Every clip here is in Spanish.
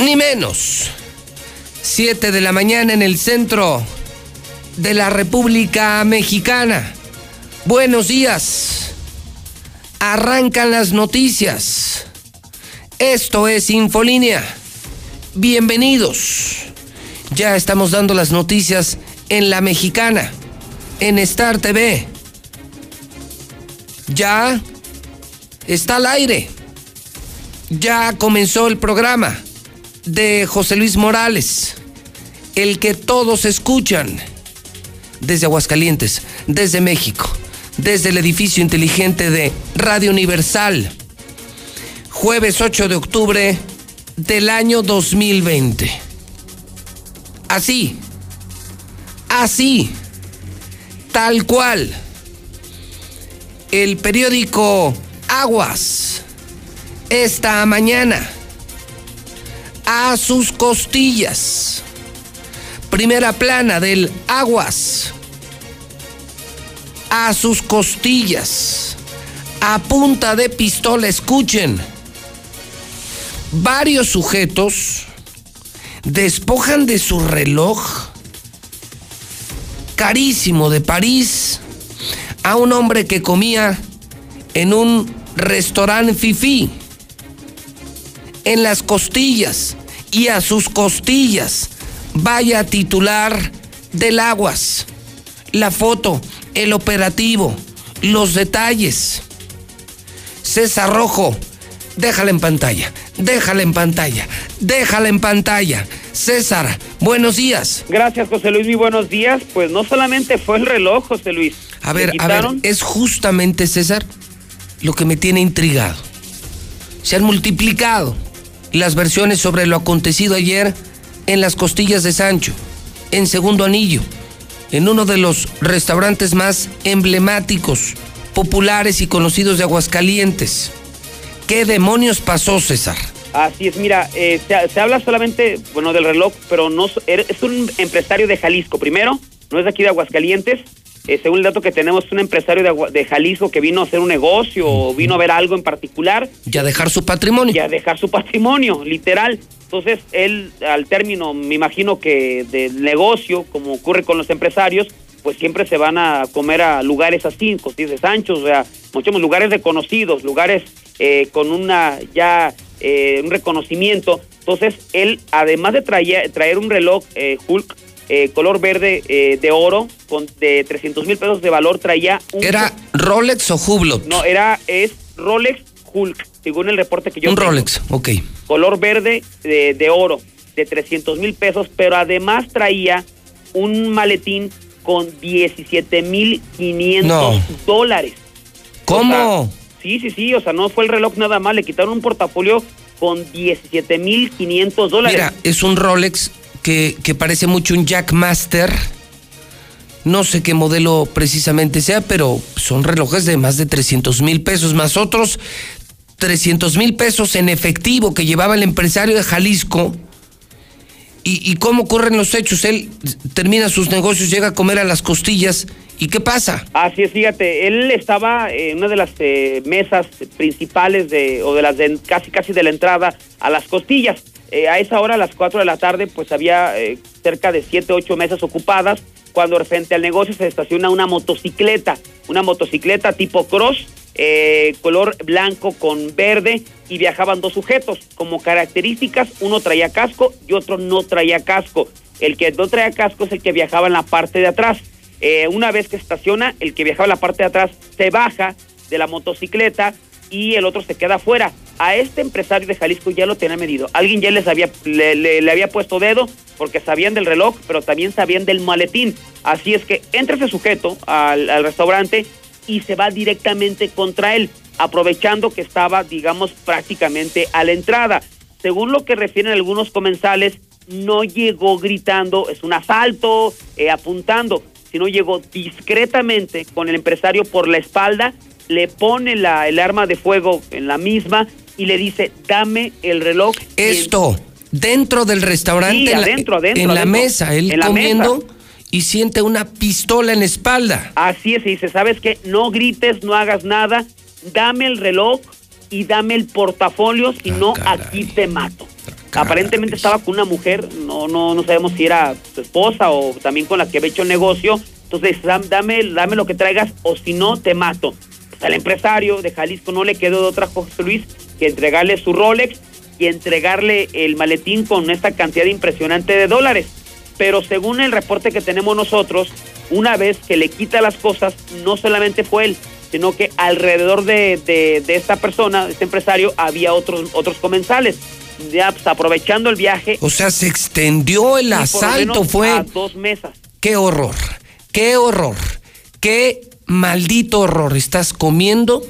ni menos. 7 de la mañana en el centro de la República Mexicana. Buenos días. Arrancan las noticias. Esto es Infolínea. Bienvenidos. Ya estamos dando las noticias en La Mexicana, en Star TV. Ya está al aire. Ya comenzó el programa de José Luis Morales, el que todos escuchan desde Aguascalientes, desde México, desde el edificio inteligente de Radio Universal, jueves 8 de octubre del año 2020. Así, así, tal cual, el periódico Aguas, esta mañana, a sus costillas. Primera plana del Aguas. A sus costillas. A punta de pistola, escuchen. Varios sujetos despojan de su reloj carísimo de París a un hombre que comía en un restaurante fifí en las costillas y a sus costillas vaya titular del Aguas. La foto, el operativo, los detalles. César Rojo, déjala en pantalla, déjala en pantalla, déjala en pantalla. César, buenos días. Gracias, José Luis, muy buenos días. Pues no solamente fue el reloj, José Luis. A ver, a ver, es justamente, César, lo que me tiene intrigado. Se han multiplicado las versiones sobre lo acontecido ayer en las costillas de Sancho, en Segundo Anillo, en uno de los restaurantes más emblemáticos, populares y conocidos de Aguascalientes. ¿Qué demonios pasó, César? Así es, mira, eh, se, habla solamente, bueno, del reloj, pero no es un empresario de Jalisco. Primero, no es de aquí de Aguascalientes, eh, según el dato que tenemos, un empresario de, de, Jalisco que vino a hacer un negocio o vino a ver algo en particular. Y a dejar su patrimonio. Y a dejar su patrimonio, literal. Entonces, él, al término, me imagino que del negocio, como ocurre con los empresarios, pues siempre se van a comer a lugares así, costillas de Sancho, o sea, muchos lugares reconocidos, lugares eh, con una ya eh, un reconocimiento. Entonces, él, además de traer, traer un reloj Hulk, eh, color verde eh, de oro con de 300 mil pesos de valor traía un... ¿Era Rolex o Hublot? No, era, es Rolex Hulk, según el reporte que yo Un Rolex, ok. Color verde de, oro de 300 mil pesos, pero además traía un maletín con 17 mil 500 dólares. ¿Cómo? sí, sí, sí, o sea, no fue el reloj nada más, le quitaron un portafolio con 17 mil 500 dólares. Mira, es un Rolex que, parece mucho un Jackmaster. No sé qué modelo precisamente sea, pero son relojes de más de 300 mil pesos, más otros 300 mil pesos en efectivo que llevaba el empresario de Jalisco. ¿Y, cómo ocurren los hechos? Él termina sus negocios, llega a comer a las costillas. ¿Y qué pasa? Así es, fíjate, él estaba en una de las eh, mesas principales de, o de las de, casi casi de la entrada a las costillas. Eh, a esa hora, a las 4 de la tarde, pues había eh, cerca de 7, 8 mesas ocupadas, cuando frente al negocio se estaciona una motocicleta, una motocicleta tipo cross, eh, color blanco con verde, y viajaban dos sujetos. Como características, uno traía casco y otro no traía casco. El que no traía casco es el que viajaba en la parte de atrás. una vez que estaciona, el que viajaba en la parte de atrás se baja de la motocicleta y el otro se queda afuera. A este empresario de Jalisco ya lo tenía medido. Alguien ya les había, le, había puesto dedo porque sabían del reloj, pero también sabían del maletín. Así es que entra ese sujeto al, restaurante y se va directamente contra él. aprovechando que estaba, digamos, prácticamente a la entrada. Según lo que refieren algunos comensales, no llegó gritando, es un asalto, eh, apuntando, sino llegó discretamente con el empresario por la espalda, le pone la, el arma de fuego en la misma y le dice, dame el reloj. Esto, dentro del restaurante, en, la, en la mesa, él comiendo y siente una pistola en la espalda. Así es, y dice, ¿sabes qué? No grites, no hagas nada, dame el reloj y dame el portafolio, si ah, no, aquí te mato. Ah, Aparentemente estaba con una mujer, no, no, no sabemos si era su esposa o también con la que había hecho el negocio. Entonces, dame, dame lo que traigas o si no, te mato. Al empresario de Jalisco no le quedó de otra cosa, Luis, que entregarle su Rolex y entregarle el maletín con esta cantidad impresionante de dólares. Pero según el reporte que tenemos nosotros, una vez que le quita las cosas, no solamente fue él, sino que alrededor de, de, esta persona, de este empresario, había otros, otros comensales. Ya pues, aprovechando el viaje. O sea, se extendió el asalto, fue. A dos mesas. Qué horror, qué horror, qué maldito horror. Estás comiendo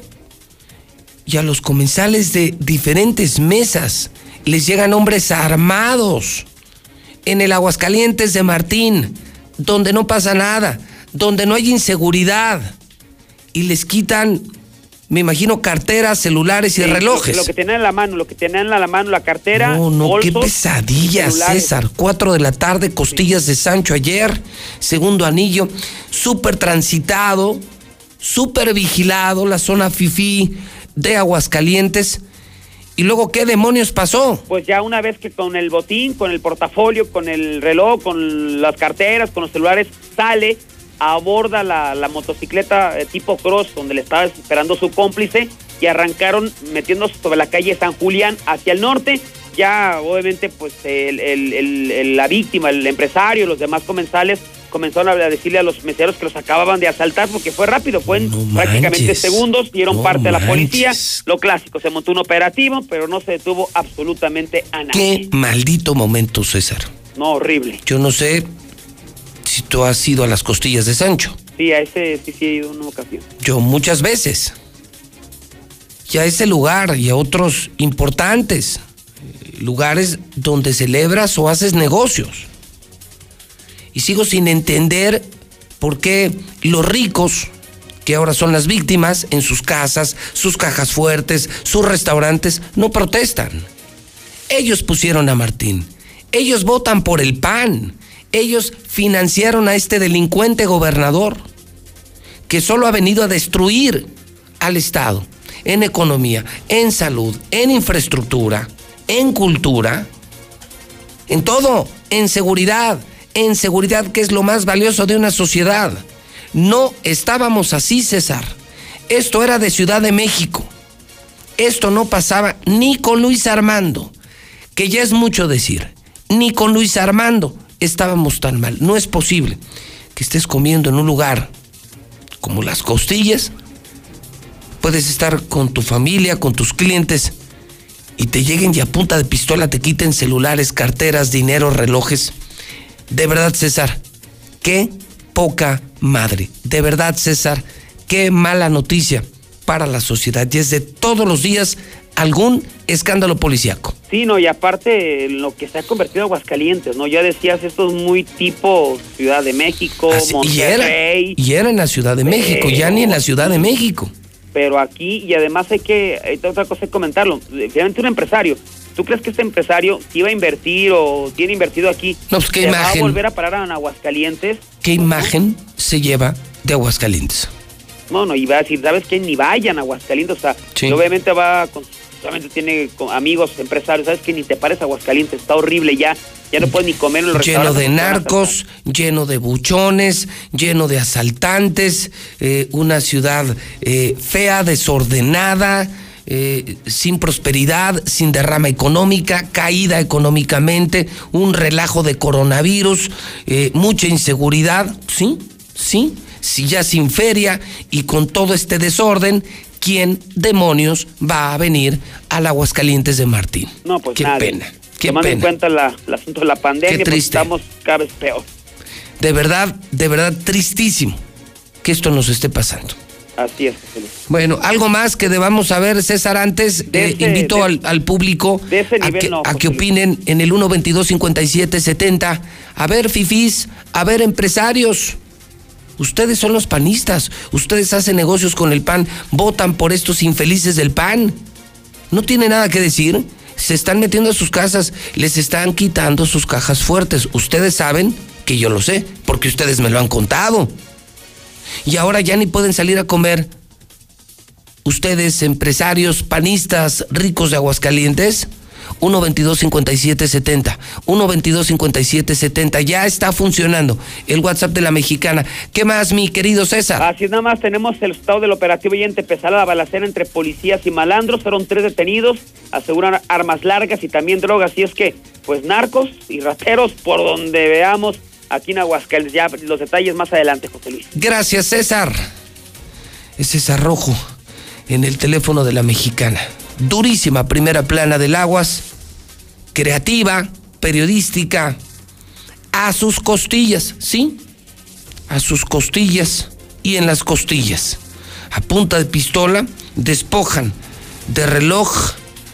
y a los comensales de diferentes mesas les llegan hombres armados en el Aguascalientes de Martín, donde no pasa nada, donde no hay inseguridad, y les quitan, me imagino, carteras, celulares y relojes. Lo, que tenían en la mano, lo que tenían en la mano, la cartera. No, no, qué pesadilla, César. Cuatro de la tarde, costillas de Sancho ayer, segundo anillo, súper transitado, súper vigilado, la zona FIFI de Aguascalientes ¿Y luego qué demonios pasó? Pues ya una vez que con el botín, con el portafolio, con el reloj, con las carteras, con los celulares, sale, aborda la, la motocicleta eh, tipo cross donde le estaba esperando su cómplice y arrancaron metiéndose sobre la calle San Julián hacia el norte ya obviamente pues el, la víctima, el empresario, los demás comensales comenzaron a decirle a los meseros que los acababan de asaltar porque fue rápido, fue en prácticamente segundos, dieron parte a la policía, lo clásico, se montó un operativo, pero no se detuvo absolutamente a nadie. Qué maldito momento, César. No, horrible. Yo no sé si tú has ido a las costillas de Sancho. Sí, a ese sí, sí he ido una ocasión. Yo muchas veces. Y a ese lugar y a otros importantes lugares donde celebras o haces negocios. Y sigo sin entender por qué los ricos, que ahora son las víctimas en sus casas, sus cajas fuertes, sus restaurantes, no protestan. Ellos pusieron a Martín. Ellos votan por el PAN. Ellos financiaron a este delincuente gobernador que solo ha venido a destruir al Estado en economía, en salud, en infraestructura en cultura, en todo, en seguridad, en seguridad que es lo más valioso de una sociedad. No estábamos así, César. Esto era de Ciudad de México. Esto no pasaba ni con Luis Armando, que ya es mucho decir, ni con Luis Armando estábamos tan mal. No es posible que estés comiendo en un lugar como las costillas. Puedes estar con tu familia, con tus clientes y te lleguen y a punta de pistola te quiten celulares, carteras, dinero, relojes. De verdad, César, qué poca madre. De verdad, César, qué mala noticia para la sociedad. Y es de todos los días algún escándalo policíaco. Sí, no, y aparte lo que se ha convertido en Aguascalientes, ¿no? Ya decías, esto es muy tipo Ciudad de México, Monterrey. Y era, en la Ciudad de México, ya ni en la Ciudad de México pero aquí, y además hay que, hay otra cosa es comentarlo, finalmente un empresario, ¿tú crees que este empresario iba a invertir o tiene invertido aquí, no, pues, ¿qué imagen, va a volver a parar en Aguascalientes? ¿Qué imagen se lleva de Aguascalientes? No, no, y va a decir, ¿sabes qué? Ni vayan a Aguascalientes, o sea, obviamente va con tiene amigos, empresarios, sabes que ni te pares Aguascalientes, está horrible ya, ya no puedes ni comer en los Lleno de narcos, lleno de buchones, lleno de asaltantes, eh, una ciudad eh, fea, desordenada, eh, sin prosperidad, sin derrama económica, caída económicamente, un relajo de coronavirus, mucha inseguridad, sí, sí, sí, ya sin feria y con todo este desorden, ¿quién demonios va a venir al Aguascalientes de Martín? No, pues Qué pena. Qué Tomando en cuenta la, el asunto de la pandemia, pues estamos cada vez peor. De verdad, de verdad, tristísimo que esto nos esté pasando. Así es. Bueno, algo más que debamos saber, César, antes eh, invito al, público a, que, a que opinen en el 122 57 70. A ver, fifís, a ver, empresarios. Ustedes son los panistas, ustedes hacen negocios con el PAN, votan por estos infelices del PAN. ¿No tiene nada que decir? Se están metiendo a sus casas, les están quitando sus cajas fuertes. Ustedes saben que yo lo sé, porque ustedes me lo han contado. Y ahora ya ni pueden salir a comer. Ustedes, empresarios, panistas, ricos de Aguascalientes, 122-5770. 122-5770. Ya está funcionando el WhatsApp de la mexicana. ¿Qué más, mi querido César? Así nada más tenemos el estado del operativo y en la balacera entre policías y malandros. Fueron tres detenidos, aseguran armas largas y también drogas. Y es que, pues narcos y rateros, por donde veamos aquí en Aguascalientes. Ya los detalles más adelante, José Luis. Gracias, César. Es César Rojo en el teléfono de la mexicana durísima primera plana del Aguas, creativa, periodística, a sus costillas, ¿sí? A sus costillas y en las costillas. A punta de pistola despojan de reloj,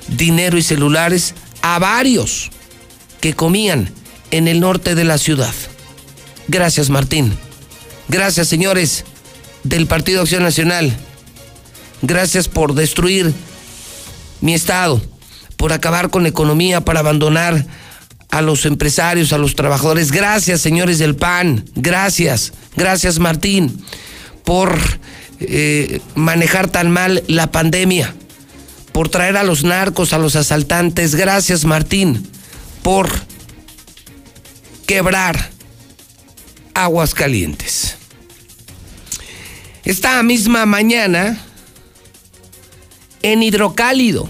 dinero y celulares a varios que comían en el norte de la ciudad. Gracias, Martín. Gracias, señores del Partido Acción Nacional. Gracias por destruir mi Estado, por acabar con la economía, para abandonar a los empresarios, a los trabajadores. Gracias, señores del PAN. Gracias. Gracias, Martín, por eh, manejar tan mal la pandemia, por traer a los narcos, a los asaltantes. Gracias, Martín, por quebrar aguas calientes. Esta misma mañana en hidrocálido,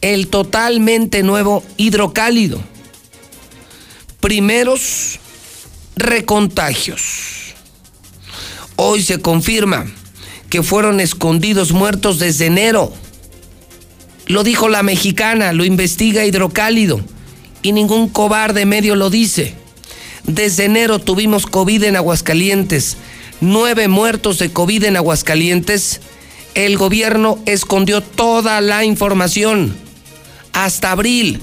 el totalmente nuevo hidrocálido. Primeros recontagios. Hoy se confirma que fueron escondidos muertos desde enero. Lo dijo la mexicana, lo investiga hidrocálido y ningún cobarde medio lo dice. Desde enero tuvimos COVID en Aguascalientes, nueve muertos de COVID en Aguascalientes el gobierno escondió toda la información. Hasta abril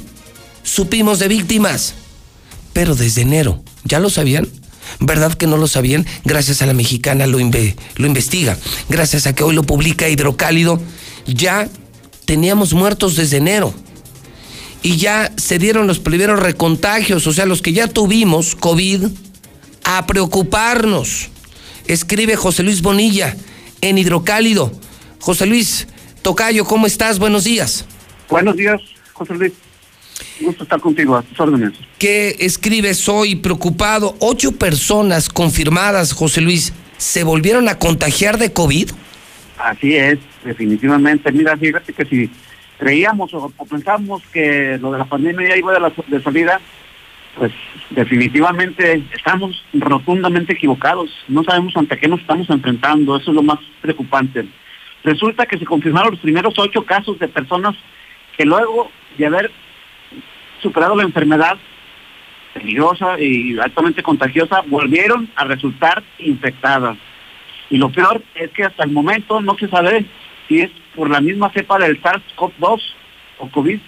supimos de víctimas. Pero desde enero, ¿ya lo sabían? ¿Verdad que no lo sabían? Gracias a la mexicana lo, lo investiga. Gracias a que hoy lo publica Hidrocálido, ya teníamos muertos desde enero. Y ya se dieron los primeros recontagios, o sea, los que ya tuvimos COVID, a preocuparnos. Escribe José Luis Bonilla en Hidrocálido. José Luis Tocayo, ¿cómo estás? Buenos días. Buenos días, José Luis. Gusto estar contigo, a tus órdenes. ¿Qué escribes hoy preocupado? Ocho personas confirmadas, José Luis, ¿se volvieron a contagiar de COVID? Así es, definitivamente. Mira, fíjate que si creíamos o, pensamos que lo de la pandemia ya iba de, la, de salida, pues definitivamente estamos rotundamente equivocados. No sabemos ante qué nos estamos enfrentando. Eso es lo más preocupante. Resulta que se confirmaron los primeros ocho casos de personas que luego de haber superado la enfermedad peligrosa y altamente contagiosa, volvieron a resultar infectadas. Y lo peor es que hasta el momento no se sabe si es por la misma cepa del SARS-CoV-2 o COVID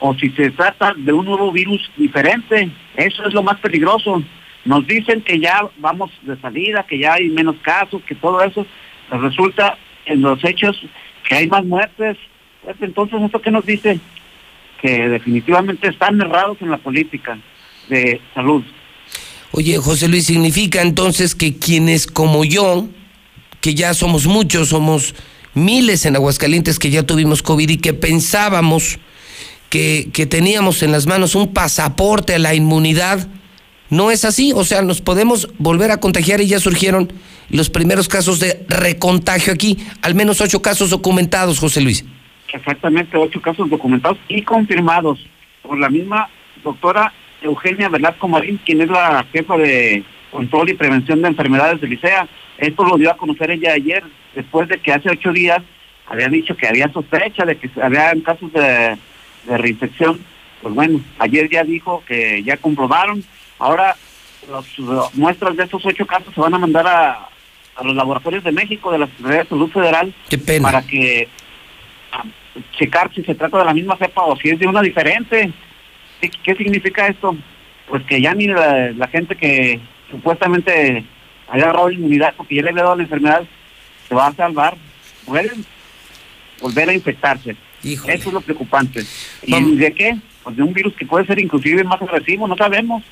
o si se trata de un nuevo virus diferente. Eso es lo más peligroso. Nos dicen que ya vamos de salida, que ya hay menos casos, que todo eso. Resulta en los hechos que hay más muertes. Pues, entonces, ¿esto qué nos dice? Que definitivamente están errados en la política de salud. Oye, José Luis, ¿significa entonces que quienes como yo, que ya somos muchos, somos miles en Aguascalientes que ya tuvimos COVID y que pensábamos que, que teníamos en las manos un pasaporte a la inmunidad, no es así? O sea, nos podemos volver a contagiar y ya surgieron los primeros casos de recontagio aquí, al menos ocho casos documentados, José Luis. Exactamente, ocho casos documentados y confirmados por la misma doctora Eugenia Velasco Marín, quien es la jefa de control y prevención de enfermedades de Licea. Esto lo dio a conocer ella ayer, después de que hace ocho días había dicho que había sospecha de que había casos de, de reinfección. Pues bueno, ayer ya dijo que ya comprobaron. Ahora las muestras de estos ocho casos se van a mandar a a los laboratorios de México, de la Secretaría de Salud Federal, para que a, checar si se trata de la misma cepa o si es de una diferente. ¿Qué, qué significa esto? Pues que ya ni la, la gente que supuestamente haya agarrado inmunidad porque ya le había dado la enfermedad se va a salvar. Pueden volver a infectarse. Híjole. Eso es lo preocupante. ¿Y Vamos. de qué? Pues de un virus que puede ser inclusive más agresivo, no sabemos.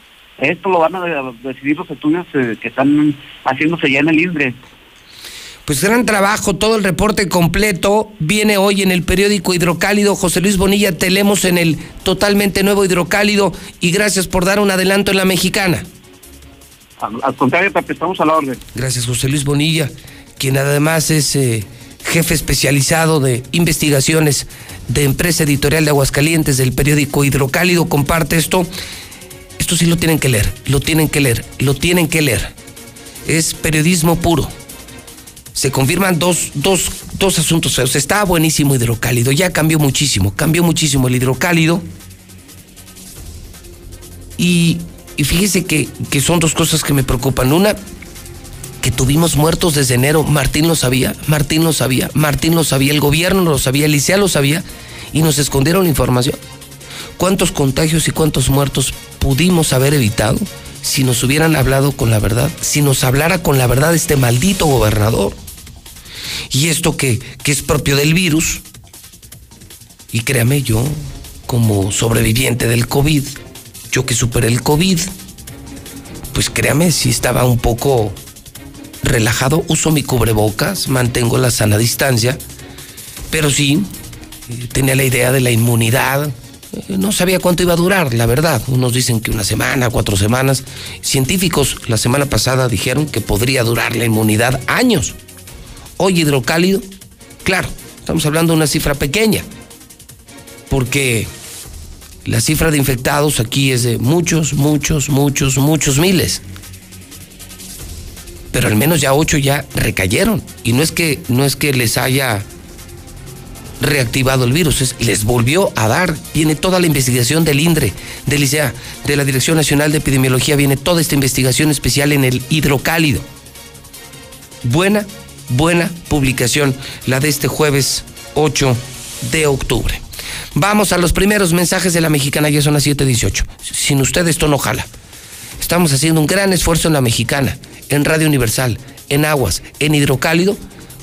Esto lo van a de- decidir los estudios eh, que están haciéndose ya en el INDRE. Pues gran trabajo, todo el reporte completo viene hoy en el periódico Hidrocálido. José Luis Bonilla, te leemos en el totalmente nuevo Hidrocálido y gracias por dar un adelanto en la mexicana. Al, al contrario, Pepe, estamos a la orden. Gracias, José Luis Bonilla, quien además es eh, jefe especializado de investigaciones de empresa editorial de Aguascalientes del periódico Hidrocálido. Comparte esto. Esto sí lo tienen que leer, lo tienen que leer, lo tienen que leer. Es periodismo puro. Se confirman dos, dos, dos asuntos feos. Está buenísimo Hidrocálido, ya cambió muchísimo, cambió muchísimo el Hidrocálido. Y, y fíjese que, que son dos cosas que me preocupan. Una, que tuvimos muertos desde enero. Martín lo sabía, Martín lo sabía, Martín lo sabía, el gobierno lo sabía, el ICEA lo sabía y nos escondieron la información. ¿Cuántos contagios y cuántos muertos pudimos haber evitado si nos hubieran hablado con la verdad? Si nos hablara con la verdad este maldito gobernador. Y esto que, que es propio del virus, y créame yo, como sobreviviente del COVID, yo que superé el COVID, pues créame, si estaba un poco relajado, uso mi cubrebocas, mantengo la sana distancia, pero sí, eh, tenía la idea de la inmunidad. No sabía cuánto iba a durar, la verdad. Unos dicen que una semana, cuatro semanas. Científicos la semana pasada dijeron que podría durar la inmunidad años. Hoy hidrocálido, claro, estamos hablando de una cifra pequeña, porque la cifra de infectados aquí es de muchos, muchos, muchos, muchos miles pero al menos ya ocho ya recayeron. Y no es que, no es que les haya reactivado el virus, es, les volvió a dar. Viene toda la investigación del INDRE, del ICEA, de la Dirección Nacional de Epidemiología, viene toda esta investigación especial en el hidrocálido. Buena, buena publicación, la de este jueves 8 de octubre. Vamos a los primeros mensajes de la mexicana, ya son las 7:18. Sin usted esto no jala. Estamos haciendo un gran esfuerzo en la mexicana, en Radio Universal, en Aguas, en Hidrocálido,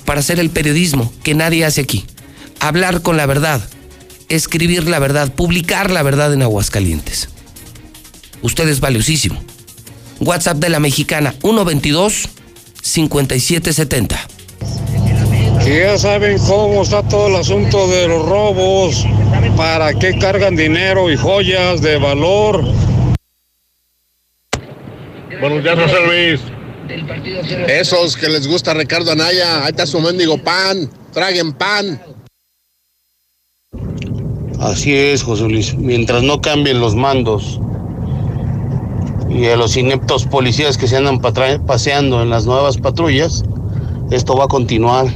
para hacer el periodismo que nadie hace aquí. Hablar con la verdad, escribir la verdad, publicar la verdad en Aguascalientes. Usted es valiosísimo. WhatsApp de la mexicana 122-5770. Que ya saben cómo está todo el asunto de los robos, para qué cargan dinero y joyas de valor. Buenos días, José Luis. Esos que les gusta Ricardo Anaya, ahí está su mendigo pan, traguen pan. Así es, José Luis. Mientras no cambien los mandos y a los ineptos policías que se andan paseando en las nuevas patrullas, esto va a continuar.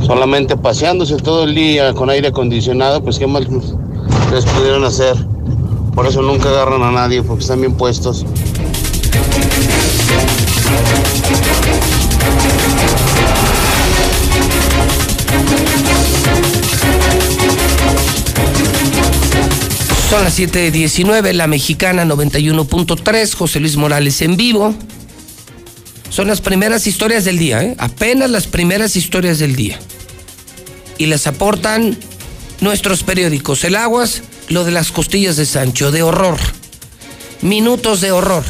Solamente paseándose todo el día con aire acondicionado, pues qué más les pudieron hacer. Por eso nunca agarran a nadie, porque están bien puestos. Son las 7:19, la mexicana 91.3, José Luis Morales en vivo. Son las primeras historias del día, ¿eh? apenas las primeras historias del día. Y las aportan nuestros periódicos. El Aguas, lo de las costillas de Sancho, de horror. Minutos de horror.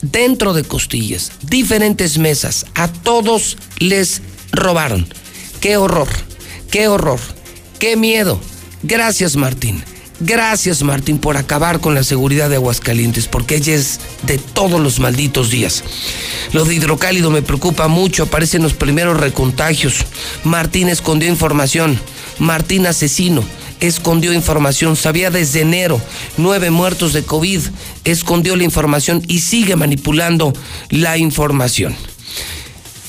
Dentro de costillas, diferentes mesas. A todos les robaron. Qué horror, qué horror, qué miedo. Gracias, Martín. Gracias, Martín, por acabar con la seguridad de Aguascalientes, porque ella es de todos los malditos días. Lo de hidrocálido me preocupa mucho, aparecen los primeros recontagios. Martín escondió información. Martín asesino escondió información. Sabía desde enero nueve muertos de COVID. Escondió la información y sigue manipulando la información.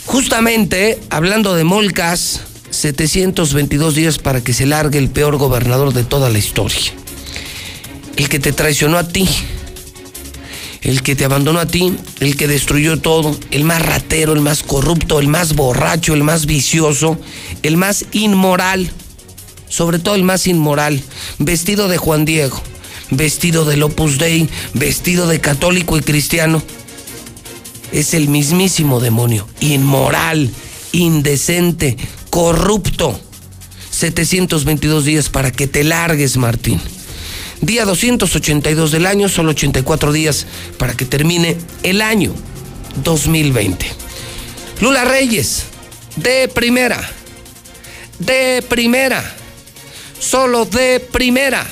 Justamente, hablando de Molcas, 722 días para que se largue el peor gobernador de toda la historia. El que te traicionó a ti. el que te abandonó a ti, el que destruyó todo, el más ratero, el más corrupto, el más borracho, el más vicioso, el más inmoral, sobre todo el más inmoral, vestido de Juan Diego, vestido del Opus Dei, vestido de católico y cristiano. Es el mismísimo demonio, inmoral, indecente, corrupto. 722 días para que te largues, Martín. Día 282 del año, solo 84 días para que termine el año 2020. Lula Reyes, de primera, de primera, solo de primera.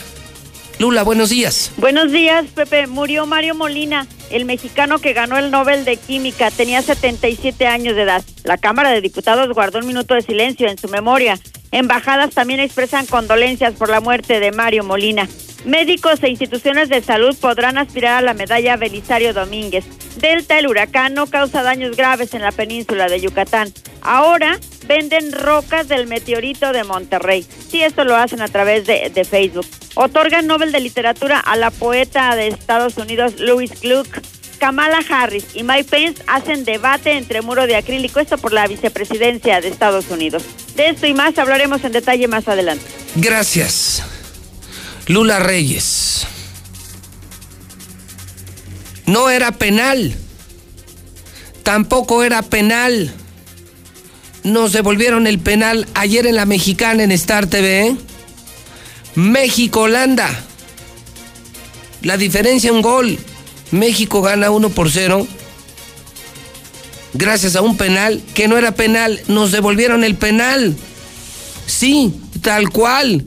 Lula, buenos días. Buenos días, Pepe. Murió Mario Molina, el mexicano que ganó el Nobel de Química. Tenía 77 años de edad. La Cámara de Diputados guardó un minuto de silencio en su memoria. Embajadas también expresan condolencias por la muerte de Mario Molina. Médicos e instituciones de salud podrán aspirar a la medalla Belisario Domínguez. Delta, el huracán, no causa daños graves en la península de Yucatán. Ahora venden rocas del meteorito de Monterrey. Sí, esto lo hacen a través de, de Facebook. Otorgan Nobel de Literatura a la poeta de Estados Unidos, Louis Gluck. Kamala Harris y Mike Pence hacen debate entre muro de acrílico, esto por la vicepresidencia de Estados Unidos. De esto y más hablaremos en detalle más adelante. Gracias. Lula Reyes. No era penal. Tampoco era penal. Nos devolvieron el penal ayer en la mexicana en Star TV. México-Holanda. La diferencia un gol. México gana 1 por 0. Gracias a un penal que no era penal. Nos devolvieron el penal. Sí, tal cual.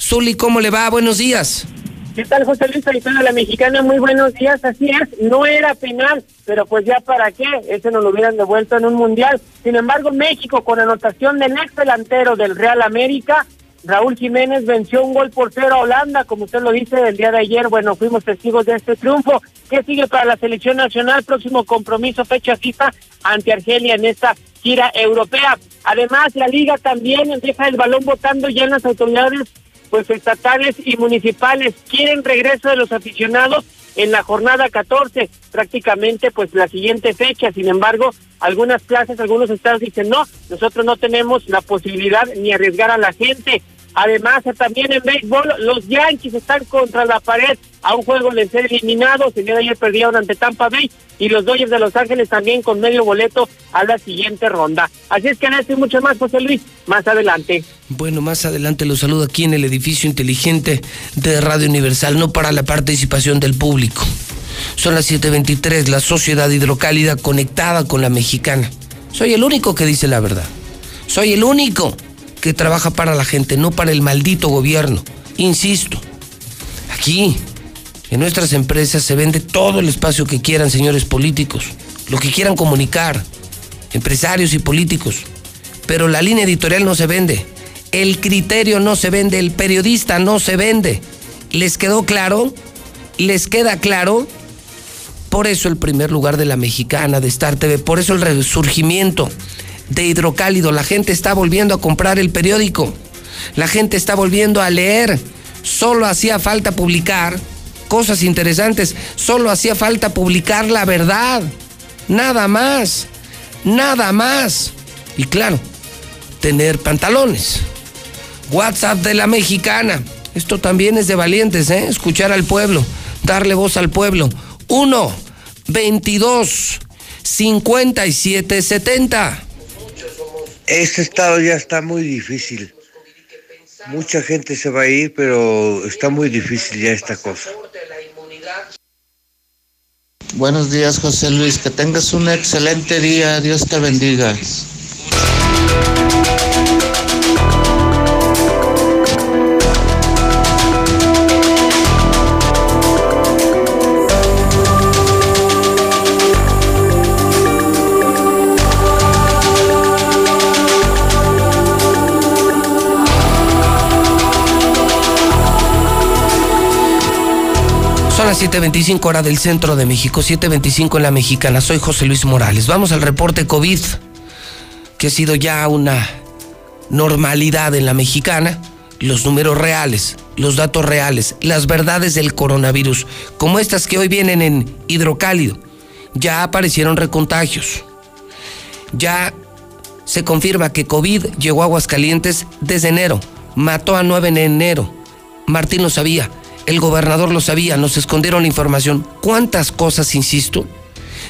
Zuli, ¿cómo le va? Buenos días. ¿Qué tal, José Luis Solitano, la mexicana? Muy buenos días, así es, no era penal, pero pues ya para qué, ese nos lo hubieran devuelto en un mundial. Sin embargo, México, con anotación del ex delantero del Real América, Raúl Jiménez venció un gol por cero a Holanda, como usted lo dice el día de ayer, bueno, fuimos testigos de este triunfo. ¿Qué sigue para la selección nacional? Próximo compromiso, fecha FIFA ante Argelia en esta gira europea. Además, la liga también deja el balón votando ya en las autoridades pues estatales y municipales quieren regreso de los aficionados en la jornada 14, prácticamente pues la siguiente fecha. Sin embargo, algunas plazas, algunos estados dicen, no, nosotros no tenemos la posibilidad ni arriesgar a la gente. Además, también en béisbol, los Yankees están contra la pared a un juego de ser eliminados. El ayer perdieron ante Tampa Bay y los Dodgers de Los Ángeles también con medio boleto a la siguiente ronda. Así es que en y mucho más, José Luis, más adelante. Bueno, más adelante los saludo aquí en el edificio inteligente de Radio Universal, no para la participación del público. Son las 7:23, la sociedad hidrocálida conectada con la mexicana. Soy el único que dice la verdad. Soy el único que trabaja para la gente, no para el maldito gobierno. Insisto, aquí, en nuestras empresas, se vende todo el espacio que quieran, señores políticos, lo que quieran comunicar, empresarios y políticos. Pero la línea editorial no se vende, el criterio no se vende, el periodista no se vende. ¿Les quedó claro? ¿Les queda claro? Por eso el primer lugar de la mexicana, de Star TV, por eso el resurgimiento de hidrocálido. La gente está volviendo a comprar el periódico. La gente está volviendo a leer. Solo hacía falta publicar cosas interesantes. Solo hacía falta publicar la verdad. Nada más. Nada más. Y claro, tener pantalones. WhatsApp de la mexicana. Esto también es de valientes, ¿eh? Escuchar al pueblo, darle voz al pueblo. 1, 22, 57, 70. Este estado ya está muy difícil. Mucha gente se va a ir, pero está muy difícil ya esta cosa. Buenos días, José Luis. Que tengas un excelente día. Dios te bendiga. Las 7.25 hora del centro de México, 7.25 en la mexicana. Soy José Luis Morales. Vamos al reporte COVID, que ha sido ya una normalidad en la mexicana. los números reales, los datos reales, las verdades del coronavirus, como estas que hoy vienen en hidrocálido. Ya aparecieron recontagios. Ya se confirma que COVID llegó a Aguascalientes desde enero. Mató a nueve en enero. Martín lo sabía, el gobernador lo sabía, nos escondieron la información. ¿Cuántas cosas, insisto,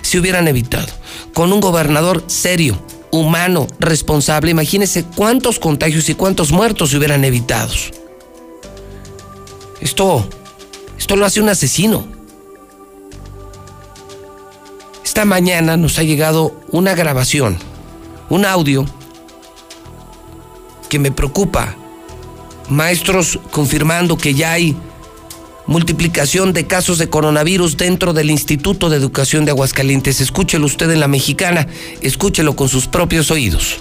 se hubieran evitado? Con un gobernador serio, humano, responsable, imagínense cuántos contagios y cuántos muertos se hubieran evitado. Esto, esto lo hace un asesino. Esta mañana nos ha llegado una grabación, un audio que me preocupa. Maestros confirmando que ya hay multiplicación de casos de coronavirus dentro del Instituto de Educación de Aguascalientes. Escúchelo usted en la mexicana, escúchelo con sus propios oídos.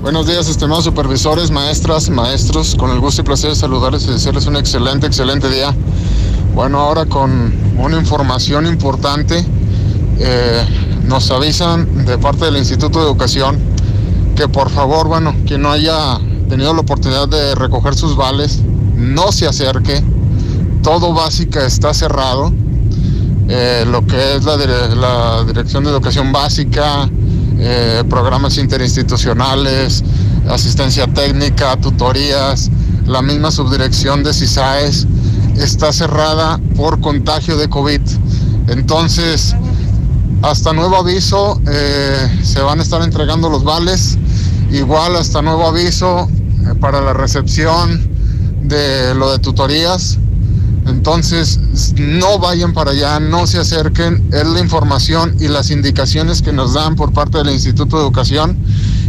Buenos días, estimados supervisores, maestras, maestros. Con el gusto y placer de saludarles y desearles un excelente, excelente día. Bueno, ahora con una información importante, eh, nos avisan de parte del Instituto de Educación que por favor, bueno, quien no haya tenido la oportunidad de recoger sus vales, no se acerque todo básica está cerrado. Eh, lo que es la, Dirección de Educación Básica, eh, programas interinstitucionales, asistencia técnica, tutorías, la misma subdirección de CISAES está cerrada por contagio de COVID. Entonces, hasta nuevo aviso, eh, se van a estar entregando los vales. Igual hasta nuevo aviso para la recepción de lo de tutorías entonces, no vayan para allá, no se acerquen. Es la información y las indicaciones que nos dan por parte del Instituto de Educación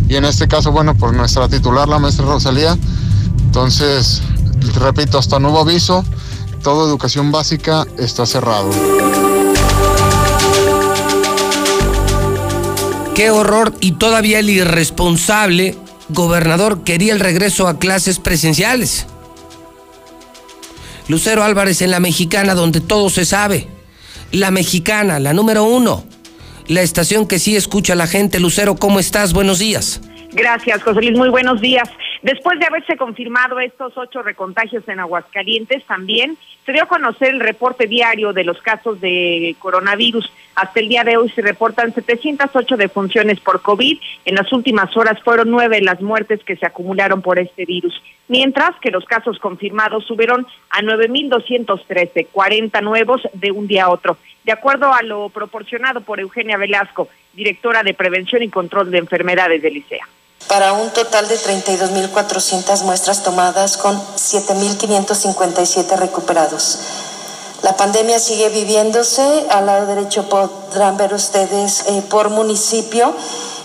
y en este caso, bueno, por nuestra titular, la maestra Rosalía. Entonces, repito, hasta nuevo aviso, toda educación básica está cerrado. Qué horror y todavía el irresponsable gobernador quería el regreso a clases presenciales. Lucero Álvarez en La Mexicana, donde todo se sabe. La Mexicana, la número uno. La estación que sí escucha a la gente. Lucero, ¿cómo estás? Buenos días. Gracias, José Luis. Muy buenos días. Después de haberse confirmado estos ocho recontagios en Aguascalientes, también se dio a conocer el reporte diario de los casos de coronavirus. Hasta el día de hoy se reportan 708 defunciones por COVID. En las últimas horas fueron nueve las muertes que se acumularon por este virus. Mientras que los casos confirmados subieron a 9.213, 40 nuevos de un día a otro. De acuerdo a lo proporcionado por Eugenia Velasco, directora de Prevención y Control de Enfermedades de Licea para un total de 32.400 muestras tomadas con 7.557 recuperados. La pandemia sigue viviéndose. Al lado derecho podrán ver ustedes eh, por municipio,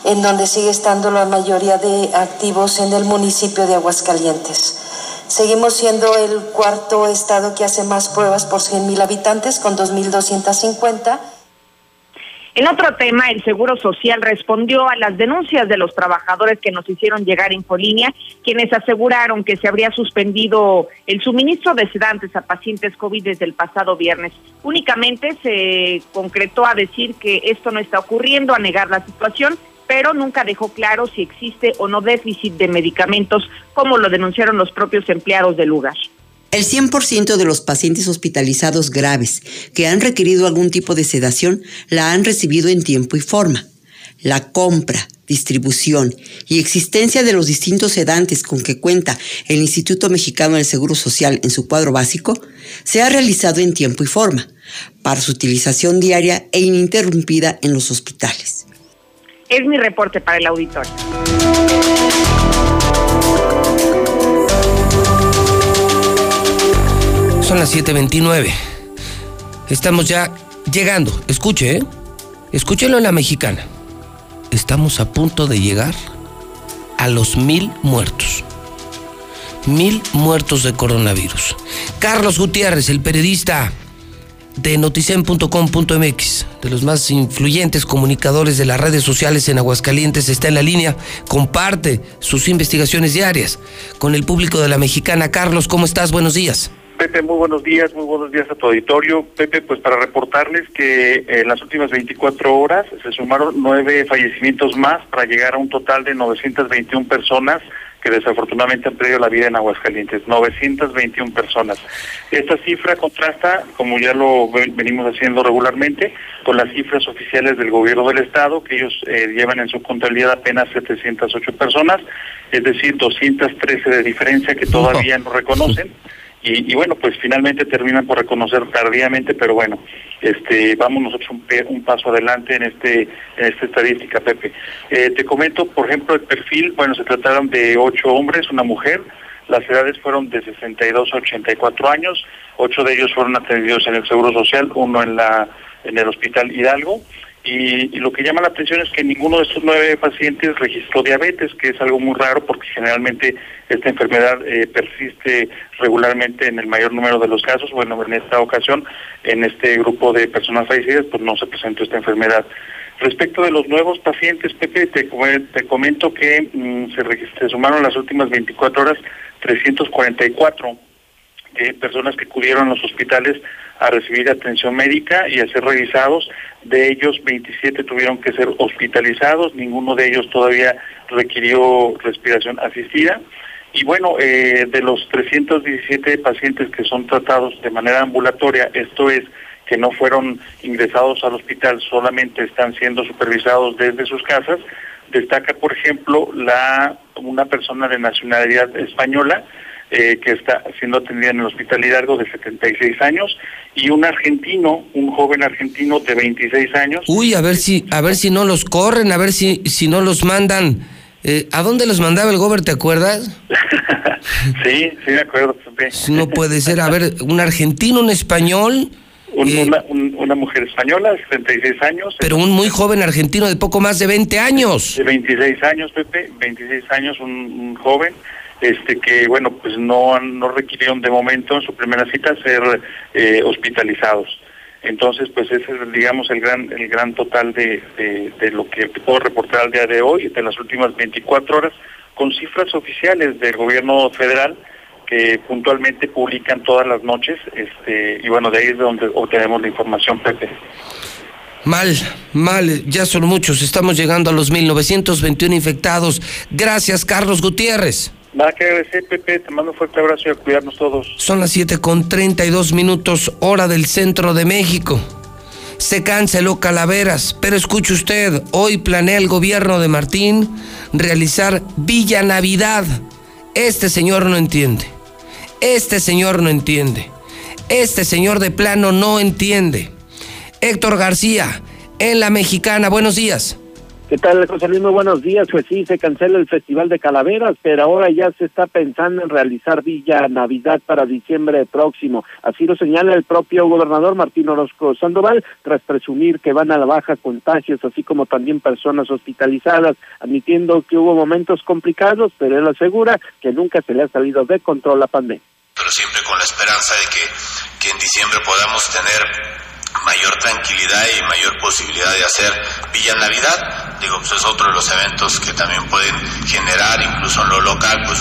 en donde sigue estando la mayoría de activos en el municipio de Aguascalientes. Seguimos siendo el cuarto estado que hace más pruebas por 100.000 habitantes, con 2.250. En otro tema, el Seguro Social respondió a las denuncias de los trabajadores que nos hicieron llegar Infolínea, quienes aseguraron que se habría suspendido el suministro de sedantes a pacientes COVID desde el pasado viernes. Únicamente se concretó a decir que esto no está ocurriendo, a negar la situación, pero nunca dejó claro si existe o no déficit de medicamentos, como lo denunciaron los propios empleados del lugar. El 100% de los pacientes hospitalizados graves que han requerido algún tipo de sedación la han recibido en tiempo y forma. La compra, distribución y existencia de los distintos sedantes con que cuenta el Instituto Mexicano del Seguro Social en su cuadro básico se ha realizado en tiempo y forma para su utilización diaria e ininterrumpida en los hospitales. Es mi reporte para el auditorio. Son las 7:29. Estamos ya llegando. Escuche, ¿eh? Escúchelo en la mexicana. Estamos a punto de llegar a los mil muertos. Mil muertos de coronavirus. Carlos Gutiérrez, el periodista de noticen.com.mx, de los más influyentes comunicadores de las redes sociales en Aguascalientes, está en la línea, comparte sus investigaciones diarias con el público de la mexicana. Carlos, ¿cómo estás? Buenos días. Pepe, muy buenos días, muy buenos días a tu auditorio. Pepe, pues para reportarles que en las últimas 24 horas se sumaron nueve fallecimientos más para llegar a un total de 921 personas que desafortunadamente han perdido la vida en Aguascalientes, 921 personas. Esta cifra contrasta, como ya lo venimos haciendo regularmente, con las cifras oficiales del gobierno del estado, que ellos eh, llevan en su contabilidad apenas 708 personas, es decir, 213 de diferencia que todavía no reconocen. Y, bueno, pues finalmente terminan por reconocer tardíamente, pero bueno, este, vamos nosotros un, un paso adelante en este en esta estadística, Pepe. Eh, te comento, por ejemplo, el perfil, bueno, se trataron de ocho hombres, una mujer, las edades fueron de 62 a 84 años, ocho de ellos fueron atendidos en el Seguro Social, uno en la en el Hospital Hidalgo, y, lo que llama la atención es que ninguno de estos nueve pacientes registró diabetes, que es algo muy raro porque generalmente esta enfermedad eh, persiste regularmente en el mayor número de los casos. Bueno, en esta ocasión, en este grupo de personas fallecidas, pues no se presentó esta enfermedad. Respecto de los nuevos pacientes, Pepe, te, te comento que mm, se, se sumaron las últimas 24 horas 344 eh, personas que acudieron a los hospitales a recibir atención médica y a ser revisados. De ellos, 27 tuvieron que ser hospitalizados, ninguno de ellos todavía requirió respiración asistida. Y bueno, eh, de los 317 pacientes que son tratados de manera ambulatoria, esto es, que no fueron ingresados al hospital, solamente están siendo supervisados desde sus casas, destaca, por ejemplo, la una persona de nacionalidad española, eh, que está siendo atendida en el Hospital Hidalgo de 76 años y un argentino, un joven argentino de 26 años. Uy, a ver si a ver si no los corren, a ver si si no los mandan. Eh, ¿A dónde los mandaba el gober, te acuerdas? sí, sí me acuerdo. No puede ser, a ver, un argentino, un español. Eh, una, mujer española de 76 años. Pero un muy joven argentino de poco más de 20 años. De 26 años, Pepe, 26 años, un joven este que bueno pues no no requirieron de momento en su primera cita ser eh, hospitalizados entonces pues ese es digamos el gran el gran total de, de, lo que puedo reportar al día de hoy de las últimas 24 horas con cifras oficiales del gobierno federal que puntualmente publican todas las noches este y bueno de ahí es de donde obtenemos la información Pepe Mal, mal, ya son muchos. Estamos llegando a los 1921 infectados. Gracias, Carlos Gutiérrez. Nada que agradecer, Pepe. Te mando un fuerte abrazo y a cuidarnos todos. Son las 7 con 32 minutos, hora del centro de México. Se canceló Calaveras, pero escuche usted, hoy planea el gobierno de Martín realizar Villa Navidad. Este señor no entiende. Este señor no entiende. Este señor de plano no entiende. Héctor García, en la mexicana, buenos días. ¿Qué tal, José Luis? Muy buenos días. Pues sí, se cancela el Festival de Calaveras, pero ahora ya se está pensando en realizar Villa Navidad para diciembre próximo. Así lo señala el propio gobernador Martín Orozco Sandoval, tras presumir que van a la baja contagios, así como también personas hospitalizadas, admitiendo que hubo momentos complicados, pero él asegura que nunca se le ha salido de control la pandemia. Pero siempre con la esperanza de que, que en diciembre podamos tener mayor tranquilidad y mayor posibilidad de hacer Villa Navidad. Digo, pues es otro de los eventos que también pueden generar, incluso en lo local, pues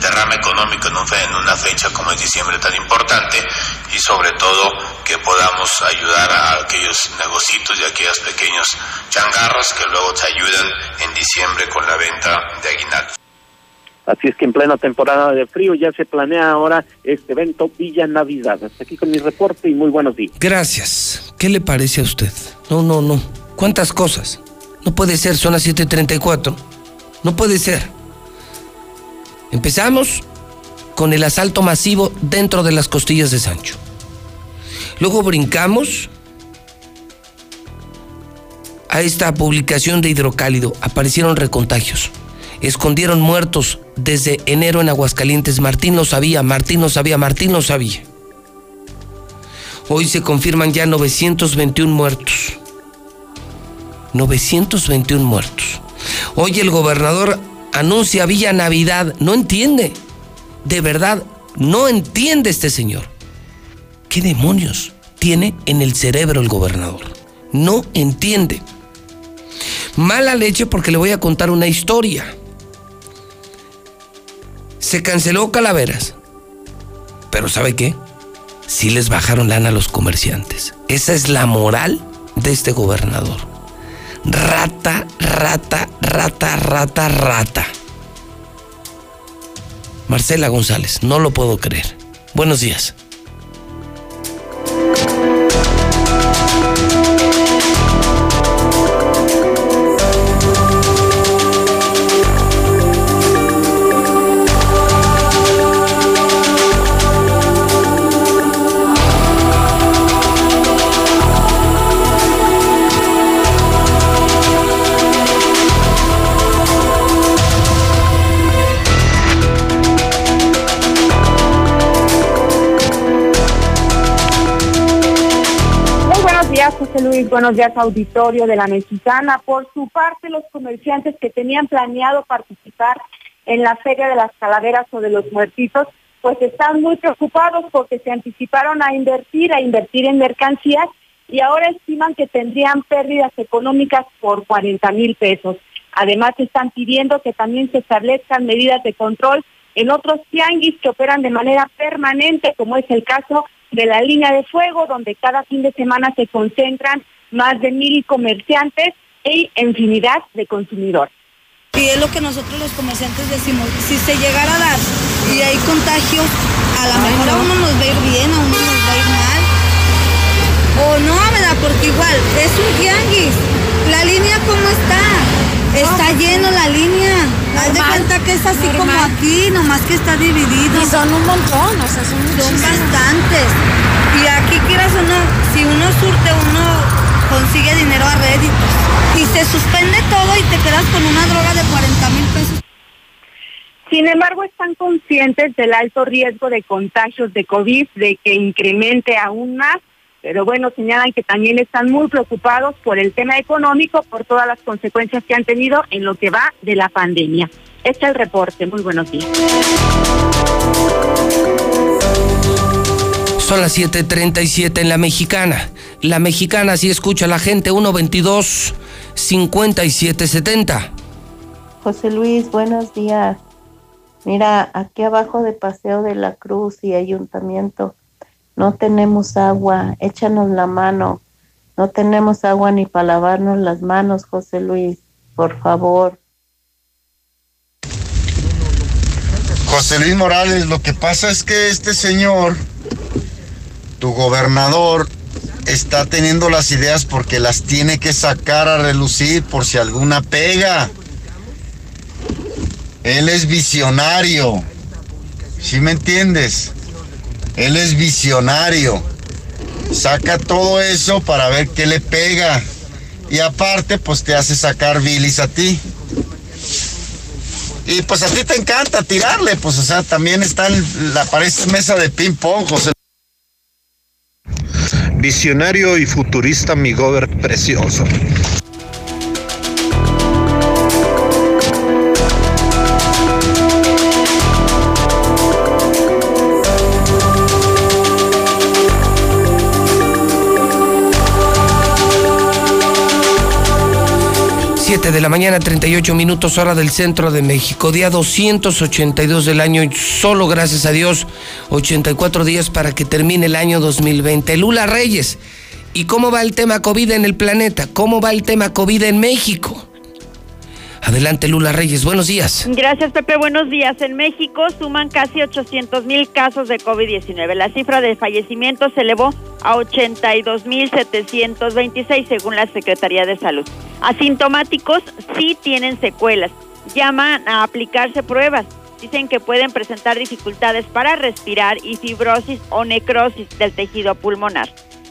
derrame económico en, una fecha como es diciembre tan importante y sobre todo que podamos ayudar a aquellos negocios y a aquellos pequeños changarros que luego te ayudan en diciembre con la venta de aguinaldos. Así es que en plena temporada de frío ya se planea ahora este evento Villa Navidad. Hasta aquí con mi reporte y muy buenos días. Gracias. ¿Qué le parece a usted? No, no, no. ¿Cuántas cosas? No puede ser, son las 7:34. No puede ser. Empezamos con el asalto masivo dentro de las costillas de Sancho. Luego brincamos a esta publicación de Hidrocálido. Aparecieron recontagios escondieron muertos desde enero en Aguascalientes. Martín lo sabía, Martín lo sabía, Martín lo sabía. Hoy se confirman ya 921 muertos. 921 muertos. Hoy el gobernador anuncia Villa Navidad. No entiende. De verdad, no entiende este señor. ¿Qué demonios tiene en el cerebro el gobernador? No entiende. Mala leche porque le voy a contar una historia se canceló Calaveras. Pero ¿sabe qué? Sí les bajaron lana a los comerciantes. Esa es la moral de este gobernador. Rata, rata, rata, rata, rata. Marcela González, no lo puedo creer. Buenos días. Buenos días, auditorio de la Mexicana. Por su parte, los comerciantes que tenían planeado participar en la Feria de las Calaveras o de los Muertitos, pues están muy preocupados porque se anticiparon a invertir, a invertir en mercancías y ahora estiman que tendrían pérdidas económicas por 40 mil pesos. Además, están pidiendo que también se establezcan medidas de control en otros tianguis que operan de manera permanente, como es el caso de la línea de fuego, donde cada fin de semana se concentran más de mil comerciantes e infinidad de consumidores. Y es lo que nosotros los comerciantes decimos, si se llegara a dar y hay contagios, a lo mejor a uno nos va a ir bien, a uno nos va a ir mal. O no, ¿verdad? Porque igual, es un tianguis. La línea, ¿cómo está? Está lleno la línea. Haz de cuenta que es así como aquí, nomás que está dividido. Y son un montón, o sea, son, son bastantes. Y aquí quieras o no, si uno surte, uno consigue dinero a réditos. Y se suspende todo y te quedas con una droga de 40 mil pesos. Sin embargo, están conscientes del alto riesgo de contagios de COVID, de que incremente aún más pero bueno, señalan que también están muy preocupados por el tema económico, por todas las consecuencias que han tenido en lo que va de la pandemia. Este es el reporte. Muy buenos días. Son las 7:37 en la mexicana. La mexicana sí escucha a la gente 122 5770. José Luis, buenos días. Mira, aquí abajo de Paseo de la Cruz y Ayuntamiento no tenemos agua, échanos la mano, no tenemos agua ni para lavarnos las manos, José Luis, por favor. José Luis Morales, lo que pasa es que este señor, tu gobernador, está teniendo las ideas porque las tiene que sacar a relucir por si alguna pega. Él es visionario. ¿Sí me entiendes? Él es visionario. Saca todo eso para ver qué le pega. Y aparte, pues te hace sacar bilis a ti. Y pues a ti te encanta tirarle, pues o sea, también está la parece mesa de ping pong, José. Visionario y futurista, mi gober precioso. 7 de la mañana, 38 minutos hora del centro de México. Día 282 del año y solo gracias a Dios 84 días para que termine el año 2020. Lula Reyes, ¿y cómo va el tema COVID en el planeta? ¿Cómo va el tema COVID en México? Adelante, Lula Reyes, buenos días. Gracias, Pepe, buenos días. En México suman casi 800 mil casos de COVID-19. La cifra de fallecimientos se elevó a 82 mil 726, según la Secretaría de Salud. Asintomáticos sí tienen secuelas. Llaman a aplicarse pruebas. Dicen que pueden presentar dificultades para respirar y fibrosis o necrosis del tejido pulmonar.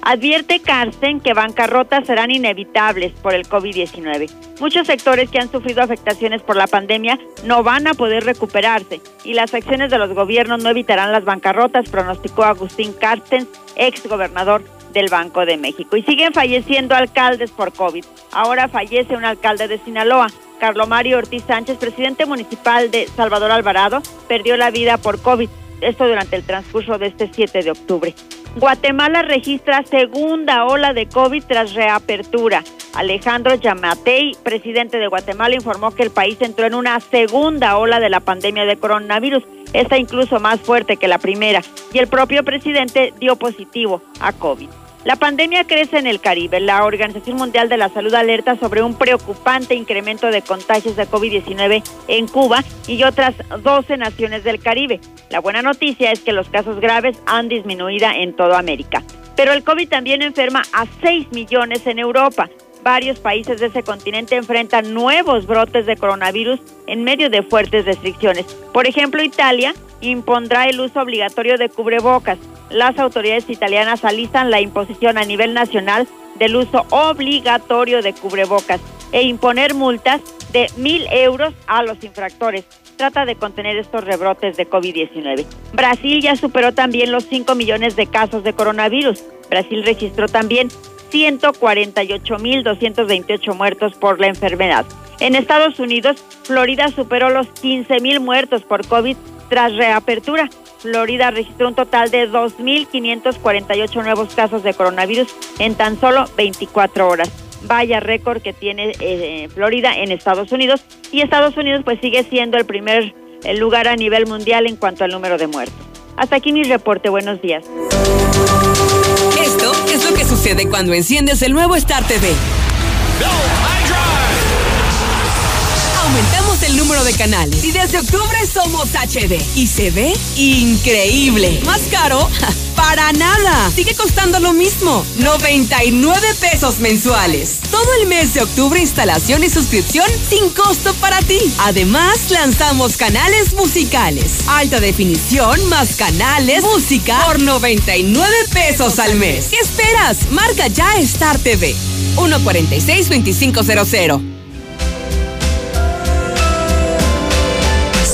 Advierte Carsten que bancarrotas serán inevitables por el COVID-19. Muchos sectores que han sufrido afectaciones por la pandemia no van a poder recuperarse y las acciones de los gobiernos no evitarán las bancarrotas, pronosticó Agustín Carsten, ex gobernador del Banco de México. Y siguen falleciendo alcaldes por COVID. Ahora fallece un alcalde de Sinaloa. Carlo Mario Ortiz Sánchez, presidente municipal de Salvador Alvarado, perdió la vida por COVID. Esto durante el transcurso de este 7 de octubre. Guatemala registra segunda ola de COVID tras reapertura. Alejandro Yamatei, presidente de Guatemala, informó que el país entró en una segunda ola de la pandemia de coronavirus, esta incluso más fuerte que la primera, y el propio presidente dio positivo a COVID. La pandemia crece en el Caribe. La Organización Mundial de la Salud alerta sobre un preocupante incremento de contagios de COVID-19 en Cuba y otras 12 naciones del Caribe. La buena noticia es que los casos graves han disminuido en toda América. Pero el COVID también enferma a 6 millones en Europa. Varios países de ese continente enfrentan nuevos brotes de coronavirus en medio de fuertes restricciones. Por ejemplo, Italia impondrá el uso obligatorio de cubrebocas. Las autoridades italianas alistan la imposición a nivel nacional del uso obligatorio de cubrebocas e imponer multas de mil euros a los infractores. Trata de contener estos rebrotes de COVID-19. Brasil ya superó también los 5 millones de casos de coronavirus. Brasil registró también 148.228 muertos por la enfermedad. En Estados Unidos, Florida superó los 15.000 muertos por COVID tras reapertura. Florida registró un total de 2.548 nuevos casos de coronavirus en tan solo 24 horas. Vaya récord que tiene eh, Florida en Estados Unidos y Estados Unidos pues sigue siendo el primer lugar a nivel mundial en cuanto al número de muertos. Hasta aquí mi reporte. Buenos días. Es lo que sucede cuando enciendes el nuevo Star TV. Aumentamos el número de canales y desde octubre somos HD y se ve increíble. ¿Más caro? Para nada. Sigue costando lo mismo. 99 pesos mensuales. Todo el mes de octubre instalación y suscripción sin costo para ti. Además, lanzamos canales musicales. Alta definición más canales, música por 99 pesos al mes. ¿Qué esperas? Marca ya Star TV. 146 2500.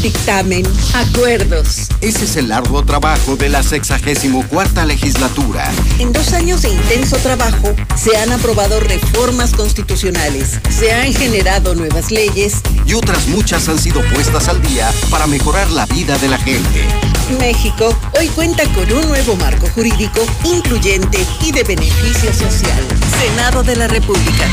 dictamen, acuerdos. Ese es el arduo trabajo de la 64 legislatura. En dos años de intenso trabajo, se han aprobado reformas constitucionales, se han generado nuevas leyes y otras muchas han sido puestas al día para mejorar la vida de la gente. México hoy cuenta con un nuevo marco jurídico incluyente y de beneficio social. Senado de la República.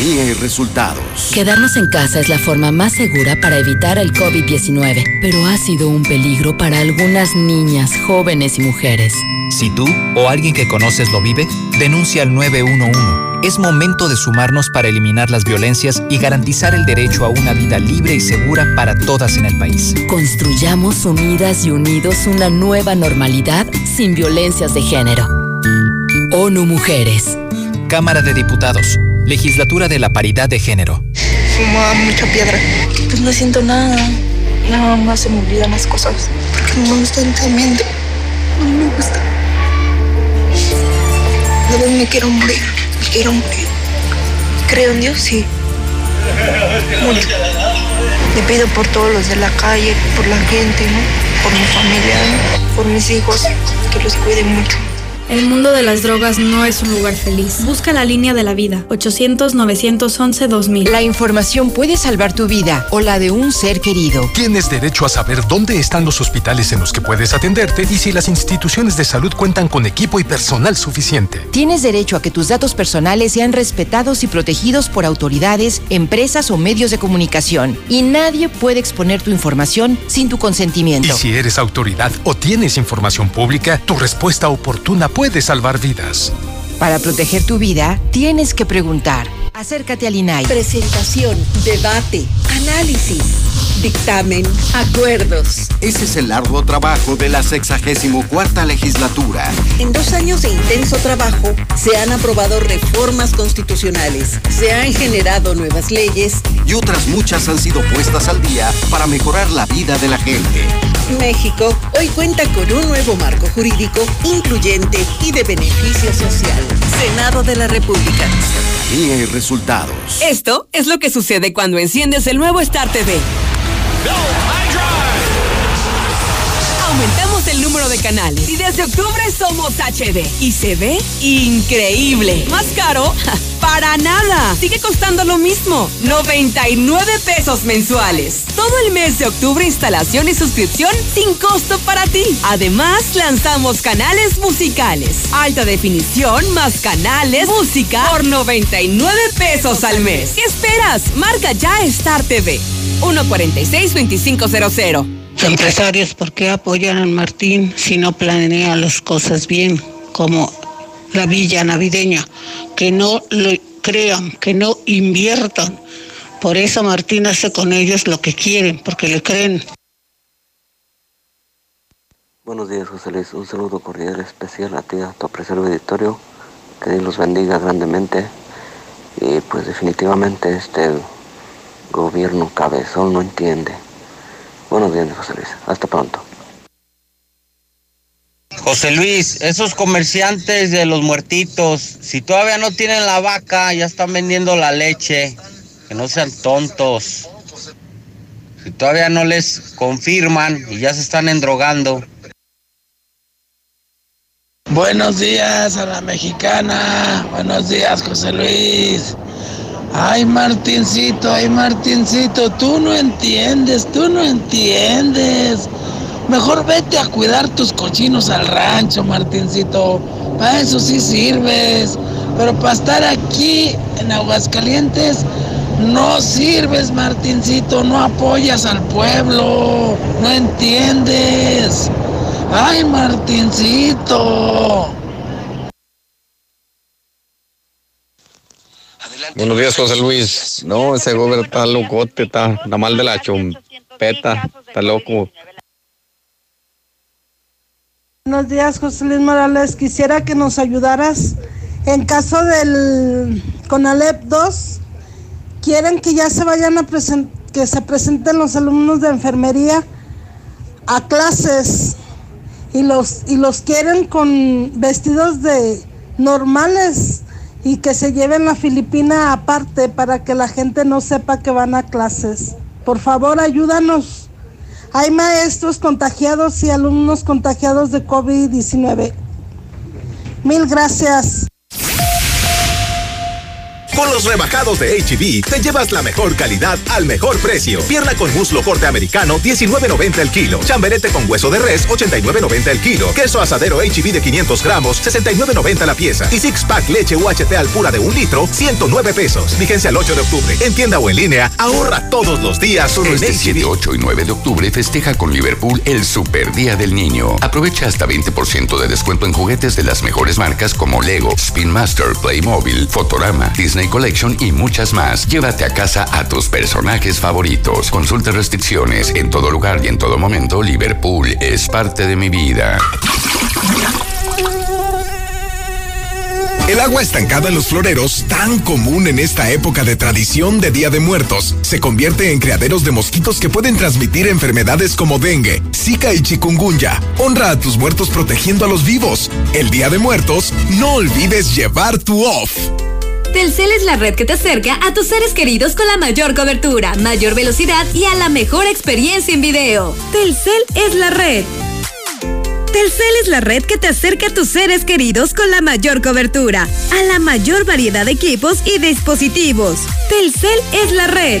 Y resultados. Quedarnos en casa es la forma más segura para evitar el COVID-19, pero ha sido un peligro para algunas niñas, jóvenes y mujeres. Si tú o alguien que conoces lo vive, denuncia al 911. Es momento de sumarnos para eliminar las violencias y garantizar el derecho a una vida libre y segura para todas en el país. Construyamos unidas y unidos una nueva normalidad sin violencias de género. ONU Mujeres. Cámara de Diputados. Legislatura de la Paridad de Género. Fumaba mucha piedra. Pues no siento nada. Nada más se me olvidan las cosas. Porque no me están temiendo. No me gusta. Vez me quiero morir. Me quiero morir. Creo en Dios, sí. Mucho. Le pido por todos los de la calle, por la gente, ¿no? Por mi familia, ¿no? por mis hijos, que los cuiden mucho. El mundo de las drogas no es un lugar feliz. Busca la línea de la vida. 800-911-2000. La información puede salvar tu vida o la de un ser querido. Tienes derecho a saber dónde están los hospitales en los que puedes atenderte y si las instituciones de salud cuentan con equipo y personal suficiente. Tienes derecho a que tus datos personales sean respetados y protegidos por autoridades, empresas o medios de comunicación. Y nadie puede exponer tu información sin tu consentimiento. Y si eres autoridad o tienes información pública, tu respuesta oportuna puede salvar vidas. Para proteger tu vida, tienes que preguntar. Acércate al INAI. Presentación, debate, análisis, dictamen, acuerdos. Ese es el arduo trabajo de la 64 legislatura. En dos años de intenso trabajo, se han aprobado reformas constitucionales, se han generado nuevas leyes y otras muchas han sido puestas al día para mejorar la vida de la gente. México hoy cuenta con un nuevo marco jurídico incluyente y de beneficio social. Senado de la República. Y resultados. Esto es lo que sucede cuando enciendes el nuevo Star TV. Aumentamos de canales. Y desde octubre somos HD. Y se ve increíble. ¿Más caro? Para nada. Sigue costando lo mismo. 99 pesos mensuales. Todo el mes de octubre instalación y suscripción sin costo para ti. Además, lanzamos canales musicales. Alta definición más canales, música por 99 pesos al mes. ¿Qué esperas? Marca ya Star TV. 146-2500. Empresarios, ¿por qué apoyan a Martín si no planea las cosas bien? Como la villa navideña, que no lo crean, que no inviertan. Por eso Martín hace con ellos lo que quieren, porque le creen. Buenos días, José Luis. Un saludo cordial especial a ti, a tu apreciado auditorio. Que Dios los bendiga grandemente. Y pues definitivamente este gobierno cabezón no entiende. Buenos días, José Luis. Hasta pronto. José Luis, esos comerciantes de los muertitos, si todavía no tienen la vaca, ya están vendiendo la leche. Que no sean tontos. Si todavía no les confirman y ya se están endrogando. Buenos días a la mexicana. Buenos días, José Luis. Ay, Martincito, ay, Martincito, tú no entiendes, tú no entiendes. Mejor vete a cuidar tus cochinos al rancho, Martincito. Para eso sí sirves. Pero para estar aquí en Aguascalientes, no sirves, Martincito. No apoyas al pueblo. No entiendes. Ay, Martincito. Buenos días, José Luis. No, ese gobierno está locote, está, está mal de la chompeta, está loco. Buenos días, José Luis Morales. Quisiera que nos ayudaras en caso del CONALEP 2. Quieren que ya se vayan a presentar, que se presenten los alumnos de enfermería a clases y los y los quieren con vestidos de normales y que se lleven la Filipina aparte para que la gente no sepa que van a clases. Por favor, ayúdanos. Hay maestros contagiados y alumnos contagiados de COVID-19. Mil gracias. Con los rebajados de HB, te llevas la mejor calidad al mejor precio. Pierna con muslo corte americano, 19.90 el kilo. Chamberete con hueso de res, 89.90 el kilo. Queso asadero HB de 500 gramos, 69.90 la pieza. Y six pack leche UHT al pura de un litro, 109 pesos. Vigencia el 8 de octubre. En tienda o en línea, ahorra todos los días Solo en este HB. 7, 8 y 9 de octubre festeja con Liverpool el Super Día del Niño. Aprovecha hasta 20% de descuento en juguetes de las mejores marcas como Lego, Spin Master, Playmobil, Fotorama, Disney Collection y muchas más. Llévate a casa a tus personajes favoritos. Consulta restricciones en todo lugar y en todo momento. Liverpool es parte de mi vida. El agua estancada en los floreros, tan común en esta época de tradición de Día de Muertos, se convierte en criaderos de mosquitos que pueden transmitir enfermedades como dengue, zika y chikungunya. Honra a tus muertos protegiendo a los vivos. El Día de Muertos, no olvides llevar tu off. Telcel es la red que te acerca a tus seres queridos con la mayor cobertura, mayor velocidad y a la mejor experiencia en video. Telcel es la red. Telcel es la red que te acerca a tus seres queridos con la mayor cobertura, a la mayor variedad de equipos y dispositivos. Telcel es la red.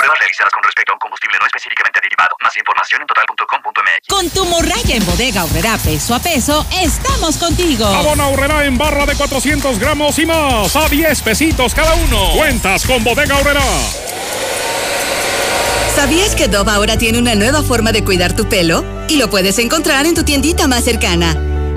Pruebas realizadas con respecto a un combustible no específicamente derivado. Más información en total.com.mx. Con tu morraya en bodega horrera peso a peso, estamos contigo. Abona Horrera en barra de 400 gramos y más a 10 pesitos cada uno. Cuentas con Bodega Horrera. ¿Sabías que Dove ahora tiene una nueva forma de cuidar tu pelo? Y lo puedes encontrar en tu tiendita más cercana.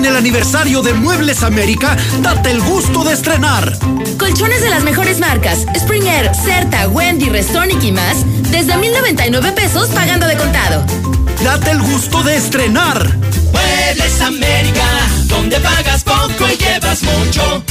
En el aniversario de Muebles América, date el gusto de estrenar. Colchones de las mejores marcas, Springer, Certa, Wendy, Restonic y más, desde 1,099 pesos pagando de contado. Date el gusto de estrenar. Muebles América, donde pagas poco y llevas mucho.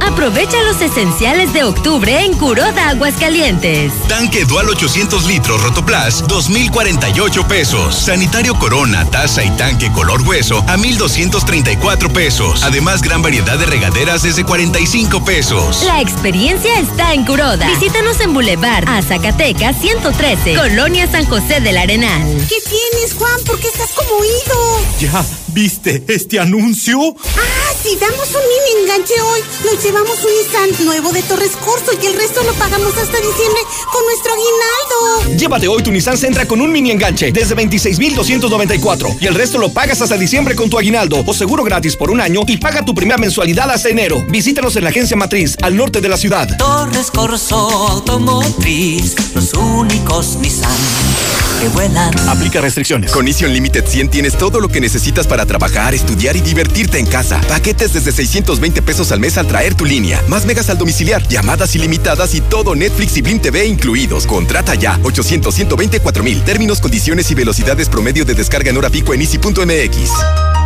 Aprovecha los esenciales de octubre en Curoda Aguascalientes. Tanque Dual 800 litros Rotoplas, 2,048 pesos. Sanitario Corona, taza y tanque color hueso a 1,234 pesos. Además, gran variedad de regaderas desde 45 pesos. La experiencia está en Curoda. Visítanos en Boulevard a Zacatecas 113, Colonia San José del Arenal. ¿Qué tienes, Juan? ¿Por qué estás como oído? ¿Ya viste este anuncio? Ah, si damos un mini enganche hoy, nos llevamos un Nissan nuevo de Torres Corso y el resto lo pagamos hasta diciembre con nuestro aguinaldo. Llévate hoy tu Nissan Sentra con un mini enganche desde 26,294 y el resto lo pagas hasta diciembre con tu aguinaldo o seguro gratis por un año y paga tu primera mensualidad hasta enero. Visítanos en la agencia matriz al norte de la ciudad. Torres Corso Automotriz, los únicos Nissan que vuelan. Aplica restricciones. Con Easy Unlimited 100 tienes todo lo que necesitas para trabajar, estudiar y divertirte en casa. Paquetes desde 620 pesos al mes al traer tu línea. Más megas al domiciliar, llamadas ilimitadas y todo Netflix y Blim TV incluidos. Contrata ya 800 124 mil. Términos, condiciones y velocidades promedio de descarga en hora pico en easy.mx.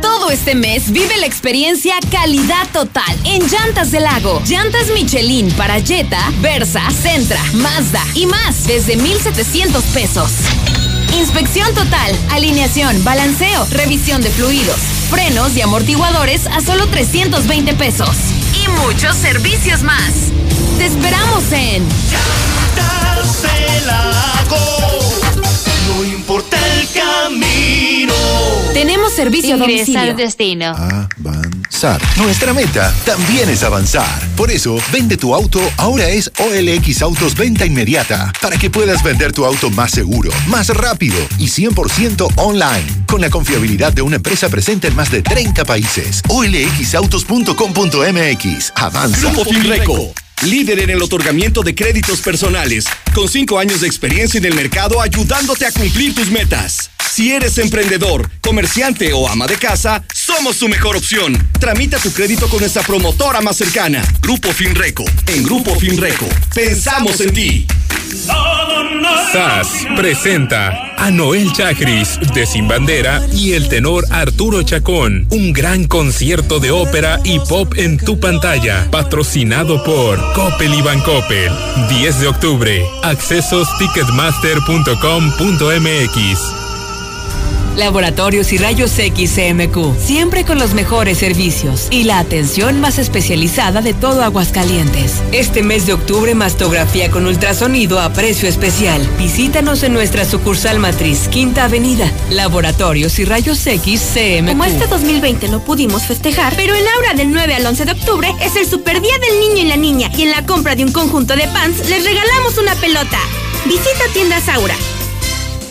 Todo este mes vive la experiencia calidad total en Llantas del Lago. Llantas Michelin para Jetta, Versa, Centra, Mazda y más desde 1,700 pesos. Inspección total, alineación, balanceo, revisión de fluidos, frenos y amortiguadores a solo 320 pesos. Y muchos servicios más. Te esperamos en Llantas del Lago. No importa el camino. Tenemos servicio a domicilio. al destino. Avanzar. Nuestra meta también es avanzar. Por eso, vende tu auto ahora es OLX Autos Venta Inmediata, para que puedas vender tu auto más seguro, más rápido y 100% online, con la confiabilidad de una empresa presente en más de 30 países. OLXautos.com.mx. Avanza. Grupo Finreco. Líder en el otorgamiento de créditos personales, con cinco años de experiencia en el mercado ayudándote a cumplir tus metas. Si eres emprendedor, comerciante o ama de casa, somos tu mejor opción. Tramita tu crédito con nuestra promotora más cercana, Grupo Finreco. En Grupo Finreco, pensamos en ti. SAS presenta a Noel Chagris de Sin Bandera y el tenor Arturo Chacón. Un gran concierto de ópera y pop en tu pantalla. Patrocinado por Coppel y Bancoppel. 10 de octubre. Accesos ticketmaster.com.mx. Laboratorios y Rayos X CMQ, siempre con los mejores servicios y la atención más especializada de todo Aguascalientes. Este mes de octubre, mastografía con ultrasonido a precio especial. Visítanos en nuestra sucursal matriz, Quinta Avenida. Laboratorios y Rayos X CMQ. Como este 2020 no pudimos festejar, pero en Aura del 9 al 11 de octubre es el super día del niño y la niña y en la compra de un conjunto de pants les regalamos una pelota. Visita tiendas Aura.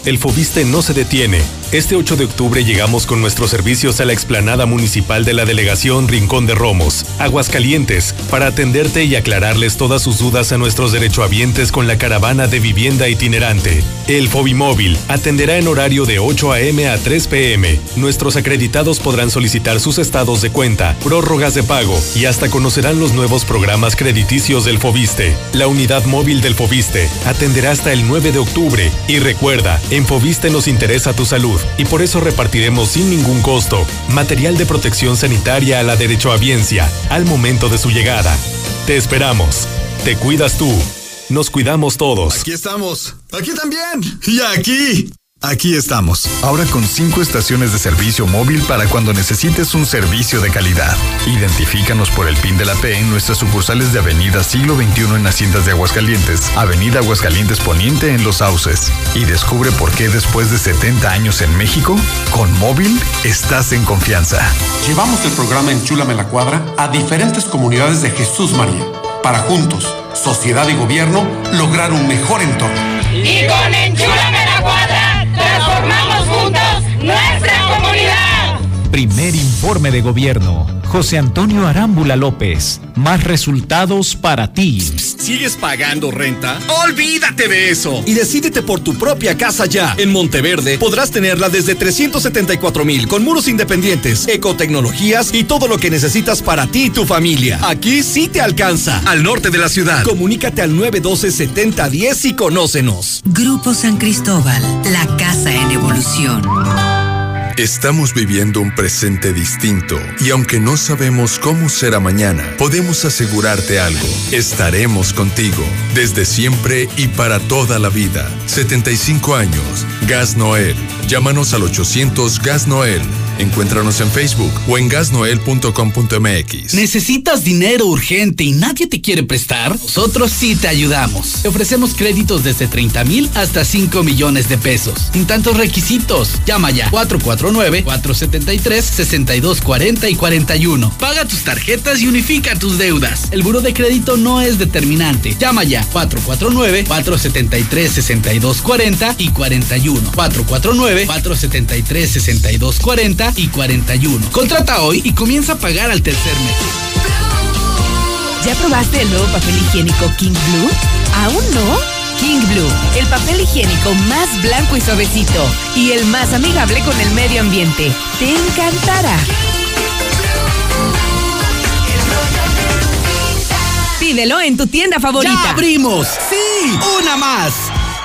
El Fobiste no se detiene. Este 8 de octubre llegamos con nuestros servicios a la explanada municipal de la delegación Rincón de Romos, Aguascalientes, para atenderte y aclararles todas sus dudas a nuestros derechohabientes con la caravana de vivienda itinerante. El Fobimóvil atenderá en horario de 8 a.m. a 3 p.m. Nuestros acreditados podrán solicitar sus estados de cuenta, prórrogas de pago y hasta conocerán los nuevos programas crediticios del Fobiste. La unidad móvil del Fobiste atenderá hasta el 9 de octubre y recuerda, en Fobiste nos interesa tu salud y por eso repartiremos sin ningún costo material de protección sanitaria a la derechohabiencia al momento de su llegada. Te esperamos. Te cuidas tú. Nos cuidamos todos. Aquí estamos. Aquí también. Y aquí. Aquí estamos, ahora con cinco estaciones de servicio móvil para cuando necesites un servicio de calidad. Identifícanos por el PIN de la P en nuestras sucursales de Avenida Siglo XXI en Haciendas de Aguascalientes, Avenida Aguascalientes Poniente en Los Sauces. Y descubre por qué después de 70 años en México, con móvil estás en confianza. Llevamos el programa Enchúlame la Cuadra a diferentes comunidades de Jesús María, para juntos, sociedad y gobierno, lograr un mejor entorno. Y con Enchúlame la Cuadra, nuestra comunidad. Primer informe de gobierno. José Antonio Arámbula López. Más resultados para ti. ¿Sigues pagando renta? Olvídate de eso y decídete por tu propia casa ya. En Monteverde podrás tenerla desde 374 mil con muros independientes, ecotecnologías y todo lo que necesitas para ti y tu familia. Aquí sí te alcanza. Al norte de la ciudad. Comunícate al 912-7010 y conócenos. Grupo San Cristóbal, la casa en evolución. Estamos viviendo un presente distinto y aunque no sabemos cómo será mañana, podemos asegurarte algo. Estaremos contigo desde siempre y para toda la vida. 75 años. Gas Noel. Llámanos al 800 Gas Noel. Encuéntranos en Facebook o en gasnoel.com.mx. ¿Necesitas dinero urgente y nadie te quiere prestar? Nosotros sí te ayudamos. Te ofrecemos créditos desde 30 mil hasta 5 millones de pesos. Sin tantos requisitos. Llama ya 449-473-6240 y 41. Paga tus tarjetas y unifica tus deudas. El buro de crédito no es determinante. Llama ya 449-473-6240 y 41. 449-473-6240 y 41. Contrata hoy y comienza a pagar al tercer mes. ¿Ya probaste el nuevo papel higiénico King Blue? ¿Aún no? King Blue, el papel higiénico más blanco y suavecito y el más amigable con el medio ambiente. Te encantará. Pídelo en tu tienda favorita. ¡Ya abrimos! ¡Sí! ¡Una más!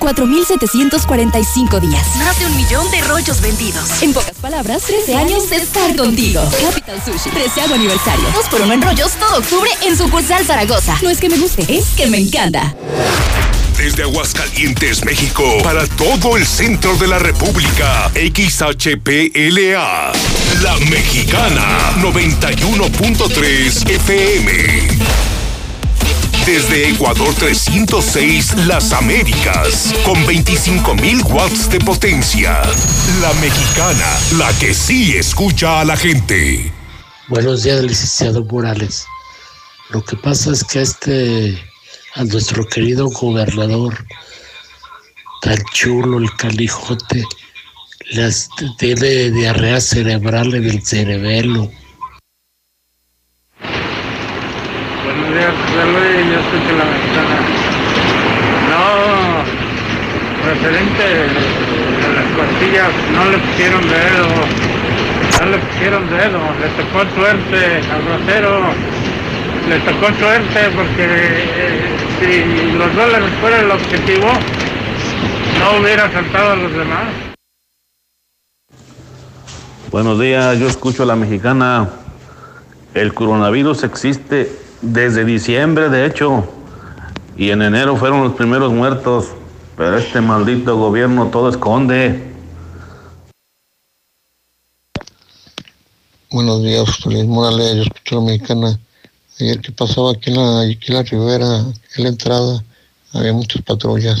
4.745 días. Más de un millón de rollos vendidos. En pocas palabras, 13 años de estar contigo. Capital Sushi, 13 aniversario. Dos por uno en rollos todo octubre en sucursal Zaragoza. No es que me guste, es que me encanta. Desde Aguascalientes, México, para todo el centro de la República, XHPLA, La Mexicana, 91.3 FM. Desde Ecuador 306, Las Américas, con 25.000 watts de potencia. La Mexicana, la que sí escucha a la gente. Buenos días, licenciado Morales. Lo que pasa es que este, a nuestro querido gobernador, tan chulo, el calijote, les tiene diarrea cerebral en el cerebelo. Buenos días, José Luis, yo escucho la mexicana. No, referente a las costillas, no le pusieron dedo, no le pusieron dedo, le tocó suerte al grosero, le tocó suerte porque eh, si los dólares fueran el objetivo, no hubiera saltado a los demás. Buenos días, yo escucho a la mexicana. El coronavirus existe desde diciembre, de hecho, y en enero fueron los primeros muertos, pero este maldito gobierno todo esconde. Buenos días, Luis Morales, yo escucho mexicana. Ayer que pasaba aquí en la, aquí en la ribera, en la entrada, había muchas patrullas.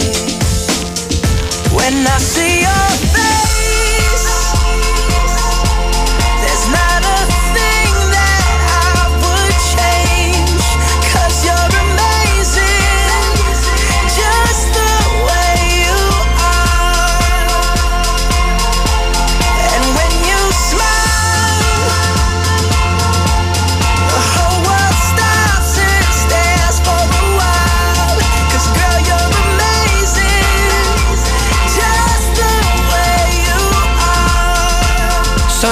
when I see your face,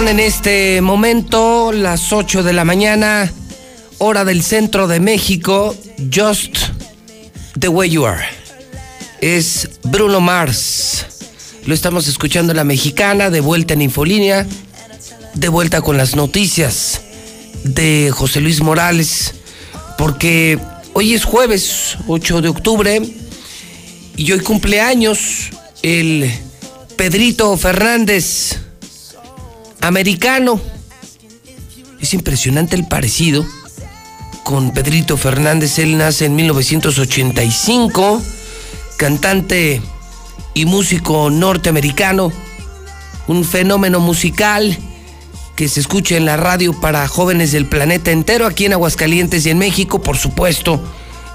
En este momento las 8 de la mañana, hora del centro de México, Just the Way You Are. Es Bruno Mars. Lo estamos escuchando en la mexicana, de vuelta en Infolínea, de vuelta con las noticias de José Luis Morales, porque hoy es jueves 8 de octubre y hoy cumpleaños el Pedrito Fernández, americano. Es impresionante el parecido con Pedrito Fernández. Él nace en 1985, cantante y músico norteamericano, un fenómeno musical que se escucha en la radio para jóvenes del planeta entero, aquí en Aguascalientes y en México, por supuesto,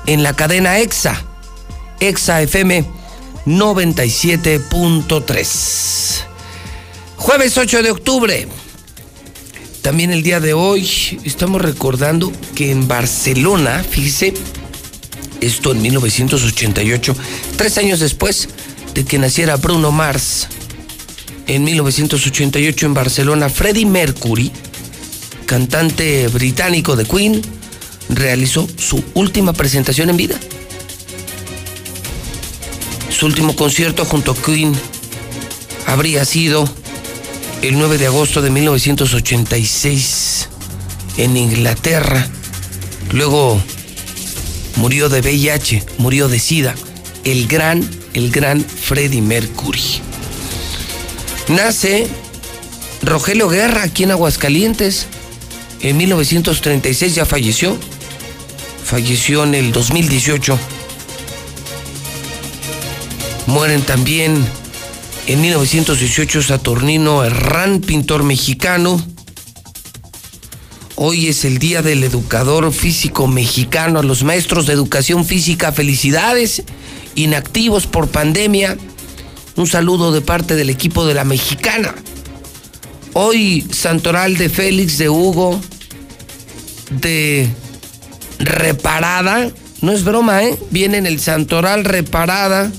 en la cadena EXA, EXA FM 97.3. Jueves 8 de octubre. También el día de hoy estamos recordando que en Barcelona, fíjese, esto en 1988, tres años después de que naciera Bruno Mars, en 1988 en Barcelona, Freddie Mercury, cantante británico de Queen, realizó su última presentación en vida. Su último concierto junto a Queen habría sido el 9 de agosto de 1986 en Inglaterra. Luego murió de VIH, murió de SIDA. El gran, el gran Freddie Mercury. Nace Rogelio Guerra aquí en Aguascalientes. En 1936 ya falleció. Falleció en el 2018. Mueren también en 1918 Saturnino Herrán, pintor mexicano. Hoy es el Día del Educador Físico Mexicano. A los maestros de educación física, felicidades. Inactivos por pandemia. Un saludo de parte del equipo de la mexicana. Hoy Santoral de Félix, de Hugo, de Reparada. No es broma, ¿eh? Viene en el Santoral Reparada.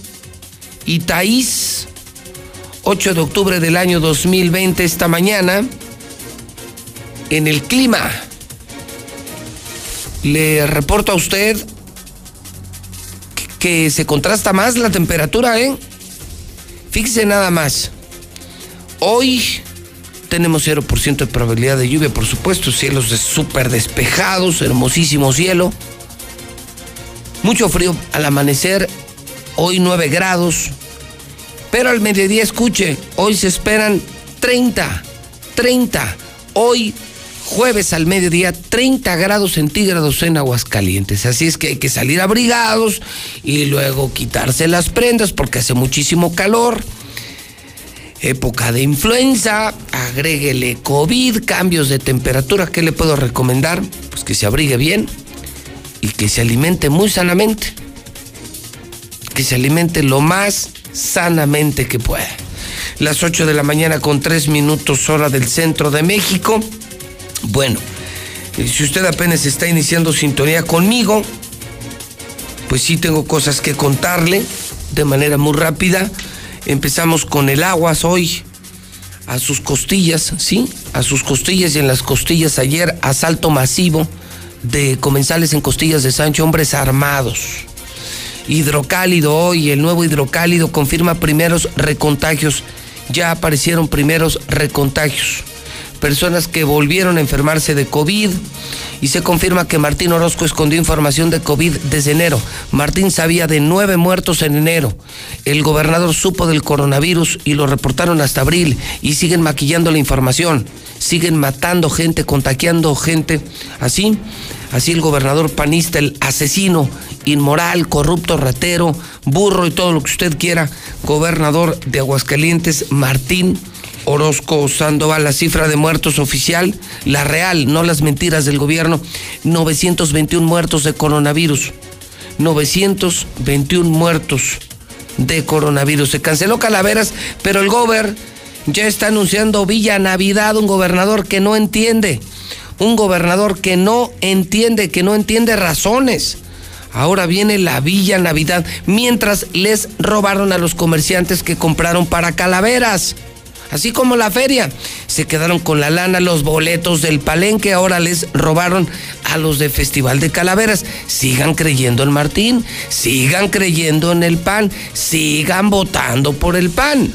Y Taís, 8 de octubre del año 2020, esta mañana, en el clima. Le reporto a usted que se contrasta más la temperatura, ¿eh? Fíjese nada más. Hoy tenemos 0% de probabilidad de lluvia, por supuesto, cielos súper despejados, hermosísimo cielo. Mucho frío al amanecer, hoy 9 grados, pero al mediodía escuche, hoy se esperan 30, 30, hoy jueves al mediodía 30 grados centígrados en Aguascalientes. Así es que hay que salir abrigados y luego quitarse las prendas porque hace muchísimo calor. Época de influenza, agréguele COVID, cambios de temperatura. ¿Qué le puedo recomendar? Pues que se abrigue bien y que se alimente muy sanamente. Que se alimente lo más sanamente que pueda. Las 8 de la mañana con 3 minutos hora del centro de México. Bueno, si usted apenas está iniciando sintonía conmigo, pues sí tengo cosas que contarle de manera muy rápida. Empezamos con el aguas hoy a sus costillas, ¿sí? A sus costillas y en las costillas ayer asalto masivo de comensales en costillas de Sancho, hombres armados. Hidrocálido hoy, el nuevo hidrocálido confirma primeros recontagios. Ya aparecieron primeros recontagios personas que volvieron a enfermarse de COVID y se confirma que Martín Orozco escondió información de COVID desde enero. Martín sabía de nueve muertos en enero. El gobernador supo del coronavirus y lo reportaron hasta abril y siguen maquillando la información, siguen matando gente, contagiando gente. Así, así el gobernador panista, el asesino, inmoral, corrupto, ratero, burro y todo lo que usted quiera, gobernador de Aguascalientes, Martín Orozco Sandoval, la cifra de muertos oficial, la real, no las mentiras del gobierno, 921 muertos de coronavirus. 921 muertos de coronavirus. Se canceló Calaveras, pero el gober ya está anunciando Villa Navidad, un gobernador que no entiende, un gobernador que no entiende, que no entiende razones. Ahora viene la Villa Navidad, mientras les robaron a los comerciantes que compraron para Calaveras. Así como la feria. Se quedaron con la lana los boletos del palenque, ahora les robaron a los de Festival de Calaveras. Sigan creyendo en Martín, sigan creyendo en el PAN, sigan votando por el PAN.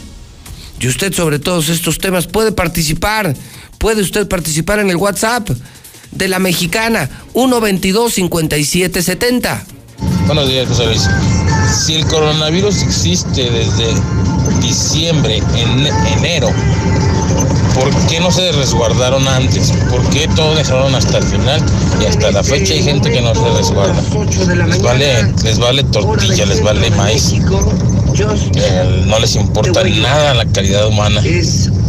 Y usted sobre todos estos temas puede participar. Puede usted participar en el WhatsApp de la mexicana 122 5770. Buenos días, José Luis. Si el coronavirus existe desde diciembre, en enero, ¿por qué no se resguardaron antes? ¿Por qué todo dejaron hasta el final? Y hasta la fecha hay gente que no se resguarda. Les vale, les vale tortilla, les vale maíz. Eh, no les importa nada la calidad humana.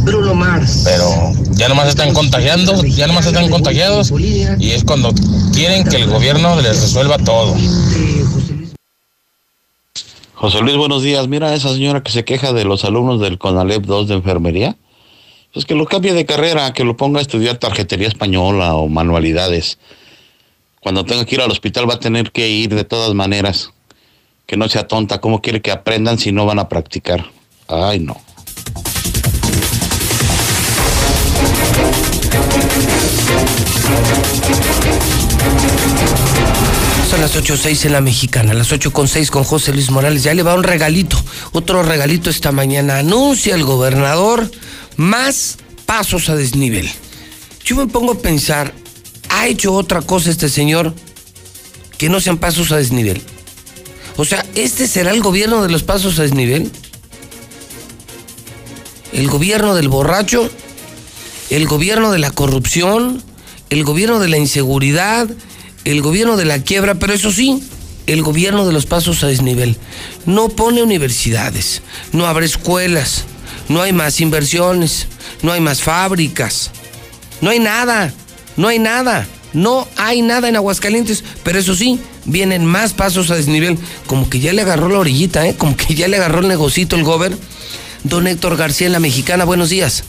Bruno Mars. Pero ya nomás están contagiando, ya nomás están contagiados y es cuando quieren que el gobierno les resuelva todo. José Luis, buenos días. Mira a esa señora que se queja de los alumnos del CONALEP 2 de enfermería. Pues que lo cambie de carrera, que lo ponga a estudiar tarjetería española o manualidades. Cuando tenga que ir al hospital va a tener que ir de todas maneras. Que no sea tonta. ¿Cómo quiere que aprendan si no van a practicar? Ay, no. Son las 8.06 en la mexicana, las 8.6 con José Luis Morales. Ya le va un regalito, otro regalito esta mañana. Anuncia el gobernador más pasos a desnivel. Yo me pongo a pensar, ¿ha hecho otra cosa este señor que no sean pasos a desnivel? O sea, ¿este será el gobierno de los pasos a desnivel? ¿El gobierno del borracho? ¿El gobierno de la corrupción? ¿El gobierno de la inseguridad? el gobierno de la quiebra, pero eso sí, el gobierno de los pasos a desnivel. No pone universidades, no abre escuelas, no hay más inversiones, no hay más fábricas, no hay nada, no hay nada, no hay nada en Aguascalientes, pero eso sí, vienen más pasos a desnivel, como que ya le agarró la orillita, ¿eh? como que ya le agarró el negocito el gober. Don Héctor García en la Mexicana, buenos días.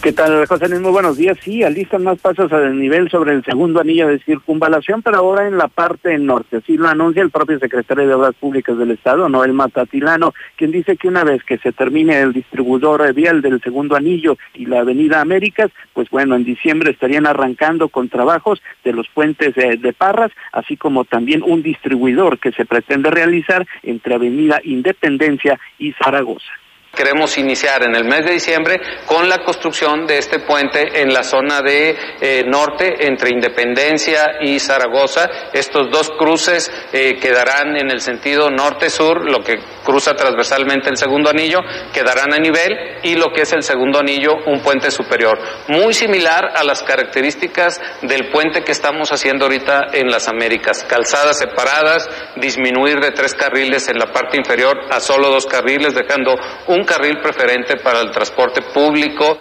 ¿Qué tal, José Luis? Muy buenos días. Sí, alistan más pasos a desnivel sobre el segundo anillo de circunvalación, pero ahora en la parte norte. Así lo anuncia el propio secretario de Obras Públicas del Estado, Noel Matatilano, quien dice que una vez que se termine el distribuidor vial del segundo anillo y la avenida Américas, pues bueno, en diciembre estarían arrancando con trabajos de los puentes de Parras, así como también un distribuidor que se pretende realizar entre avenida Independencia y Zaragoza. Queremos iniciar en el mes de diciembre con la construcción de este puente en la zona de eh, norte entre Independencia y Zaragoza. Estos dos cruces eh, quedarán en el sentido norte-sur, lo que cruza transversalmente el segundo anillo, quedarán a nivel y lo que es el segundo anillo, un puente superior. Muy similar a las características del puente que estamos haciendo ahorita en las Américas. Calzadas separadas, disminuir de tres carriles en la parte inferior a solo dos carriles, dejando un carril preferente para el transporte público.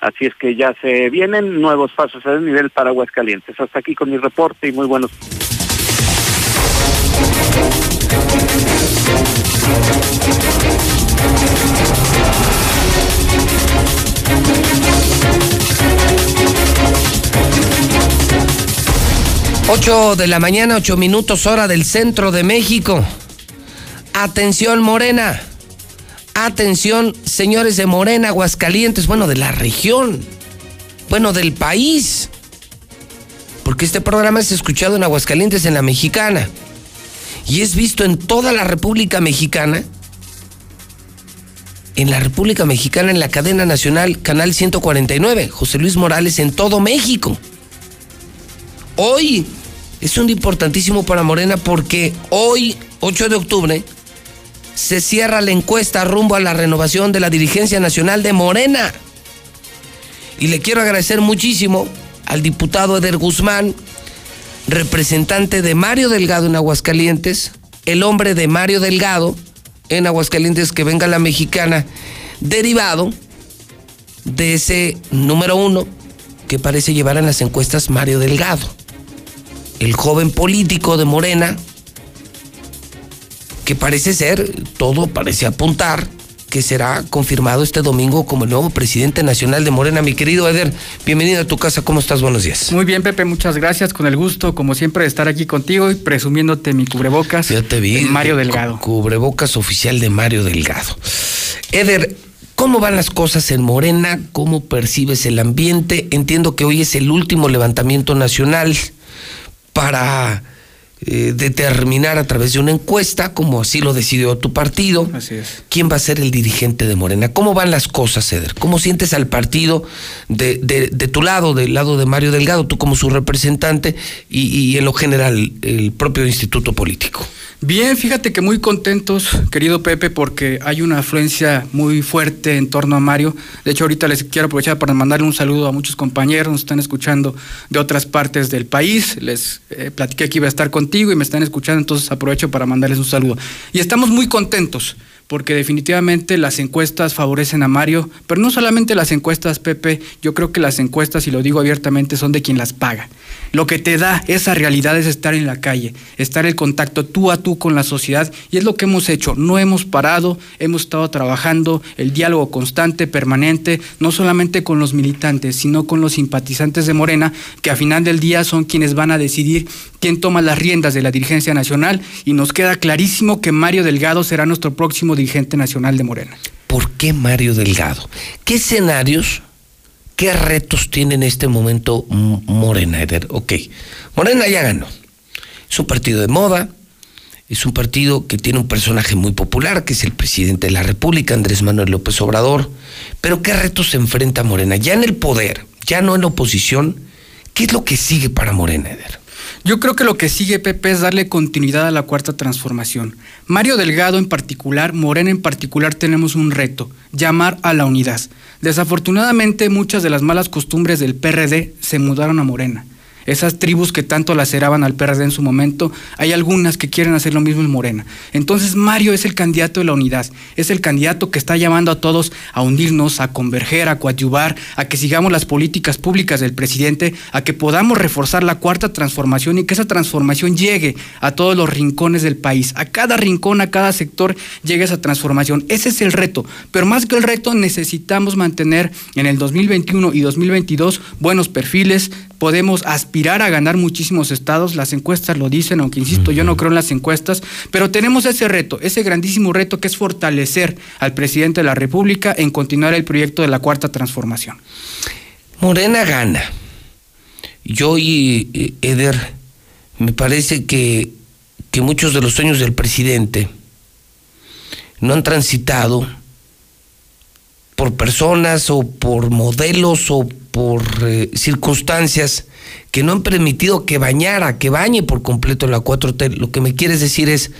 Así es que ya se vienen nuevos pasos a nivel para Aguascalientes. Hasta aquí con mi reporte y muy buenos. Ocho de la mañana, ocho minutos hora del centro de México. Atención Morena. Atención, señores de Morena, Aguascalientes, bueno, de la región, bueno, del país. Porque este programa es escuchado en Aguascalientes, en la mexicana. Y es visto en toda la República Mexicana. En la República Mexicana, en la cadena nacional, Canal 149, José Luis Morales, en todo México. Hoy es un importantísimo para Morena porque hoy, 8 de octubre, se cierra la encuesta rumbo a la renovación de la dirigencia nacional de Morena. Y le quiero agradecer muchísimo al diputado Eder Guzmán, representante de Mario Delgado en Aguascalientes, el hombre de Mario Delgado en Aguascalientes que venga la mexicana, derivado de ese número uno que parece llevar en las encuestas Mario Delgado, el joven político de Morena, que parece ser, todo parece apuntar, que será confirmado este domingo como el nuevo presidente nacional de Morena. Mi querido Eder, bienvenido a tu casa, ¿cómo estás? Buenos días. Muy bien, Pepe, muchas gracias. Con el gusto, como siempre, de estar aquí contigo y presumiéndote mi cubrebocas. Ya te vi. Mario Delgado. Cubrebocas oficial de Mario Delgado. Eder, ¿Cómo van las cosas en Morena? ¿Cómo percibes el ambiente? Entiendo que hoy es el último levantamiento nacional para eh, determinar a través de una encuesta, como así lo decidió tu partido, Así es. quién va a ser el dirigente de Morena. ¿Cómo van las cosas, Eder? ¿Cómo sientes al partido de, de- de tu lado, del lado de Mario Delgado, tú como su representante y, y en lo general el propio instituto político? Bien, fíjate que muy contentos, querido Pepe, porque hay una afluencia muy fuerte en torno a Mario. De hecho, ahorita les quiero aprovechar para mandarle un saludo a muchos compañeros, nos están escuchando de otras partes del país. Les eh, platiqué que iba a estar contigo y me están escuchando, entonces aprovecho para mandarles un saludo. Y estamos muy contentos porque definitivamente las encuestas favorecen a Mario, pero no solamente las encuestas, Pepe, yo creo que las encuestas, y lo digo abiertamente, son de quien las paga. Lo que te da esa realidad es estar en la calle, estar en contacto tú a tú con la sociedad, y es lo que hemos hecho. No hemos parado, hemos estado trabajando el diálogo constante, permanente, no solamente con los militantes, sino con los simpatizantes de Morena, que a final del día son quienes van a decidir quién toma las riendas de la dirigencia nacional, y nos queda clarísimo que Mario Delgado será nuestro próximo dirigente nacional de Morena. ¿Por qué Mario Delgado? ¿Qué escenarios, qué retos tiene en este momento Morena, Eder? Ok, Morena ya ganó. Es un partido de moda, es un partido que tiene un personaje muy popular, que es el presidente de la República, Andrés Manuel López Obrador. Pero ¿qué retos se enfrenta Morena? Ya en el poder, ya no en la oposición, ¿qué es lo que sigue para Morena, Eder? Yo creo que lo que sigue, Pepe, es darle continuidad a la cuarta transformación. Mario Delgado en particular, Morena en particular, tenemos un reto, llamar a la unidad. Desafortunadamente, muchas de las malas costumbres del PRD se mudaron a Morena. Esas tribus que tanto laceraban al PRD en su momento, hay algunas que quieren hacer lo mismo en Morena. Entonces Mario es el candidato de la unidad, es el candidato que está llamando a todos a unirnos, a converger, a coadyuvar, a que sigamos las políticas públicas del presidente, a que podamos reforzar la cuarta transformación y que esa transformación llegue a todos los rincones del país, a cada rincón, a cada sector llegue esa transformación. Ese es el reto, pero más que el reto necesitamos mantener en el 2021 y 2022 buenos perfiles, podemos aspirar a ganar muchísimos estados, las encuestas lo dicen, aunque insisto, yo no creo en las encuestas, pero tenemos ese reto, ese grandísimo reto que es fortalecer al presidente de la República en continuar el proyecto de la cuarta transformación. Morena gana. Yo y Eder, me parece que, que muchos de los sueños del presidente no han transitado por personas o por modelos o por eh, circunstancias que no han permitido que bañara, que bañe por completo la 4T. Lo que me quieres decir es,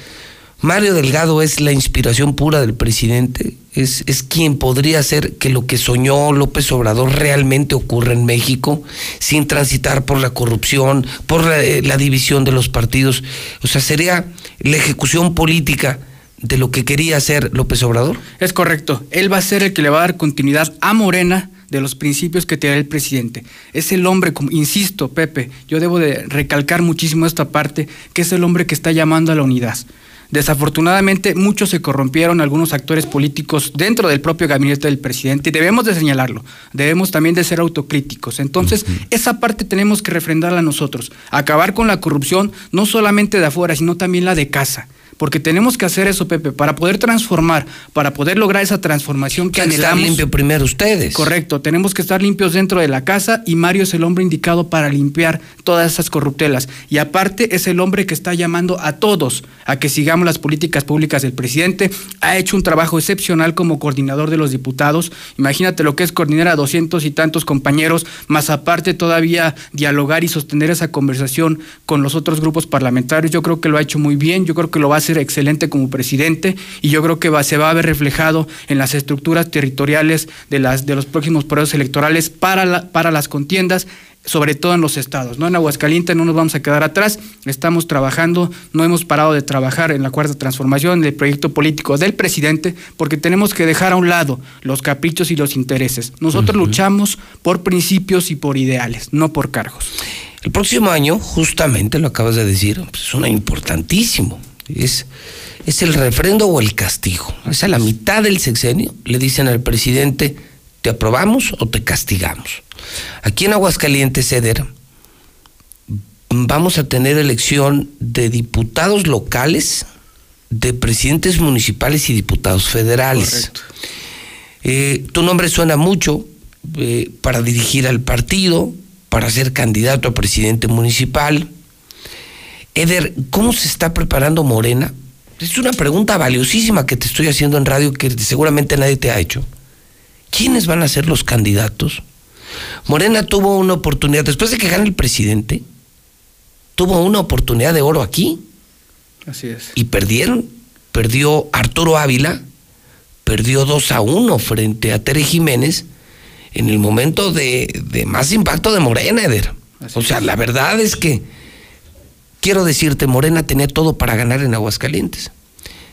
Mario Delgado es la inspiración pura del presidente, es, es quien podría hacer que lo que soñó López Obrador realmente ocurra en México, sin transitar por la corrupción, por la, eh, la división de los partidos. O sea, sería la ejecución política de lo que quería hacer López Obrador. Es correcto, él va a ser el que le va a dar continuidad a Morena de los principios que tiene el presidente. Es el hombre, como, insisto, Pepe, yo debo de recalcar muchísimo esta parte, que es el hombre que está llamando a la unidad. Desafortunadamente, muchos se corrompieron, algunos actores políticos dentro del propio gabinete del presidente, y debemos de señalarlo, debemos también de ser autocríticos. Entonces, esa parte tenemos que refrendarla nosotros, acabar con la corrupción, no solamente de afuera, sino también la de casa. Porque tenemos que hacer eso, Pepe, para poder transformar, para poder lograr esa transformación que que estar anhelamos. limpio primero ustedes. Correcto, tenemos que estar limpios dentro de la casa y Mario es el hombre indicado para limpiar todas esas corruptelas. Y aparte es el hombre que está llamando a todos a que sigamos las políticas públicas del presidente. Ha hecho un trabajo excepcional como coordinador de los diputados. Imagínate lo que es coordinar a doscientos y tantos compañeros, más aparte todavía dialogar y sostener esa conversación con los otros grupos parlamentarios. Yo creo que lo ha hecho muy bien, yo creo que lo va a hacer excelente como presidente y yo creo que va- se va a ver reflejado en las estructuras territoriales de, las, de los próximos procesos electorales para, la- para las contiendas sobre todo en los estados, ¿no? En Aguascalientes no nos vamos a quedar atrás, estamos trabajando, no hemos parado de trabajar en la cuarta transformación del proyecto político del presidente, porque tenemos que dejar a un lado los caprichos y los intereses. Nosotros luchamos por principios y por ideales, no por cargos. El próximo año, justamente lo acabas de decir, pues es una importantísimo. Es, es el refrendo o el castigo. Es a la mitad del sexenio. Le dicen al presidente, ¿te aprobamos o te castigamos? Aquí en Aguascalientes, Eder, vamos a tener elección de diputados locales, de presidentes municipales y diputados federales. Eh, tu nombre suena mucho eh, para dirigir al partido, para ser candidato a presidente municipal. Eder, ¿cómo se está preparando Morena? Es una pregunta valiosísima que te estoy haciendo en radio que seguramente nadie te ha hecho. ¿Quiénes van a ser los candidatos? Morena tuvo una oportunidad, después de que gane el presidente, tuvo una oportunidad de oro aquí. Así es. Y perdieron. Perdió Arturo Ávila, perdió 2 a 1 frente a Tere Jiménez en el momento de, de más impacto de Morena, Eder. o sea, la verdad es que, quiero decirte, Morena tenía todo para ganar en Aguascalientes.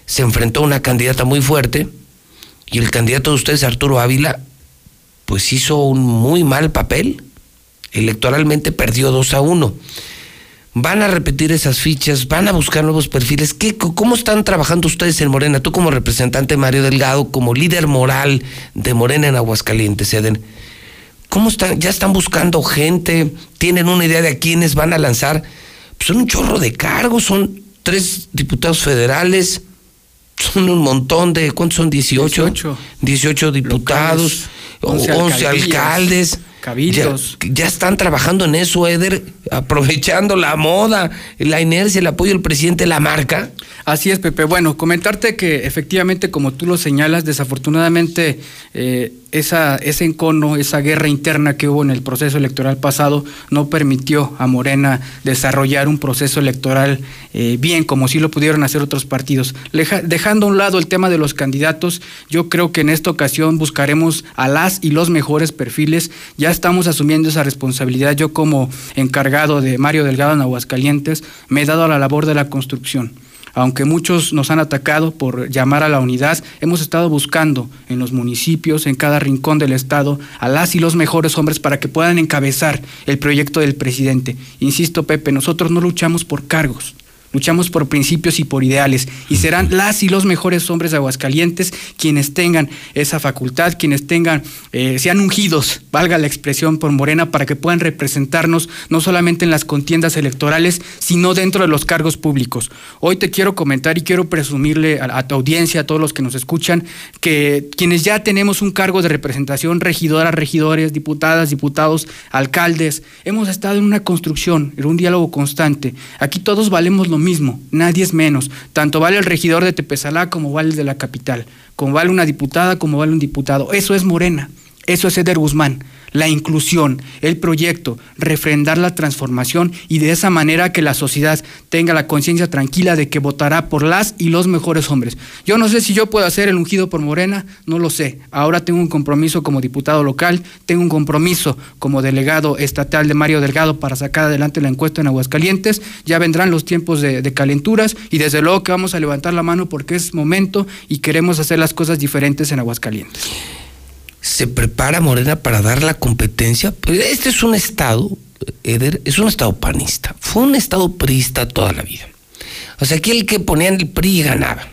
Se enfrentó a una candidata muy fuerte y el candidato de ustedes, Arturo Ávila, pues hizo un muy mal papel. Electoralmente perdió 2 a 1. Van a repetir esas fichas, van a buscar nuevos perfiles. ¿Qué, ¿Cómo están trabajando ustedes en Morena? Tú como representante Mario Delgado, como líder moral de Morena en Aguascalientes, Eden. ¿Cómo están? ¿Ya están buscando gente? ¿Tienen una idea de a quiénes van a lanzar? Pues son un chorro de cargos, son tres diputados federales, son un montón de, ¿cuántos son? 18. 18, 18 diputados, Locales, 11, 11 alcaldes. Cabildos. Ya, ya, están trabajando en eso, Eder, aprovechando la moda, la inercia, el apoyo del presidente, la marca. Así es, Pepe. Bueno, comentarte que efectivamente, como tú lo señalas, desafortunadamente eh, esa, ese encono, esa guerra interna que hubo en el proceso electoral pasado no permitió a Morena desarrollar un proceso electoral eh, bien, como sí lo pudieron hacer otros partidos. Leja, dejando a un lado el tema de los candidatos, yo creo que en esta ocasión buscaremos a las y los mejores perfiles. Ya estamos asumiendo esa responsabilidad. Yo como encargado de Mario Delgado en Aguascalientes me he dado a la labor de la construcción aunque muchos nos han atacado por llamar a la unidad, hemos estado buscando en los municipios, en cada rincón del Estado, a las y los mejores hombres para que puedan encabezar el proyecto del presidente. Insisto, Pepe, nosotros no luchamos por cargos. Luchamos por principios y por ideales. Y serán las y los mejores hombres de Aguascalientes quienes tengan esa facultad, quienes tengan, eh, sean ungidos, valga la expresión, por Morena, para que puedan representarnos no solamente en las contiendas electorales, sino dentro de los cargos públicos. Hoy te quiero comentar y quiero presumirle a, tu audiencia, a todos los que nos escuchan, que quienes ya tenemos un cargo de representación, regidoras, regidores, diputadas, diputados, alcaldes, hemos estado en una construcción, en un diálogo constante. Aquí todos valemos lo mismo, nadie es menos. Tanto vale el regidor de Tepezalá como vale el de la capital, como vale una diputada como vale un diputado. Eso es Morena, eso es Eder Guzmán la inclusión, el proyecto, refrendar la transformación y de esa manera que la sociedad tenga la conciencia tranquila de que votará por las y los mejores hombres. Yo no sé si yo puedo hacer el ungido por Morena, no lo sé. Ahora tengo un compromiso como diputado local, tengo un compromiso como delegado estatal de Mario Delgado para sacar adelante la encuesta en Aguascalientes. Ya vendrán los tiempos de, de calenturas y desde luego que vamos a levantar la mano porque es momento y queremos hacer las cosas diferentes en Aguascalientes se prepara Morena para dar la competencia. Pues este es un estado, Eder, es un estado panista. Fue un estado priista toda la vida. O sea, aquí el que ponían el PRI ganaba.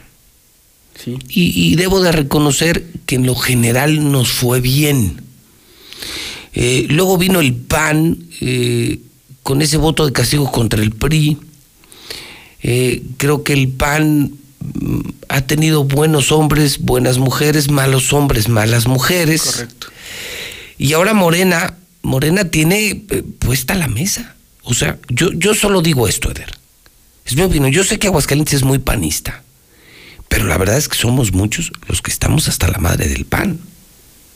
Sí. Y, y, debo de reconocer que en lo general nos fue bien. Eh, luego vino el PAN eh, con ese voto de castigo contra el PRI. Eh, creo que el PAN ha tenido buenos hombres, buenas mujeres, malos hombres, malas mujeres. Correcto. Y ahora Morena, Morena tiene eh, puesta la mesa. O sea, yo, yo solo digo esto, Eder. Es mi opinión. Yo sé que Aguascalientes es muy panista, pero la verdad es que somos muchos los que estamos hasta la madre del pan.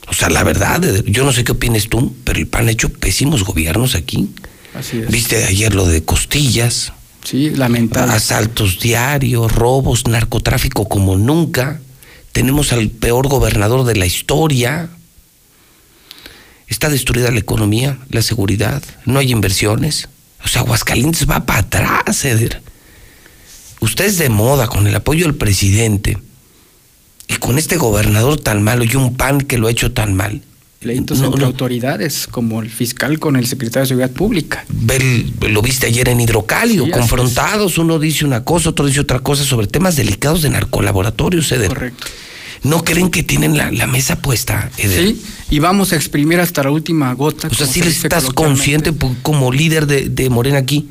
O sea, la verdad, Eder, yo no sé qué opines tú, pero el pan ha hecho pésimos gobiernos aquí. Así es. Viste ayer lo de costillas. Sí, lamentable. Asaltos diarios, robos, narcotráfico como nunca. Tenemos al peor gobernador de la historia. Está destruida la economía, la seguridad, no hay inversiones. O sea, Aguascalientes va para atrás, Eder. Usted es de moda con el apoyo del presidente y con este gobernador tan malo y un PAN que lo ha hecho tan mal. Pleitos no, entre no. autoridades, como el fiscal con el secretario de Seguridad Pública. Bel, lo viste ayer en Hidrocalio, sí, confrontados, uno dice una cosa, otro dice otra cosa sobre temas delicados de narcolaboratorios, Eder. Correcto. ¿No creen que tienen la, la, mesa puesta, Eder? Sí, y vamos a exprimir hasta la última gota. O sea, si ¿sí estás consciente como líder de, de Morena aquí,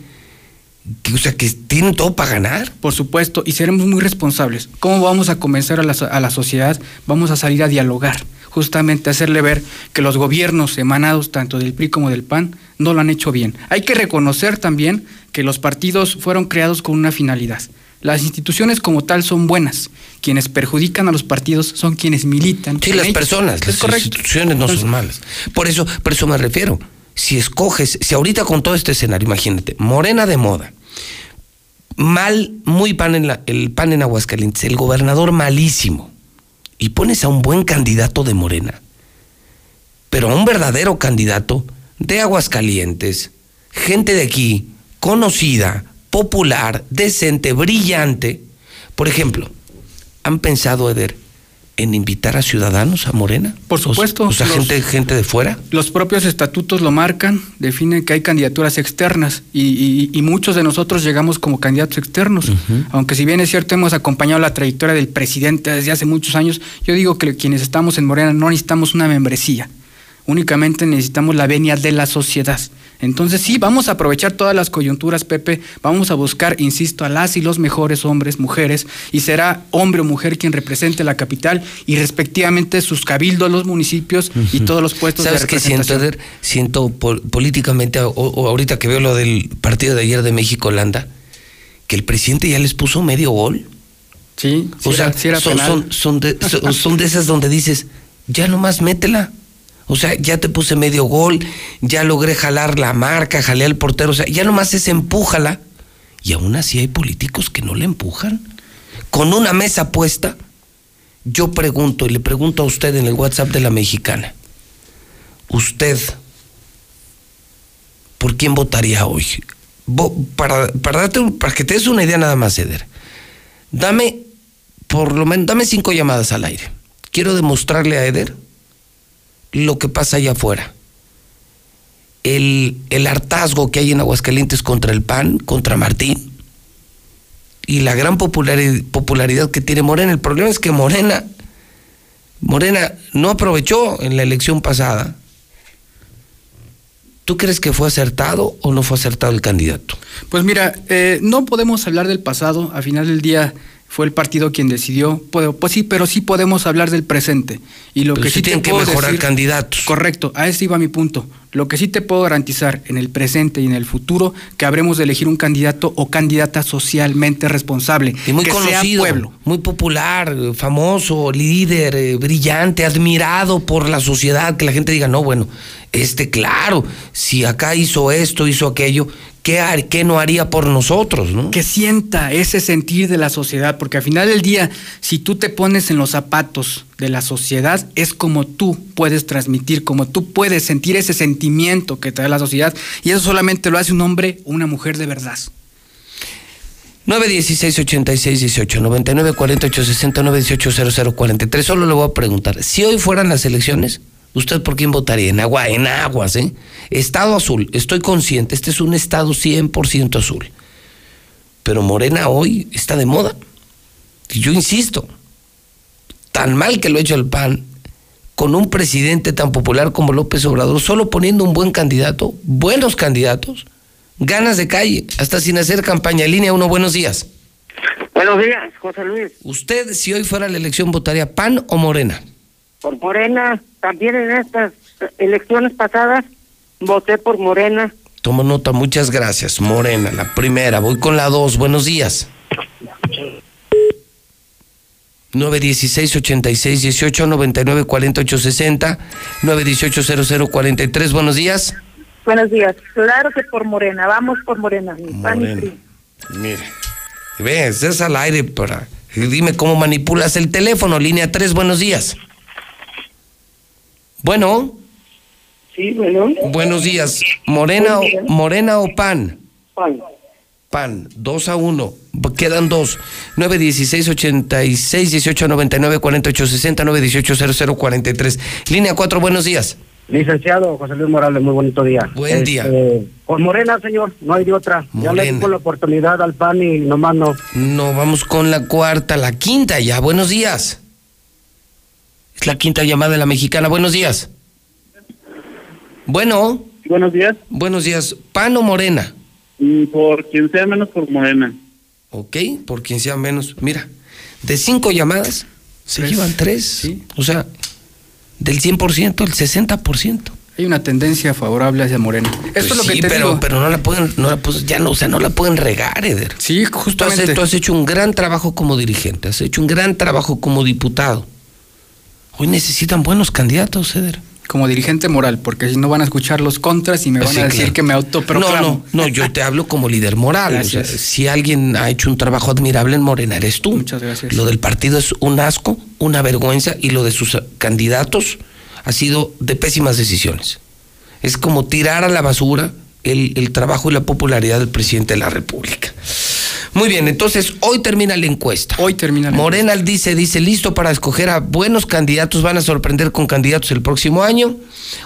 que, o sea, que tienen todo para ganar. Por supuesto, y seremos muy responsables. ¿Cómo vamos a convencer a la, a la sociedad? Vamos a salir a dialogar justamente hacerle ver que los gobiernos emanados tanto del PRI como del PAN no lo han hecho bien. Hay que reconocer también que los partidos fueron creados con una finalidad. Las instituciones como tal son buenas. Quienes perjudican a los partidos son quienes militan. Sí, las ellos. personas, Es las correcto. instituciones no son malas. Por eso, por eso me refiero. Si escoges, si ahorita con todo este escenario, imagínate, Morena de moda, mal, muy pan en la- el pan en Aguascalientes, el gobernador malísimo, y pones a un buen candidato de Morena, pero a un verdadero candidato de Aguascalientes, gente de aquí, conocida, popular, decente, brillante. Por ejemplo, ¿han pensado, Eder, en invitar a ciudadanos a Morena? Por supuesto. O sea, los- gente, gente de fuera. Los propios estatutos lo marcan, definen que hay candidaturas externas y, y- y muchos de nosotros llegamos como candidatos externos. Aunque si bien es cierto hemos acompañado la trayectoria del presidente desde hace muchos años, yo digo que quienes estamos en Morena no necesitamos una membresía, únicamente necesitamos la venia de la sociedad. Entonces sí, vamos a aprovechar todas las coyunturas, Pepe, vamos a buscar, insisto, a las y los mejores hombres, mujeres, y será hombre o mujer quien represente la capital y respectivamente sus cabildos, los municipios y todos los puestos ¿Sabes de qué siento, representación. Eder? Siento pol- políticamente, o, o ahorita que veo lo del partido de ayer de México-Holanda, que el presidente ya les puso medio gol. Sí, o sí sea, era- sí era son, penal. son, son de, son- son de esas donde dices, ya nomás métela. O sea, ya te puse medio gol, ya logré jalar la marca, jalé al portero, o sea, ya nomás es empújala. Y aún así hay políticos que no le empujan. Con una mesa puesta, yo pregunto, y le pregunto a usted en el WhatsApp de la mexicana, usted, ¿por quién votaría hoy? Para, para, darte para que te des una idea nada más, Eder. Dame, por lo menos, dame cinco llamadas al aire. Quiero demostrarle a Eder lo que pasa allá afuera. El, el hartazgo que hay en Aguascalientes contra el PAN, contra Martín, y la gran populari- popularidad que tiene Morena. El problema es que Morena, Morena no aprovechó en la elección pasada. ¿Tú crees que fue acertado o no fue acertado el candidato? Pues mira, eh, no podemos hablar del pasado, al final del día fue el partido quien decidió, pues, pues sí, pero sí podemos hablar del presente. Y lo Pero que sí sí te tienen que mejorar decir- candidatos. Correcto, a ese iba mi punto. Lo que sí te puedo garantizar en el presente y en el futuro, que habremos de elegir un candidato o candidata socialmente responsable. Y muy que sea conocido, pueblo. muy popular, famoso, líder, eh, brillante, admirado por la sociedad, que la gente diga, no, bueno, este, claro, si acá hizo esto, hizo aquello, ¿qué, har- qué no haría por nosotros, no? que sienta ese sentir de la sociedad, porque al final del día, si tú te pones en los zapatos de la sociedad, es como tú puedes transmitir, como tú puedes sentir ese sentimiento que te da la sociedad, y eso solamente lo hace un hombre o una mujer de verdad. 916 86 18 99 48 60 918 00 43. Solo le voy a preguntar, si hoy fueran las elecciones, ¿usted por quién votaría? En agua, en aguas, ¿eh? Estado azul, estoy consciente, este es un estado 100% azul. Pero Morena hoy está de moda. Y yo insisto, tan mal que lo ha hecho el PAN, con un presidente tan popular como López Obrador, solo poniendo un buen candidato, buenos candidatos, ganas de calle, hasta sin hacer campaña en línea. Uno, buenos días. Buenos días, José Luis. ¿Usted, si hoy fuera la elección, votaría PAN o Morena? Por Morena, también en estas elecciones pasadas voté por Morena. Tomo nota, muchas gracias. Morena, la primera. Voy con la dos. Buenos días. 916 86 18 99 48 60 918 00 43. Buenos días. Buenos días. Claro que por Morena, vamos por Morena. Morena. Mire, ve, estás al aire para. Dime cómo manipulas el teléfono. Línea 3, buenos días. Bueno. Sí, bueno. Buenos días. ¿Morena, o, Buen día. morena o pan? Pan. PAN, 2 a 1. Quedan dos. 916 86 18 99 48 60 918 00 43. Línea 4, buenos días. Licenciado José Luis Morales, muy bonito día. Buen día. Por Morena, señor, no hay de otra. Ya le Morena. dimos la oportunidad al PAN y nomás no. No, vamos con la cuarta, la quinta ya. Buenos días. Es la quinta llamada de la mexicana. Buenos días. Bueno. Buenos días. Buenos días. ¿Pan o morena? Mm, Por quien sea menos por Morena. Ok, por quien sea menos. Mira, de cinco llamadas, se llevan tres. O sea, Del 100%, el 60%. Hay una tendencia favorable hacia Morena. Esto Pues es lo que sí, te pero, digo. pero no la pueden, no la, pues ya no, o sea, no la pueden regar, Eder. Sí, Tú has, justamente. tú has hecho un gran trabajo como dirigente, has hecho un gran trabajo como diputado. Hoy necesitan buenos candidatos, Eder. Como dirigente moral, porque si no van a escuchar los contras y me van Sí, a decir claro. que me autoproclamo. No, no, no, yo te hablo como líder moral. O sea, si alguien ha hecho un trabajo admirable en Morena, eres tú. Muchas gracias. Lo del partido es un asco, una vergüenza, y lo de sus candidatos ha sido de pésimas decisiones. Es como tirar a la basura el, el trabajo y la popularidad del presidente de la República. Muy bien, entonces hoy termina la encuesta. Hoy termina la Morena dice, dice, listo para escoger a buenos candidatos, van a sorprender con candidatos el próximo año.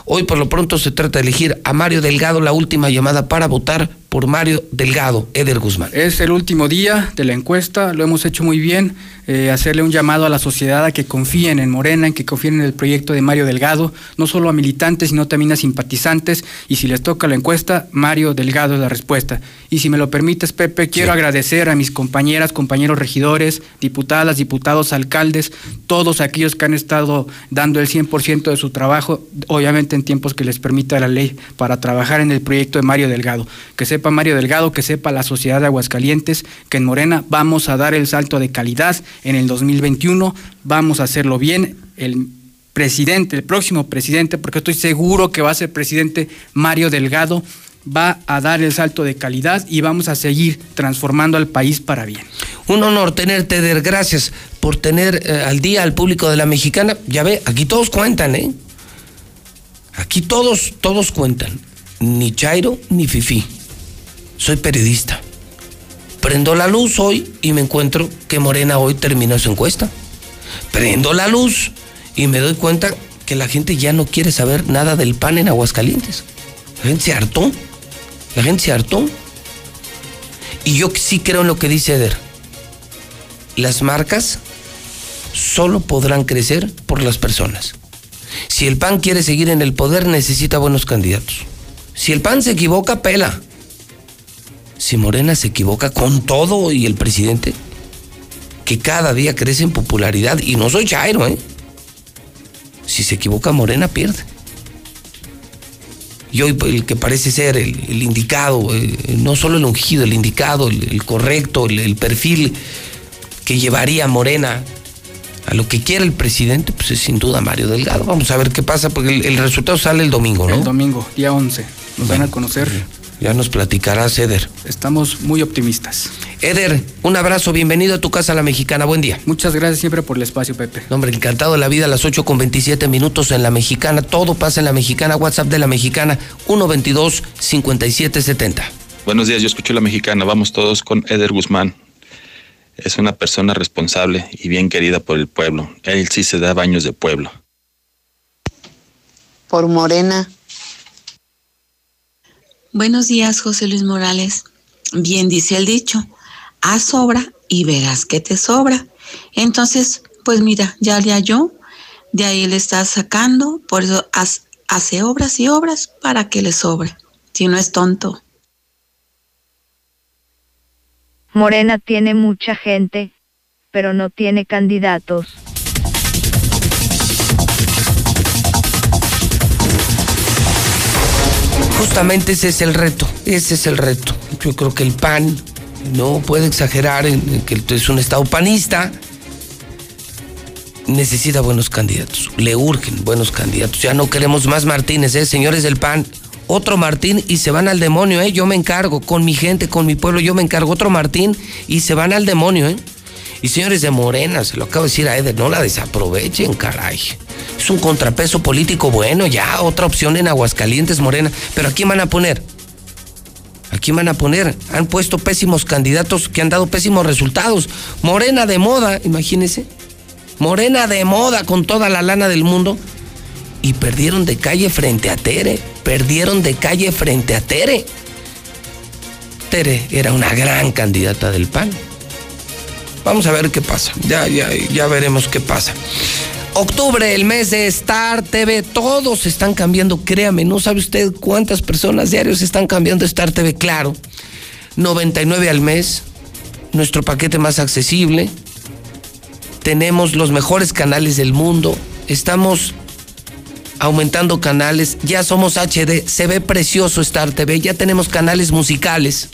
Hoy por lo pronto se trata de elegir a Mario Delgado, la última llamada para votar por Mario Delgado, Eder Guzmán. Es el último día de la encuesta, lo hemos hecho muy bien. eh, hacerle un llamado a la sociedad a que confíen en Morena, en que confíen en el proyecto de Mario Delgado, no solo a militantes, sino también a simpatizantes. Y si les toca la encuesta, Mario Delgado es la respuesta. Y si me lo permites, Pepe, quiero agradecer a mis compañeras, compañeros regidores, diputadas, diputados, alcaldes, todos aquellos que han estado dando el 100% de su trabajo, en tiempos que les permita la ley, para trabajar en el proyecto de Mario Delgado. Que sepa Mario Delgado, que sepa la sociedad de Aguascalientes, que en Morena vamos a dar el salto de calidad en el 2021, vamos a hacerlo bien. El presidente, el próximo presidente, porque estoy seguro que va a ser presidente Mario Delgado, va a dar el salto de calidad y vamos a seguir transformando al país para bien. Un honor tenerte, Eder. Gracias por tener eh, al día al público de la mexicana. Ya ve, aquí todos cuentan, ¿eh? Aquí todos, todos cuentan. Ni Chairo ni Fifi. Soy periodista. Prendo la luz hoy y me encuentro que Morena hoy terminó su encuesta. Prendo la luz y me doy cuenta que la gente ya no quiere saber nada del pan en Aguascalientes. La gente se hartó. La gente se hartó. Y yo sí creo en lo que dice Eder. Las marcas solo podrán crecer por las personas. Si el PAN quiere seguir en el poder, necesita buenos candidatos. Si el PAN se equivoca, pela. Si Morena se equivoca con todo y el presidente, que cada día crece en popularidad, y no soy Chairo, ¿eh? Si se equivoca Morena, pierde. Y hoy el que parece ser el, indicado, no solo el ungido, el indicado, el, correcto, el, perfil que llevaría Morena a lo que quiere el presidente, pues es sin duda Mario Delgado. Vamos a ver qué pasa, porque el, el resultado sale el domingo, ¿no? El domingo, día 11, nos van a conocer. Ya nos platicarás, Eder. Estamos muy optimistas. Eder, un abrazo, bienvenido a tu casa la mexicana, buen día. Muchas gracias siempre por el espacio, Pepe. No, Hombre, encantado de la vida a las 8 con 27 minutos en la mexicana. Todo pasa en la mexicana. WhatsApp de la mexicana 122-5770. Buenos días, yo escucho la mexicana. Vamos todos con Eder Guzmán. Es una persona responsable y bien querida por el pueblo. Él sí se da baños de pueblo. Por Morena. Buenos días, José Luis Morales. Bien dice el dicho, haz sobra y verás que te sobra. Entonces, pues mira, ya le yo, de ahí le estás sacando, por eso haz- hace obras y obras para que le sobre. Si no es tonto. Morena tiene mucha gente, pero no tiene candidatos. Justamente ese es el reto, ese es el reto. Yo creo que el PAN no puede exagerar en que es un estado panista. Necesita buenos candidatos, le urgen buenos candidatos. Ya no queremos más Martínez, ¿eh? señores del PAN. Otro Martín y se van al demonio, ¿eh? Yo me encargo, con mi gente, con mi pueblo, yo me encargo. Otro Martín y se van al demonio, ¿eh? Y señores de Morena, se lo acabo de decir a Eder, no la desaprovechen, caray. Es un contrapeso político bueno, ya, otra opción en Aguascalientes, Morena. Pero ¿a quién van a poner? ¿A quién van a poner? Han puesto pésimos candidatos que han dado pésimos resultados. Morena de moda, imagínense. Morena de moda con toda la lana del mundo. Y perdieron de calle frente a Tere. Perdieron de calle frente a Tere. Tere era una gran candidata del PAN. Vamos a ver qué pasa. Ya, ya, ya veremos qué pasa. Octubre, el mes de Star TV, todos están cambiando, créame, no sabe usted cuántas personas diarios están cambiando Star TV, claro. 99 al mes, nuestro paquete más accesible. Tenemos los mejores canales del mundo. Estamos aumentando canales, ya somos HD, se ve precioso Star TV, ya tenemos canales musicales.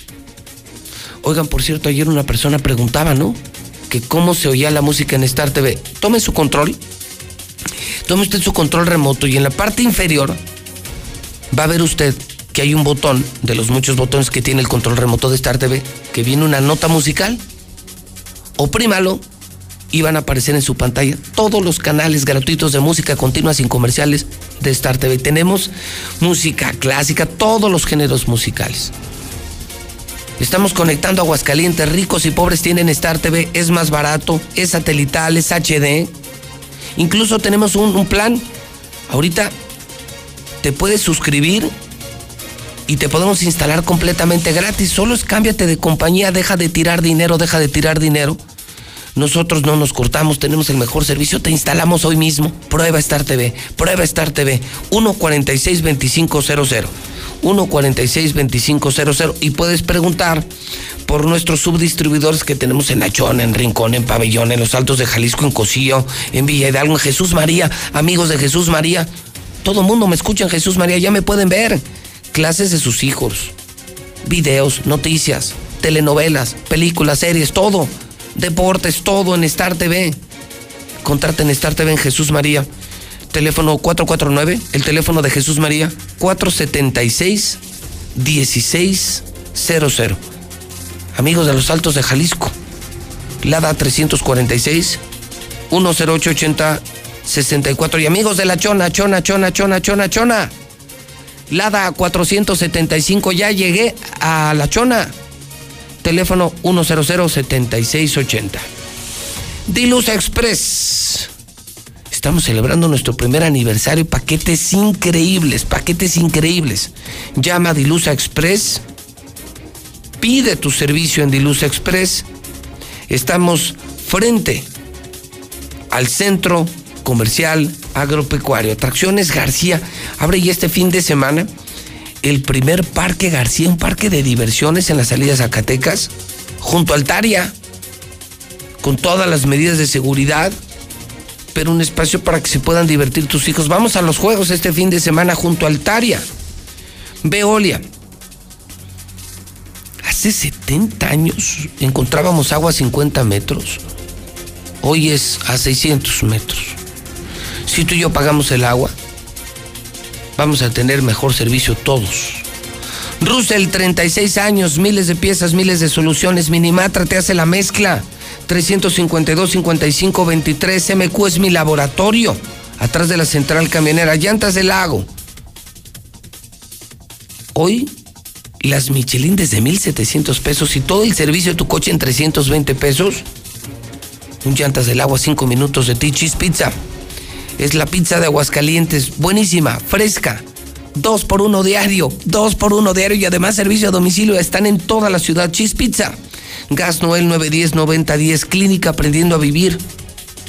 Oigan, por cierto, ayer una persona preguntaba, ¿no? Que cómo se oía la música en Star TV. Tome su control, tome usted su control remoto y en la parte inferior va a ver usted que hay un botón de los muchos botones que tiene el control remoto de Star TV, que viene una nota musical. Oprímalo y van a aparecer en su pantalla todos los canales gratuitos de música continua sin comerciales de Star TV. Tenemos música clásica, todos los géneros musicales. Estamos conectando a Aguascalientes, ricos y pobres tienen Star TV, es más barato, es satelital, es HD. Incluso tenemos un, un plan. Ahorita te puedes suscribir y te podemos instalar completamente gratis. Solo es cámbiate de compañía, deja de tirar dinero, deja de tirar dinero. Nosotros no nos cortamos, tenemos el mejor servicio, te instalamos hoy mismo. Prueba Star TV, prueba Star TV, 146-2500. 146-2500 y puedes preguntar por nuestros subdistribuidores que tenemos en Achón, en Rincón, en Pabellón, en Los Altos de Jalisco, en Cocío, en Villa Hidalgo, en Jesús María, amigos de Jesús María. Todo el mundo me escucha en Jesús María, ya me pueden ver. Clases de sus hijos, videos, noticias, telenovelas, películas, series, todo. Deportes, todo en Star TV. Contraten Star TV en Jesús María. Teléfono 449, el teléfono de Jesús María, 476 1600. Amigos de los Altos de Jalisco, Lada 346 10880 64 y amigos de la Chona, Chona, Chona, Chona, Chona, Chona. Lada 475, ya llegué a la Chona. Teléfono 100-7680. Diluz Express. Estamos celebrando nuestro primer aniversario. Paquetes increíbles, paquetes increíbles. Llama a Dilusa Express. Pide tu servicio en Dilusa Express. Estamos frente al centro comercial agropecuario. Atracciones García abre ya este fin de semana el primer parque García, un parque de diversiones en las salidas Zacatecas, junto a Altaria, con todas las medidas de seguridad, pero un espacio para que se puedan divertir tus hijos. Vamos a los juegos este fin de semana junto a Altaria. Veolia. Hace 70 años encontrábamos agua a 50 metros. Hoy es a 600 metros. Si tú y yo pagamos el agua, vamos a tener mejor servicio todos. Russell, 36 años, miles de piezas, miles de soluciones. Minimatra te hace la mezcla. 352-55-23. MQ es mi laboratorio. Atrás de la central camionera. Llantas del lago. Hoy, las Michelin desde 1,700 pesos y todo el servicio de tu coche en 320 pesos. Un llantas del agua, 5 minutos de Tichis Pizza. Es la pizza de Aguascalientes, buenísima, fresca. Dos por uno diario, dos por uno diario y además servicio a domicilio. Están en toda la ciudad. Cheese Pizza. Gas Noel 910-9010. Clínica Aprendiendo a Vivir.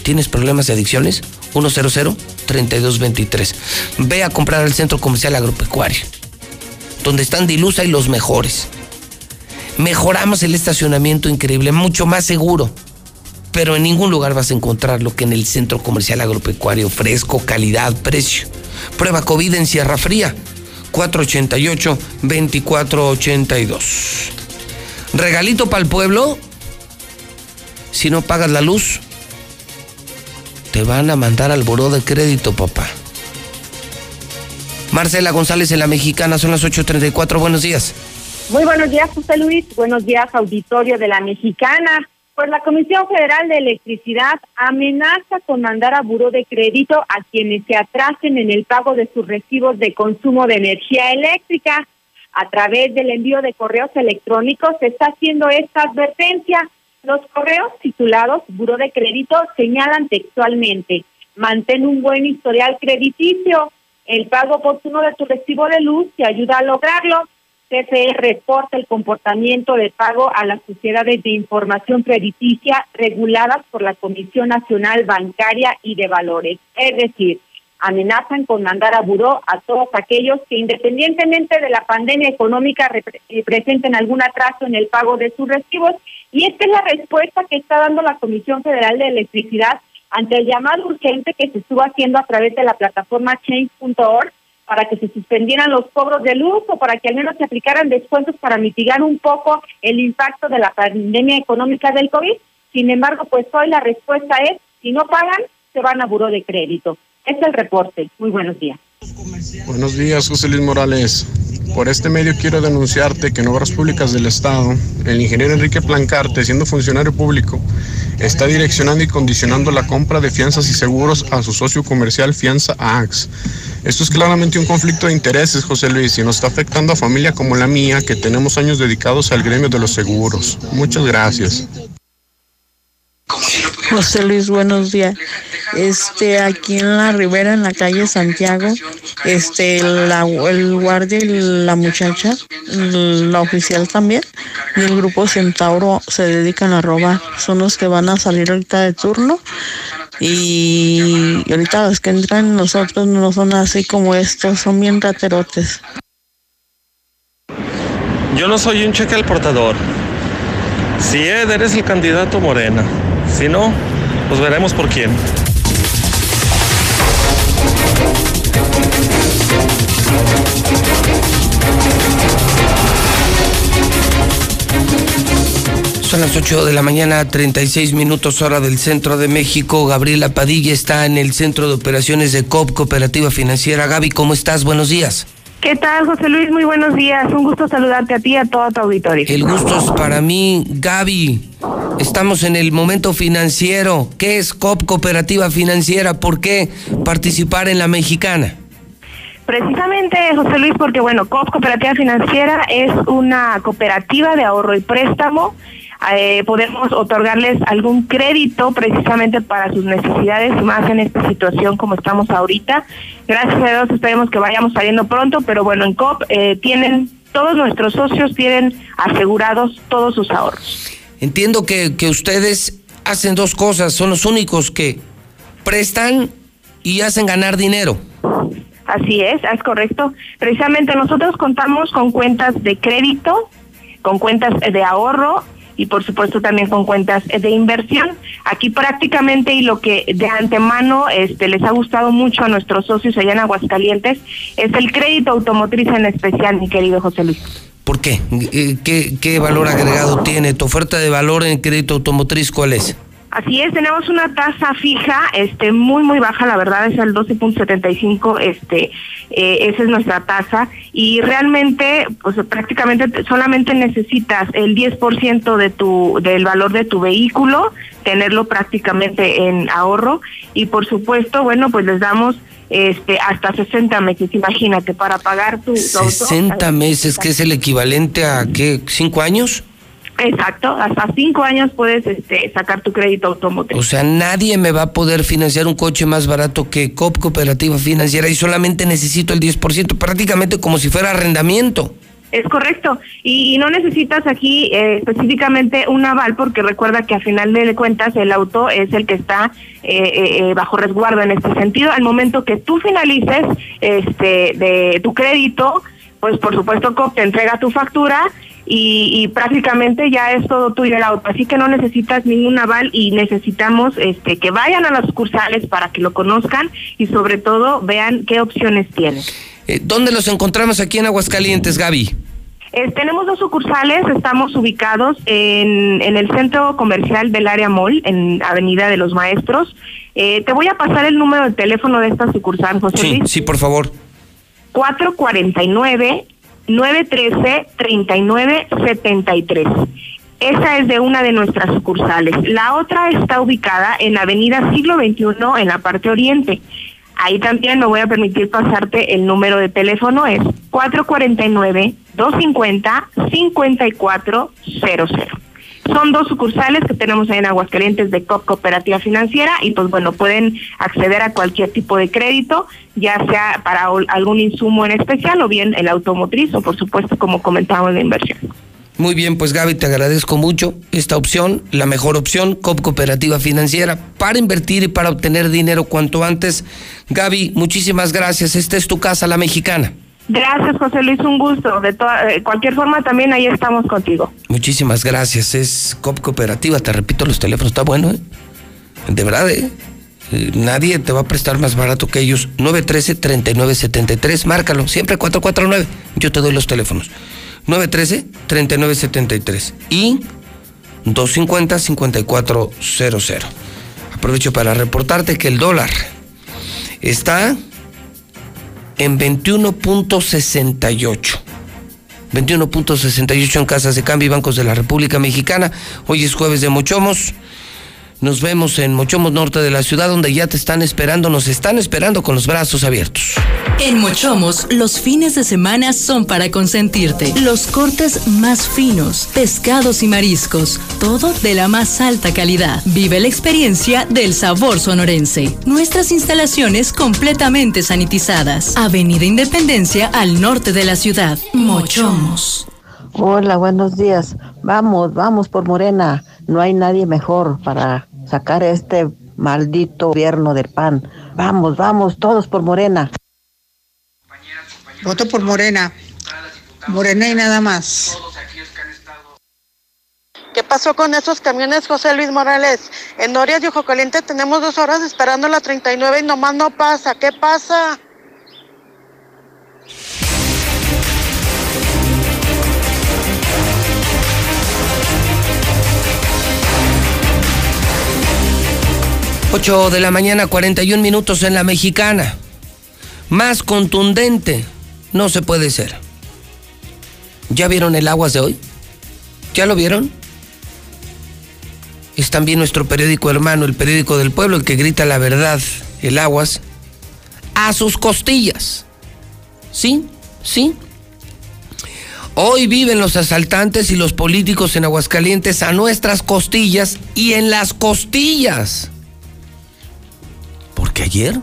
¿Tienes problemas de adicciones? 100-3223. Ve a comprar al Centro Comercial Agropecuario. Donde están Dilusa y los mejores. Mejoramos el estacionamiento increíble, mucho más seguro pero en ningún lugar vas a encontrar lo que en el centro comercial agropecuario, fresco, calidad, precio. Prueba COVID en Sierra Fría, 488-2482. Regalito para el pueblo, si no pagas la luz, te van a mandar al buró de crédito, papá. Marcela González en la Mexicana, son las 8.34, buenos días. Muy buenos días, José Luis. Buenos días, auditorio de la Mexicana. Pues la Comisión Federal de Electricidad amenaza con mandar a buró de crédito a quienes se atrasen en el pago de sus recibos de consumo de energía eléctrica. A través del envío de correos electrónicos se está haciendo esta advertencia. Los correos titulados Buró de Crédito señalan textualmente, mantén un buen historial crediticio, el pago oportuno de tu recibo de luz te ayuda a lograrlo CFE reporta el comportamiento de pago a las sociedades de información crediticia reguladas por la Comisión Nacional Bancaria y de Valores. Es decir, amenazan con mandar a buró a todos aquellos que independientemente de la pandemia económica presenten algún atraso en el pago de sus recibos. Y esta es la respuesta que está dando la Comisión Federal de Electricidad ante el llamado urgente que se estuvo haciendo a través de la plataforma change.org para que se suspendieran los cobros de luz o para que al menos se aplicaran descuentos para mitigar un poco el impacto de la pandemia económica del COVID. Sin embargo, pues hoy la respuesta es, si no pagan, se van a buró de crédito. Es el reporte. Muy buenos días. Buenos días, José Luis Morales. Por este medio quiero denunciarte que en Obras Públicas del Estado, el ingeniero Enrique Plancarte, siendo funcionario público, está direccionando y condicionando la compra de fianzas y seguros a su socio comercial Fianza AX. Esto es claramente un conflicto de intereses, José Luis, y nos está afectando a familia como la mía, que tenemos años dedicados al gremio de los seguros. Muchas gracias. José Luis, buenos días. Este, aquí en la Ribera, en la calle Santiago, este, la, el guardia y la muchacha, la oficial también, y el grupo Centauro se dedican a robar. Son los que van a salir ahorita de turno y ahorita los que entran nosotros no son así como estos, son bien raterotes. Yo no soy un cheque al portador. Si Ed eres el candidato Morena, si no, pues veremos por quién. Son las 8 de la mañana, 36 minutos hora del centro de México. Gabriela Padilla está en el centro de operaciones de COP, Cooperativa Financiera. Gaby, ¿cómo estás? Buenos días. ¿Qué tal, José Luis? Muy buenos días. Un gusto saludarte a ti y a todo tu auditorio. El gusto es para mí, Gaby. Estamos en el momento financiero. ¿Qué es COP Cooperativa Financiera? ¿Por qué participar en la mexicana? Precisamente, José Luis, porque bueno, COP Cooperativa Financiera es una cooperativa de ahorro y préstamo eh, podemos otorgarles algún crédito precisamente para sus necesidades más en esta situación como estamos ahorita. Gracias a Dios esperemos que vayamos saliendo pronto, pero bueno, en COP eh, tienen, todos nuestros socios tienen asegurados todos sus ahorros. Entiendo que, que ustedes hacen dos cosas, son los únicos que prestan y hacen ganar dinero. Así es, es correcto. Precisamente nosotros contamos con cuentas de crédito, con cuentas de ahorro y por supuesto también con cuentas de inversión. Aquí prácticamente y lo que de antemano este les ha gustado mucho a nuestros socios allá en Aguascalientes es el crédito automotriz en especial, mi querido José Luis. ¿Por qué? Eh, ¿Qué, qué valor agregado tiene? ¿Tu oferta de valor en crédito automotriz cuál es? Así es, tenemos una tasa fija, este, muy muy baja, la verdad es el 12.75, este, eh, esa es nuestra tasa y realmente, pues prácticamente solamente necesitas el 10% de tu del valor de tu vehículo, tenerlo prácticamente en ahorro y por supuesto, bueno, pues les damos este hasta 60 meses, imagínate, para pagar tu, tu 60 meses, que es el equivalente a qué, cinco años? Exacto, hasta cinco años puedes este, sacar tu crédito automotriz. O sea, nadie me va a poder financiar un coche más barato que COP Cooperativa Financiera y solamente necesito el 10%, prácticamente como si fuera arrendamiento. Es correcto. Y, no necesitas aquí eh, específicamente un aval porque recuerda que a final de cuentas el auto es el que está eh, eh, bajo resguardo en este sentido. Al momento que tú finalices este de tu crédito, pues por supuesto COP te entrega tu factura y, prácticamente ya es todo tuyo el auto, así que no necesitas ningún aval y necesitamos este que vayan a las sucursales para que lo conozcan y sobre todo vean qué opciones tienen. Eh, ¿Dónde los encontramos aquí en Aguascalientes, Gaby? Eh, tenemos dos sucursales, estamos ubicados en, en, el centro comercial del área mall, en Avenida de los Maestros. Eh, te voy a pasar el número de teléfono de esta sucursal, José Sí, sí, por favor. 449 913-3973. Esa es de una de nuestras sucursales. La otra está ubicada en Avenida Siglo XXI en la parte oriente. Ahí también me voy a permitir pasarte el número de teléfono, es 449-250-5400. Son dos sucursales que tenemos ahí en Aguascalientes de COP Cooperativa Financiera y pues bueno, pueden acceder a cualquier tipo de crédito, ya sea para algún insumo en especial o bien el automotriz o por supuesto como comentábamos la inversión. Muy bien, pues Gaby, te agradezco mucho esta opción, la mejor opción, COP Cooperativa Financiera, para invertir y para obtener dinero cuanto antes. Gaby, muchísimas gracias. Esta es tu casa, la mexicana. Gracias, José Luis, un gusto. De toda, cualquier forma, también ahí estamos contigo. Muchísimas gracias. Es COP Cooperativa, te repito, los teléfonos está bueno, ¿eh? De verdad, ¿eh? Eh, nadie te va a prestar más barato que ellos. 913-3973, márcalo, siempre 449. Yo te doy los teléfonos. 913-3973 y 250-5400. Aprovecho para reportarte que el dólar está en 21.68. 21.68 en casas de cambio y bancos de la República Mexicana. Hoy es jueves de Mochomos. Nos vemos en Mochomos Norte de la ciudad, donde ya te están esperando, nos están esperando con los brazos abiertos. En Mochomos, los fines de semana son para consentirte. Los cortes más finos, pescados y mariscos, todo de la más alta calidad. Vive la experiencia del sabor sonorense. Nuestras instalaciones completamente sanitizadas. Avenida Independencia al norte de la ciudad. Mochomos. Hola, buenos días. Vamos, vamos por Morena. No hay nadie mejor para sacar este maldito gobierno del PAN. Vamos, vamos, todos por Morena. Voto por Morena. Morena y nada más. ¿Qué pasó con esos camiones, José Luis Morales? En Norias y Ojo Caliente tenemos dos horas esperando la 39 y nomás no pasa. ¿Qué pasa? Ocho de la mañana, 41 minutos en la mexicana. Más contundente no se puede ser. ¿Ya vieron el aguas de hoy? ¿Ya lo vieron? Es también nuestro periódico hermano, el periódico del pueblo, el que grita la verdad, el aguas, a sus costillas. ¿Sí? ¿Sí? Hoy viven los asaltantes y los políticos en Aguascalientes a nuestras costillas y en las costillas. Porque ayer,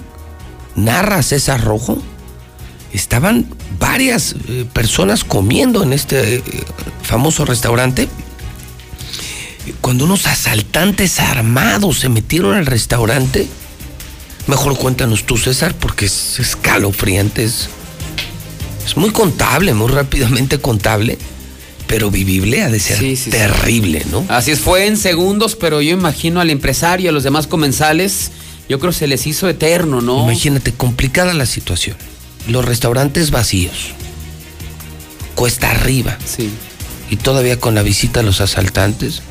narra César Rojo, estaban varias eh, personas comiendo en este eh, famoso restaurante. Cuando unos asaltantes armados se metieron al restaurante, mejor cuéntanos tú, César, porque es escalofriante, es, es muy contable, muy rápidamente contable, pero vivible ha de ser Sí, sí, sí. terrible, ¿no? Así es, fue en segundos, pero yo imagino al empresario, a los demás comensales, yo creo que se les hizo eterno, ¿no? Imagínate, complicada la situación. Los restaurantes vacíos. Cuesta arriba. Sí. Y todavía con la visita a los asaltantes.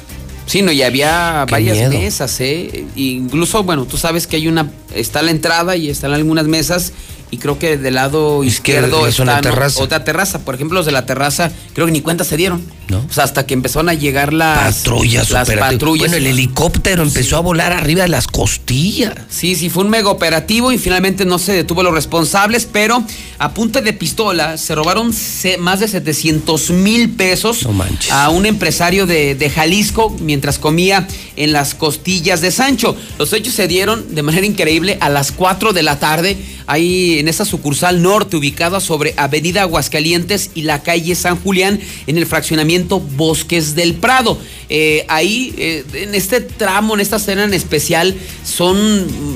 Sí, no, y había Qué varias miedo. mesas, ¿eh? Incluso, bueno, tú sabes que hay una, está la entrada y están algunas mesas y creo que del lado izquierdo es una terraza. otra terraza. Por ejemplo, los de la terraza, creo que ni cuenta se dieron. ¿No? O sea, hasta que empezaron a llegar las Patrullas, las patrullas. Bueno, el helicóptero empezó a volar arriba de las costillas. Sí, sí, fue un mega operativo y finalmente no se detuvo a los responsables, pero a punta de pistola se robaron más de 700 mil pesos a un empresario de, de Jalisco mientras comía en las costillas de Sancho. Los hechos se dieron de manera increíble a las 4 de la tarde, ahí en esa sucursal norte ubicada sobre Avenida Aguascalientes y la calle San Julián en el fraccionamiento Bosques del Prado. Eh, ahí, eh, en este tramo, en esta escena en especial, son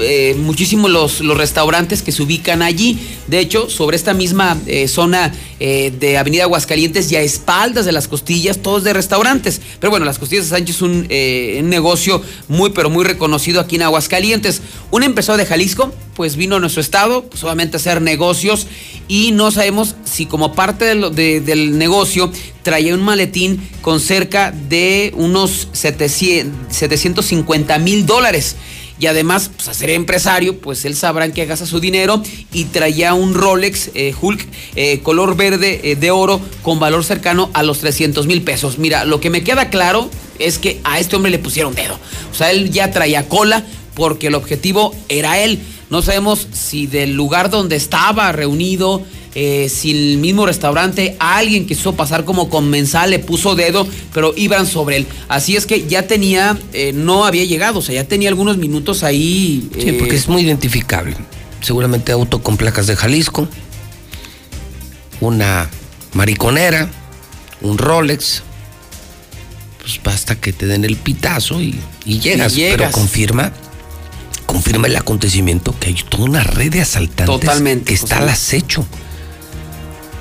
eh, muchísimos los, los restaurantes que se ubican allí. De hecho, sobre esta misma zona de Avenida Aguascalientes y a espaldas de las costillas, todos de restaurantes. Pero bueno, las costillas de Sánchez es un, negocio muy, pero muy reconocido aquí en Aguascalientes. Un empresario de Jalisco, pues vino a nuestro estado, pues obviamente hacer negocios y no sabemos si como parte del negocio traía un maletín con cerca de unos 700 750 mil dólares. Y además, pues a ser empresario, pues él sabrá en qué gasta su dinero y traía un Rolex eh, Hulk eh, color verde eh, de oro con valor cercano a los 300 mil pesos. Mira, lo que me queda claro es que a este hombre le pusieron dedo. O sea, él ya traía cola porque el objetivo era él. No sabemos si del lugar donde estaba reunido, eh, si el mismo restaurante, alguien que quiso pasar como comensal le puso dedo, pero iban sobre él. Así es que ya tenía, eh, no había llegado, o sea, ya tenía algunos minutos ahí. Sí, eh, porque es muy identificable. Seguramente auto con placas de Jalisco, una mariconera, un Rolex. Pues basta que te den el pitazo y, y llegas, Y llegas. Pero confirma, confirma el acontecimiento que hay toda una red de asaltantes Totalmente, que está al acecho.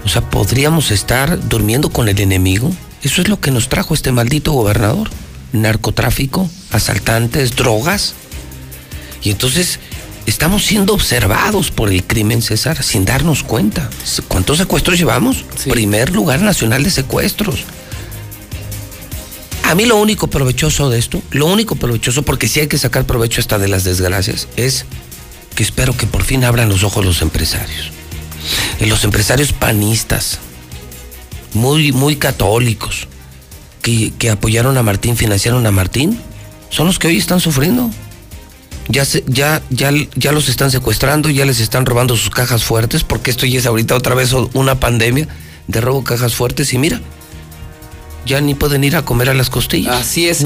O sea, podríamos estar durmiendo con el enemigo. Eso es lo que nos trajo este maldito gobernador. Narcotráfico, asaltantes, drogas. Y entonces estamos siendo observados por el crimen, César, sin darnos cuenta. ¿Cuántos secuestros llevamos? Primer lugar nacional de secuestros. A mí lo único provechoso de esto, lo único provechoso, porque sí hay que sacar provecho hasta de las desgracias, es que espero que por fin abran los ojos los empresarios. Y los empresarios panistas, muy, muy católicos, que, que apoyaron a Martín, financiaron a Martín, son los que hoy están sufriendo. Ya, se, ya, ya, ya los están secuestrando, ya les están robando sus cajas fuertes, porque esto ya es ahorita otra vez una pandemia de robo cajas fuertes. Y mira, ya ni pueden ir a comer a las costillas. Así es.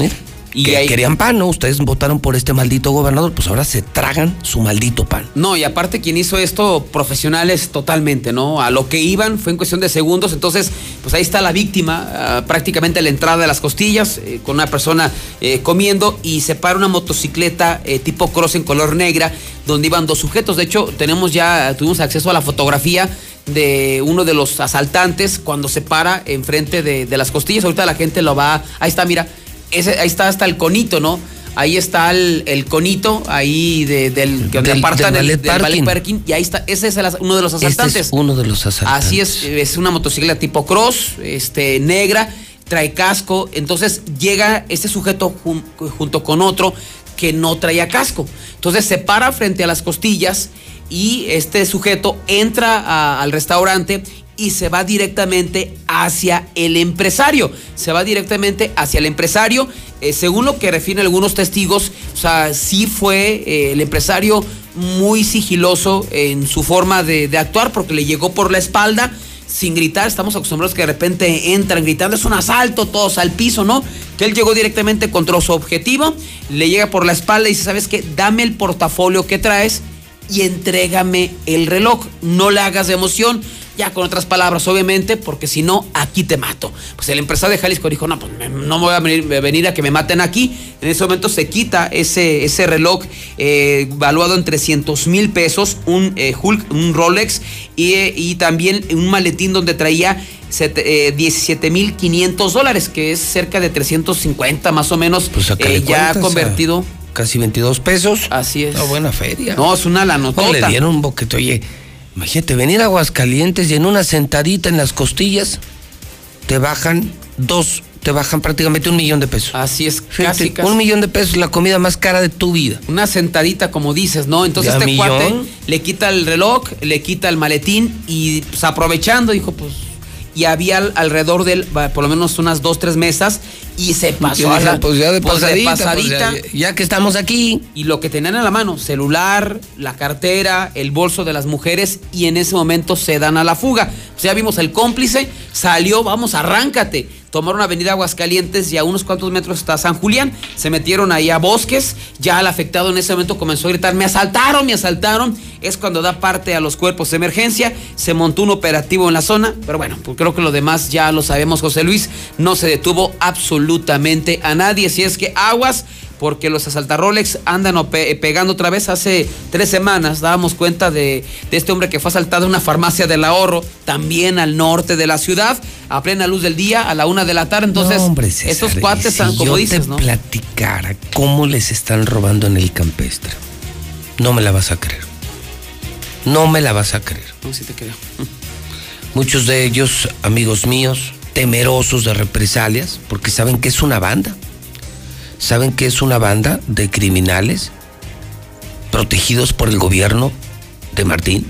Y que querían pan, ¿no? Ustedes votaron por este maldito gobernador, pues ahora se tragan su maldito pan. No, y aparte quien hizo esto, profesionales totalmente, ¿no? A lo que iban fue en cuestión de segundos, entonces, pues ahí está la víctima, ah, prácticamente a la entrada de las costillas, eh, con una persona eh, comiendo y se para una motocicleta eh, tipo cross en color negra, donde iban dos sujetos. De hecho, tenemos ya, tuvimos acceso a la fotografía de uno de los asaltantes cuando se para enfrente de, de las costillas. Ahorita la gente lo va, ahí está, mira ahí está hasta el conito, ¿no? Ahí está el, conito, ahí del que del, apartan del, del, parking. Y ahí está, ese es uno de los asaltantes. Este es uno de los asaltantes. Así es, es una motocicleta tipo cross, este, negra, trae casco. Entonces llega este sujeto junto con otro que no traía casco. Entonces se para frente a las costillas y este sujeto entra al restaurante y se va directamente hacia el empresario. Se va directamente hacia el empresario. Eh, según lo que refieren algunos testigos, o sea, sí fue eh, el empresario muy sigiloso en su forma de, actuar porque le llegó por la espalda sin gritar. Estamos acostumbrados que de repente entran gritando, es un asalto, todos al piso, ¿no? Que él llegó directamente contra su objetivo, le llega por la espalda y dice, ¿sabes qué? Dame el portafolio que traes y entrégame el reloj. No le hagas de emoción ya con otras palabras, obviamente, porque si no, aquí te mato. Pues el empresario de Jalisco dijo, no, pues no me voy a venir, a que me maten aquí. En ese momento se quita ese, ese reloj eh, valuado en 300 mil pesos, un eh, Hulk, un Rolex y, también un maletín donde traía 17 eh, mil 500 dólares, que es cerca de 350 más o menos, pues ya convertido. Casi 22 pesos. Así es. Una buena feria. No, es una la nota. le dieron un boquete, oye Imagínate, venir a Aguascalientes y en una sentadita en las costillas te bajan dos, te bajan prácticamente un millón de pesos. Así es, casi, Un millón de pesos, la comida más cara de tu vida. Una sentadita, como dices, ¿no? Entonces este cuate le quita el reloj, le quita el maletín y pues, aprovechando, dijo, pues y había alrededor de él por lo menos unas dos, tres mesas y se pasó a la, pues ya de pues pasadita, pues ya, que estamos aquí. Y lo que tenían en la mano, celular, la cartera, el bolso de las mujeres y en ese momento se dan a la fuga. Pues ya vimos el cómplice, salió, vamos, arráncate tomaron Avenida Aguascalientes y a unos cuantos metros está San Julián. Se metieron ahí a bosques. Ya el afectado en ese momento comenzó a gritar: Me asaltaron, me asaltaron. Es cuando da parte a los cuerpos de emergencia. Se montó un operativo en la zona. Pero bueno, pues creo que lo demás ya lo sabemos, José Luis. No se detuvo absolutamente a nadie. Si es que aguas porque los asaltarolex andan pegando otra vez. Hace tres semanas dábamos cuenta de, este hombre que fue asaltado en una farmacia del ahorro, también al norte de la ciudad, a plena luz del día, a la una de la tarde. Entonces, estos cuates, si como yo dices, te ¿no? platicara cómo les están robando en el campestre, no me la vas a creer. No me la vas a creer. No, sí te creo. Muchos de ellos, amigos míos, temerosos de represalias, porque saben que es una banda ¿Saben que es una banda de criminales protegidos por el gobierno de Martín?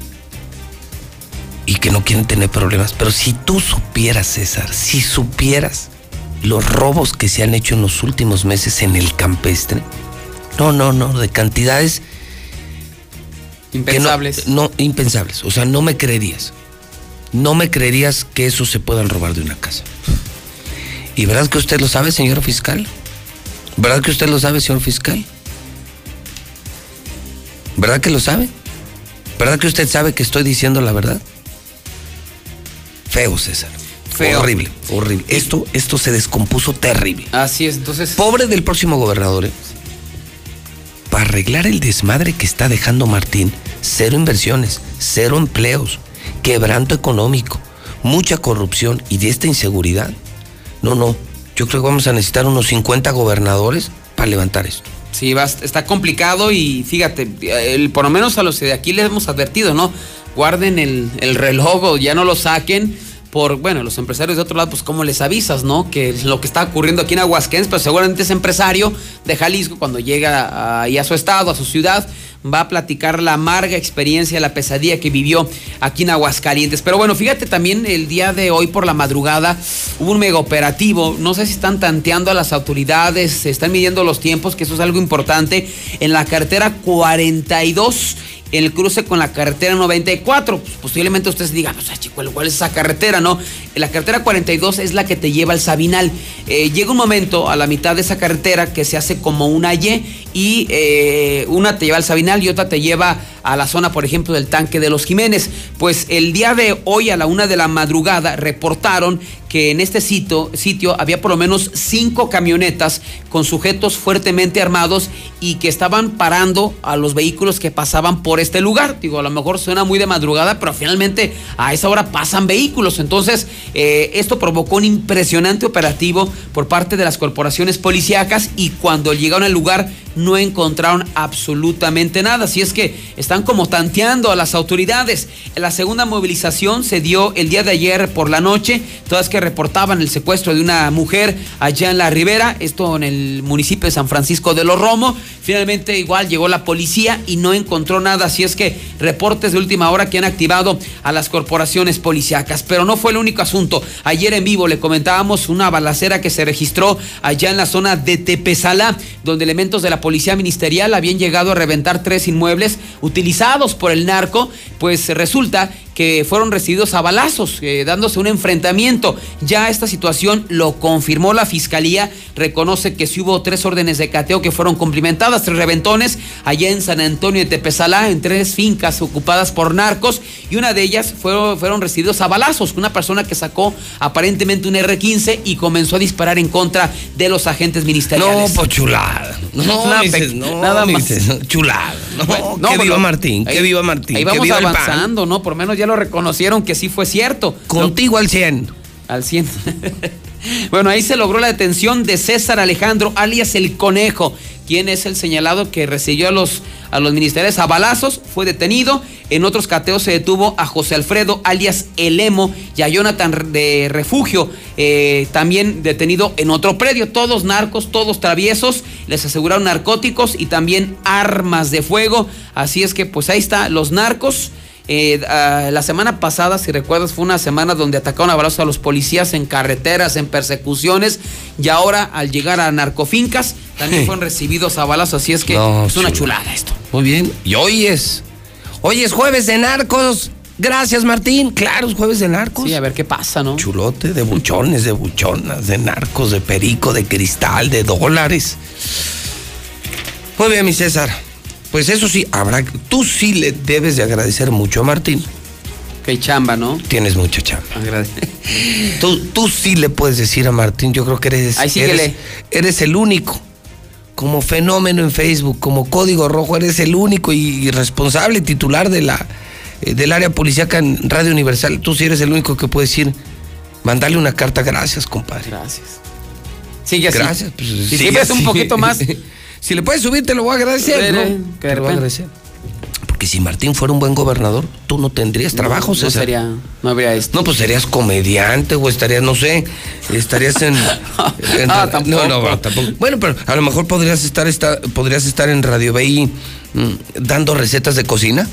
Y que no quieren tener problemas. Pero si tú supieras, César, si supieras los robos que se han hecho en los últimos meses en el campestre, no, no, no, de cantidades impensables. No, no, impensables. O sea, no me creerías. No me creerías que eso se puedan robar de una casa. ¿Y verdad que usted lo sabe, señor fiscal? ¿Verdad que usted lo sabe, señor fiscal? ¿Verdad que lo sabe? ¿Verdad que usted sabe que estoy diciendo la verdad? Feo, César. Feo. Horrible, horrible. Esto, esto se descompuso terrible. Así es, entonces. Pobre del próximo gobernador. ¿eh? Para arreglar el desmadre que está dejando Martín, cero inversiones, cero empleos, quebranto económico, mucha corrupción y de esta inseguridad. No, no, yo creo que vamos a necesitar unos 50 gobernadores para levantar esto. Sí, va, está complicado y fíjate, el, por lo menos a los de aquí les hemos advertido, ¿no? Guarden el, el reloj o ya no lo saquen por, bueno, los empresarios de otro lado, pues cómo les avisas, ¿no? Que lo que está ocurriendo aquí en Aguascalientes, pero seguramente ese empresario de Jalisco, cuando llega ahí a su estado, a su ciudad, va a platicar la amarga experiencia, la pesadilla que vivió aquí en Aguascalientes. Pero bueno, fíjate también el día de hoy por la madrugada hubo un mega operativo. No sé si están tanteando a las autoridades, se están midiendo los tiempos, que eso es algo importante, en la carretera 42 en el cruce con la carretera 94. Pues, posiblemente ustedes digan, o sea, chico, ¿cuál es esa carretera? No, la carretera 42 es la que te lleva al Sabinal. Eh, llega un momento a la mitad de esa carretera que se hace como una Y y eh, una te lleva al Sabinal y otra te lleva a la zona, por ejemplo, del tanque de los Jiménez. Pues el día de hoy a la una de la madrugada reportaron que en este sitio, había por lo menos cinco camionetas con sujetos fuertemente armados y que estaban parando a los vehículos que pasaban por este lugar. Digo, a lo mejor suena muy de madrugada, pero finalmente a esa hora pasan vehículos. Entonces, eh, esto provocó un impresionante operativo por parte de las corporaciones policíacas y cuando llegaron al lugar no encontraron absolutamente nada. Así es que están como tanteando a las autoridades. La segunda movilización se dio el día de ayer por la noche, todas que reportaban el secuestro de una mujer allá en la ribera, esto en el municipio de San Francisco de los Romo. Finalmente igual llegó la policía y no encontró nada, así es que reportes de última hora que han activado a las corporaciones policíacas. Pero no fue el único asunto. Ayer en vivo le comentábamos una balacera que se registró allá en la zona de Tepezalá, donde elementos de la policía ministerial habían llegado a reventar tres inmuebles utilizados por el narco, pues resulta que fueron recibidos a balazos, eh, dándose un enfrentamiento. Ya esta situación lo confirmó la fiscalía, reconoce que sí hubo tres órdenes de cateo que fueron cumplimentadas, tres reventones allá en San Antonio de Tepezalá, en tres fincas ocupadas por narcos, y una de ellas fueron, fueron recibidos a balazos, una persona que sacó aparentemente un R-15 y comenzó a disparar en contra de los agentes ministeriales. No, pues chulada. No, no, nada más. chulada. No, que viva Martín, que viva Martín. Ahí vamos avanzando, ¿no? Por menos ya lo reconocieron que sí fue cierto. Contigo al 100. Al 100. bueno, ahí se logró la detención de César Alejandro, alias el Conejo, quien es el señalado que recibió a los, a los ministerios a balazos, fue detenido. En otros cateos se detuvo a José Alfredo, alias El Emo, y a Jonathan de Refugio, eh, también detenido en otro predio. Todos narcos, todos traviesos, les aseguraron narcóticos y también armas de fuego. Así es que, pues ahí está, los narcos eh, ah, la semana pasada, si recuerdas, fue una semana donde atacaron a balazos a los policías en carreteras, en persecuciones, y ahora al llegar a narcofincas también fueron recibidos a balazos, así es que es una chulada esto. Muy bien, y hoy es, hoy es jueves de narcos. Gracias, Martín. Claro, es jueves de narcos. Sí, a ver qué pasa, ¿no? Chulote de buchones, de buchonas, de narcos, de perico, de cristal, de dólares. Muy bien, mi César. Pues eso sí, habrá. Tú sí le debes de agradecer mucho a Martín. Que chamba, ¿no? Tienes mucha chamba. Tú, tú sí le puedes decir a Martín, yo creo que eres, eres, eres el único. Como fenómeno en Facebook, como código rojo, eres el único y responsable titular de la, eh, del área policíaca en Radio Universal. Tú sí eres el único que puede decir, mandarle una carta, gracias, compadre. Gracias. Sigue así. Gracias. Pues, si sigues un poquito más. Si le puedes subir, te lo voy a agradecer. ¿no? Te lo voy a agradecer. Porque si Martín fuera un buen gobernador, tú no tendrías trabajo, no, no sería, no habría esto. No, pues serías comediante o estarías, no sé, estarías en. en ah, tampoco. No, no, tampoco. Bueno, pero a lo mejor podrías estar, estar podrías estar en Radio BI mm, dando recetas de cocina.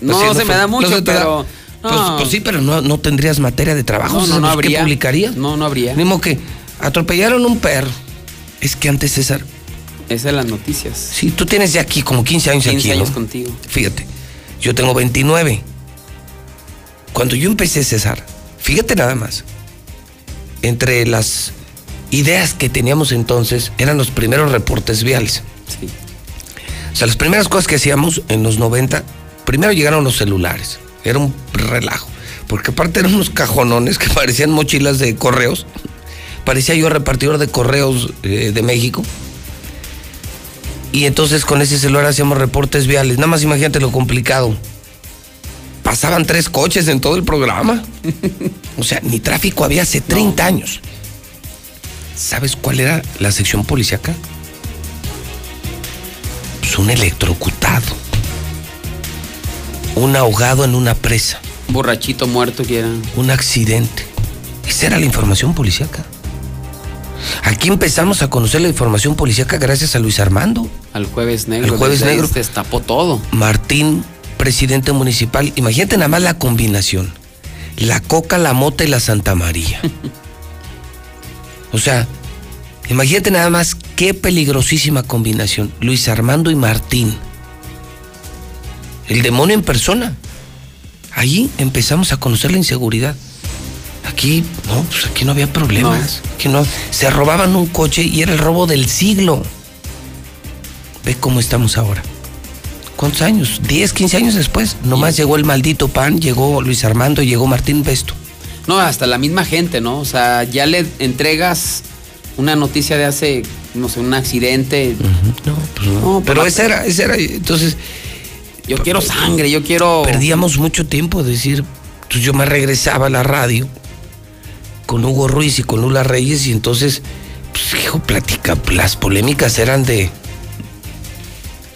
No, se me da mucho, pero. Pues, pues, sí, pero no, no tendrías materia de trabajo. No, no, no habría. ¿Qué publicarías? No, no habría. Mismo que atropellaron un perro. Es que antes César esas son las noticias. Sí, tú tienes ya aquí como 15 años 15 aquí. 15 años ¿no? contigo. Fíjate, yo tengo 29. Cuando yo empecé César, fíjate nada más, entre las ideas que teníamos entonces eran los primeros reportes viales. Sí. O sea, las primeras cosas que hacíamos en los 90, primero llegaron los celulares. Era un relajo. Porque aparte eran unos cajonones que parecían mochilas de correos. Parecía yo repartidor de correos eh, de México y entonces con ese celular hacíamos reportes viales. Nada más imagínate lo complicado. Pasaban tres coches en todo el programa. O sea, ni tráfico había hace 30 años. ¿Sabes cuál era la sección policíaca? pues un electrocutado, un ahogado en una presa. Borrachito muerto que era. Un accidente. Esa era la información policíaca. Aquí empezamos a conocer la información policíaca gracias a Luis Armando. Al jueves negro. El jueves negro. Se destapó todo. Martín, presidente municipal. Imagínate nada más la combinación. La coca, la mota y la Santa María. o sea, imagínate nada más qué peligrosísima combinación. Luis Armando y Martín. El demonio en persona. Allí empezamos a conocer la inseguridad. Aquí, no, pues aquí no había problemas. Aquí no, se robaban un coche y era el robo del siglo. Ve cómo estamos ahora. ¿Cuántos años? 10, 15 años después. Nomás llegó el maldito pan, llegó Luis Armando llegó Martín Besto. No, hasta la misma gente, ¿no? O sea, ya le entregas una noticia de hace, no sé, un accidente. No, pues no. Pero ese era, ese era, entonces. Yo quiero sangre, yo quiero. Perdíamos mucho tiempo, decir, pues yo me regresaba a la radio con Hugo Ruiz y con Lula Reyes y entonces, pues hijo, platica, las polémicas eran de,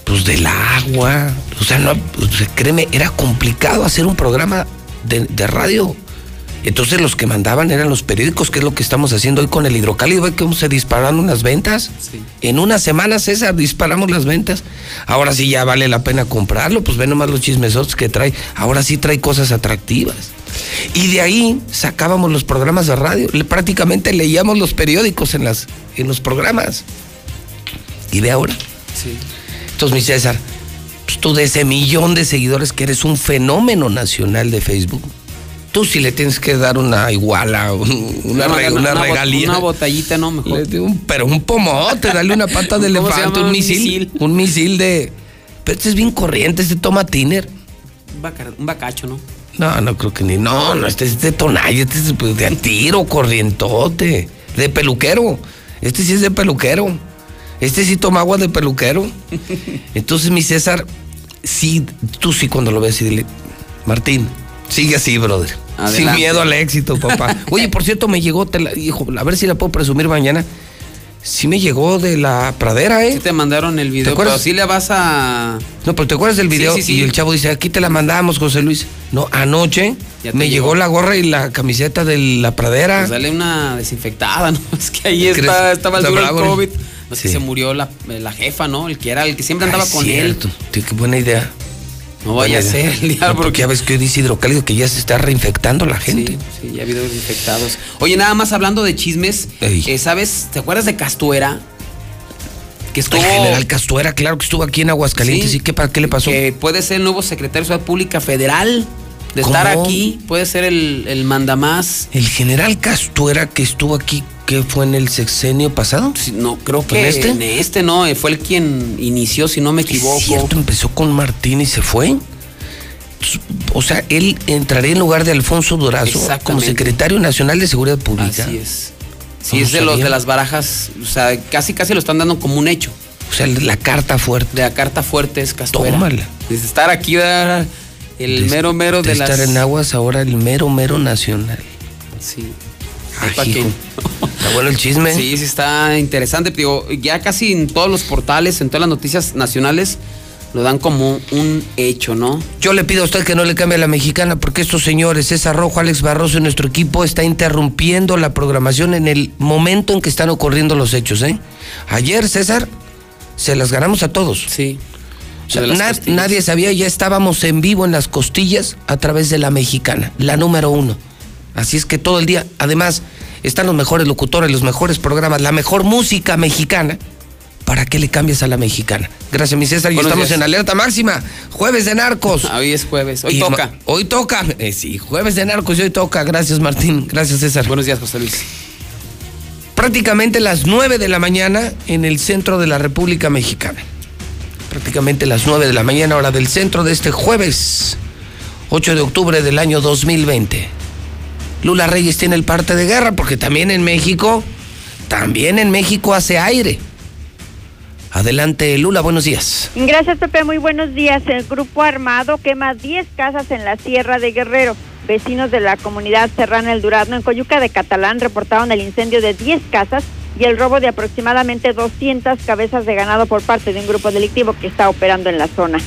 pues del agua, o sea, no, pues, créeme, era complicado hacer un programa de, de radio. Entonces los que mandaban eran los periódicos, que es lo que estamos haciendo hoy con el hidrocálido. Ve cómo se dispararon unas ventas. En una semana, César, disparamos las ventas. Ahora sí ya vale la pena comprarlo, pues ve nomás los chismesotes que trae. Ahora sí trae cosas atractivas. Y de ahí sacábamos los programas de radio. Prácticamente leíamos los periódicos en, las, en los programas. Y ve ahora. Sí. Entonces, mi César, pues tú de ese millón de seguidores que eres un fenómeno nacional de Facebook, tú sí le tienes que dar una iguala, un- una, una bot- regalía. Una botellita, no, mejor. Un- pero un pomote, dale una pata de ¿Cómo se elefante, un misil, misil. Un misil de. Pero este es bien corriente, este toma tiner. Un bacacho, ¿no? No, no creo que ni. No, no, este es de tonalla, este es pues, de a tiro, corrientote, de peluquero. Este sí es de peluquero. Este sí toma agua de peluquero. Entonces, mi César, sí, tú sí cuando lo ves y dile, Martín, sigue así, brother. Sin miedo al éxito, papá. Oye, por cierto, me llegó, te la, hijo, a ver si la puedo presumir mañana. Sí me llegó de la pradera, ¿eh? Sí te mandaron el video, acuerdas? pero sí le vas a... No, pero ¿te acuerdas del video? Sí, sí, sí. Y el chavo dice, aquí te la mandamos, José Luis. No, anoche Ya te me llegó llegó. la gorra y la camiseta de la pradera. Pues dale una desinfectada, ¿no? Es que ahí está, estaba el duro el. COVID. No es que Sí. se murió la, la jefa, ¿no? El que era el que siempre andaba Ay, con cierto. Tío, qué buena idea. No vaya a ser el diablo, No, porque ya ves que hoy dice hidrocálido que ya se está reinfectando la gente. Sí, ya ha habido infectados. Oye, nada más hablando de chismes, eh, ¿sabes? ¿Te acuerdas de Castuera? Que estuvo... El general Castuera, claro que estuvo aquí en Aguascalientes. Sí. ¿Y qué, para qué le pasó? Que puede ser el nuevo secretario de Ciudad Pública Federal. De estar aquí, puede ser el, el mandamás. El general Castuera que estuvo aquí, ¿qué fue en el sexenio pasado? No, creo que ¿En este? en este no, eh, fue el quien inició, si no me equivoco. Es cierto, empezó con Martín y se fue. O sea, él entraría en lugar de Alfonso Durazo como secretario nacional de Seguridad Pública. Así es. Sí, es de los de las barajas, o sea, casi casi lo están dando como un hecho. O sea, la carta fuerte. La carta fuerte es Castuera. Tómala. Desde estar aquí, el mero mero de, de las... estar en aguas ahora el mero mero nacional. Sí. Ay, que- hijo. Está bueno el chisme. Sí, sí está interesante. Digo, ya casi en todos los portales, en todas las noticias nacionales, lo dan como un hecho, ¿no? Yo le pido a usted que no le cambie a la mexicana porque estos señores, César Rojo, Alex Barroso y nuestro equipo está interrumpiendo la programación en el momento en que están ocurriendo los hechos, ¿eh? Ayer, César, se las ganamos a todos. Sí. O sea, nadie sabía, ya estábamos en vivo en las costillas a través de la mexicana, la número uno. Así es que todo el día, además, están los mejores locutores, los mejores programas, la mejor música mexicana. ¿Para qué le cambias a la mexicana? Gracias, mi César. Y estamos días. en alerta máxima. Jueves de narcos. Hoy es jueves, hoy Y toca. Hoy toca. Eh, sí, jueves de narcos y hoy toca. Gracias, Martín. Gracias, César. Buenos días, José Luis. Prácticamente las 9 de la mañana en el centro de la República Mexicana. Prácticamente las 9 de la mañana, hora del centro de este jueves, 8 de octubre del año 2020. Lula Reyes tiene el parte de guerra porque también en México, también en México hace aire. Adelante, Lula, buenos días. Gracias, Pepe. Muy buenos días. El grupo armado quema 10 casas en la Sierra de Guerrero. Vecinos de la comunidad serrana El Durazno en Coyuca de Catalán reportaron el incendio de 10 casas y el robo de aproximadamente 200 cabezas de ganado por parte de un grupo delictivo que está operando en la zona.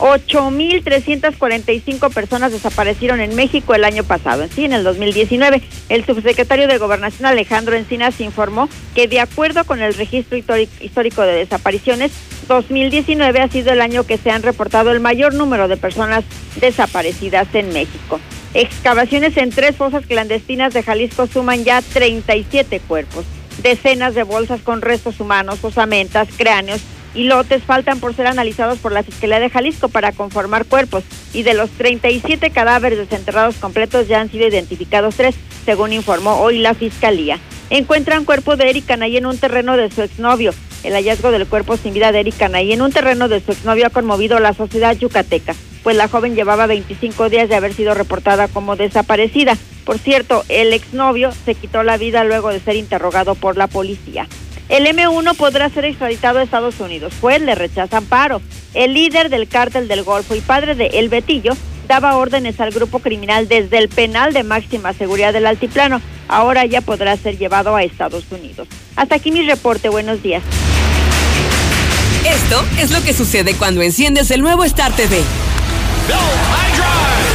8.345 personas desaparecieron en México el año pasado. En sí, en el 2019, el subsecretario de Gobernación Alejandro Encinas informó que de acuerdo con el registro histórico de desapariciones, 2019 ha sido el año que se han reportado el mayor número de personas desaparecidas en México. Excavaciones en tres fosas clandestinas de Jalisco suman ya 37 cuerpos. Decenas de bolsas con restos humanos, osamentas, cráneos y lotes faltan por ser analizados por la Fiscalía de Jalisco para conformar cuerpos y de los 37 cadáveres desenterrados completos ya han sido identificados tres, según informó hoy la Fiscalía. Encuentran cuerpo de Erika Nay en un terreno de su exnovio. El hallazgo del cuerpo sin vida de Erika Nay en un terreno de su exnovio ha conmovido a la sociedad yucateca, pues la joven llevaba 25 días de haber sido reportada como desaparecida. Por cierto, el exnovio se quitó la vida luego de ser interrogado por la policía. El M1 podrá ser extraditado a Estados Unidos. Pues le rechaza amparo. El líder del cártel del Golfo y padre de El Betillo daba órdenes al grupo criminal desde el penal de máxima seguridad del altiplano. Ahora ya podrá ser llevado a Estados Unidos. Hasta aquí mi reporte. Buenos días. Esto es lo que sucede cuando enciendes el nuevo Star TV. Bell high drive.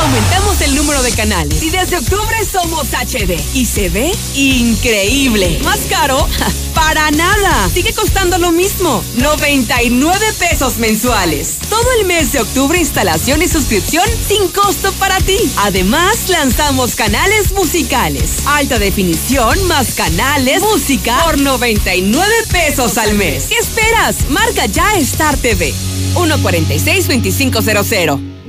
Aumentamos el número de canales y desde octubre somos HD y se ve increíble. ¿Más caro? Para nada. Sigue costando lo mismo. 99 pesos mensuales. Todo el mes de octubre instalación y suscripción sin costo para ti. Además, lanzamos canales musicales. Alta definición más canales, música por 99 pesos al mes. ¿Qué esperas? Marca ya Star TV. 146-2500.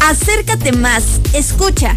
Acércate más, escucha.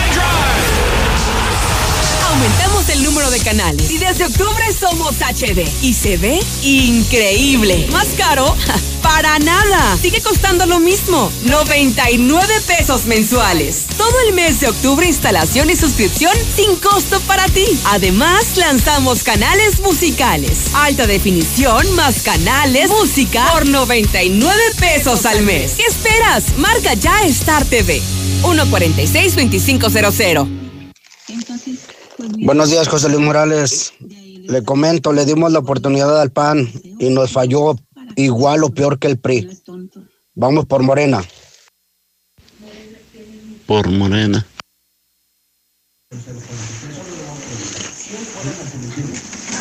de canales y desde octubre somos HD y se ve increíble. ¿Más caro? Para nada. Sigue costando lo mismo. 99 pesos mensuales. Todo el mes de octubre instalación y suscripción sin costo para ti. Además, lanzamos canales musicales. Alta definición más canales, música por 99 pesos al mes. ¿Qué esperas? Marca ya Star TV. 146-2500. Buenos días, José Luis Morales. Le comento, le dimos la oportunidad al PAN y nos falló igual o peor que el PRI. Vamos por Morena. Por Morena.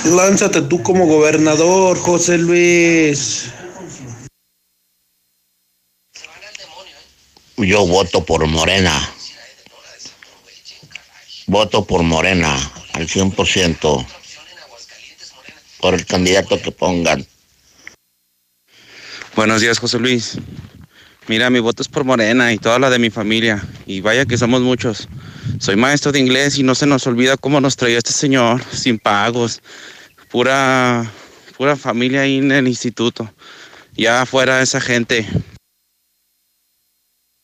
Lánzate tú como gobernador, José Luis. Yo voto por Morena. Voto por Morena al 100%. Por el candidato que pongan. Buenos días, José Luis. Mira, mi voto es por Morena y toda la de mi familia. Y vaya que somos muchos. Soy maestro de inglés y no se nos olvida cómo nos traía este señor, sin pagos. Pura, pura familia ahí en el instituto. Ya fuera esa gente.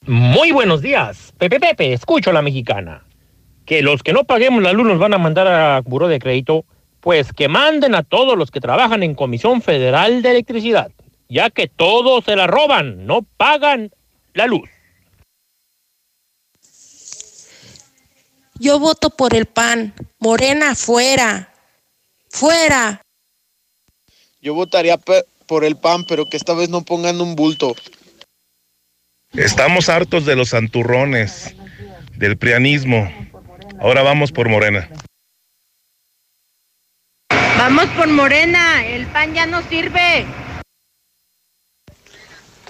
Muy buenos días. Pepe Pepe, escucho a la mexicana. Que los que no paguemos la luz nos van a mandar a buró de crédito, pues que manden a todos los que trabajan en Comisión Federal de Electricidad, ya que todos se la roban, no pagan la luz. Yo voto por el PAN. Morena, fuera. Fuera. Yo votaría por el PAN, pero que esta vez no pongan un bulto. Estamos hartos de los santurrones, del prianismo. Ahora vamos por Morena. Vamos por Morena, el pan ya no sirve.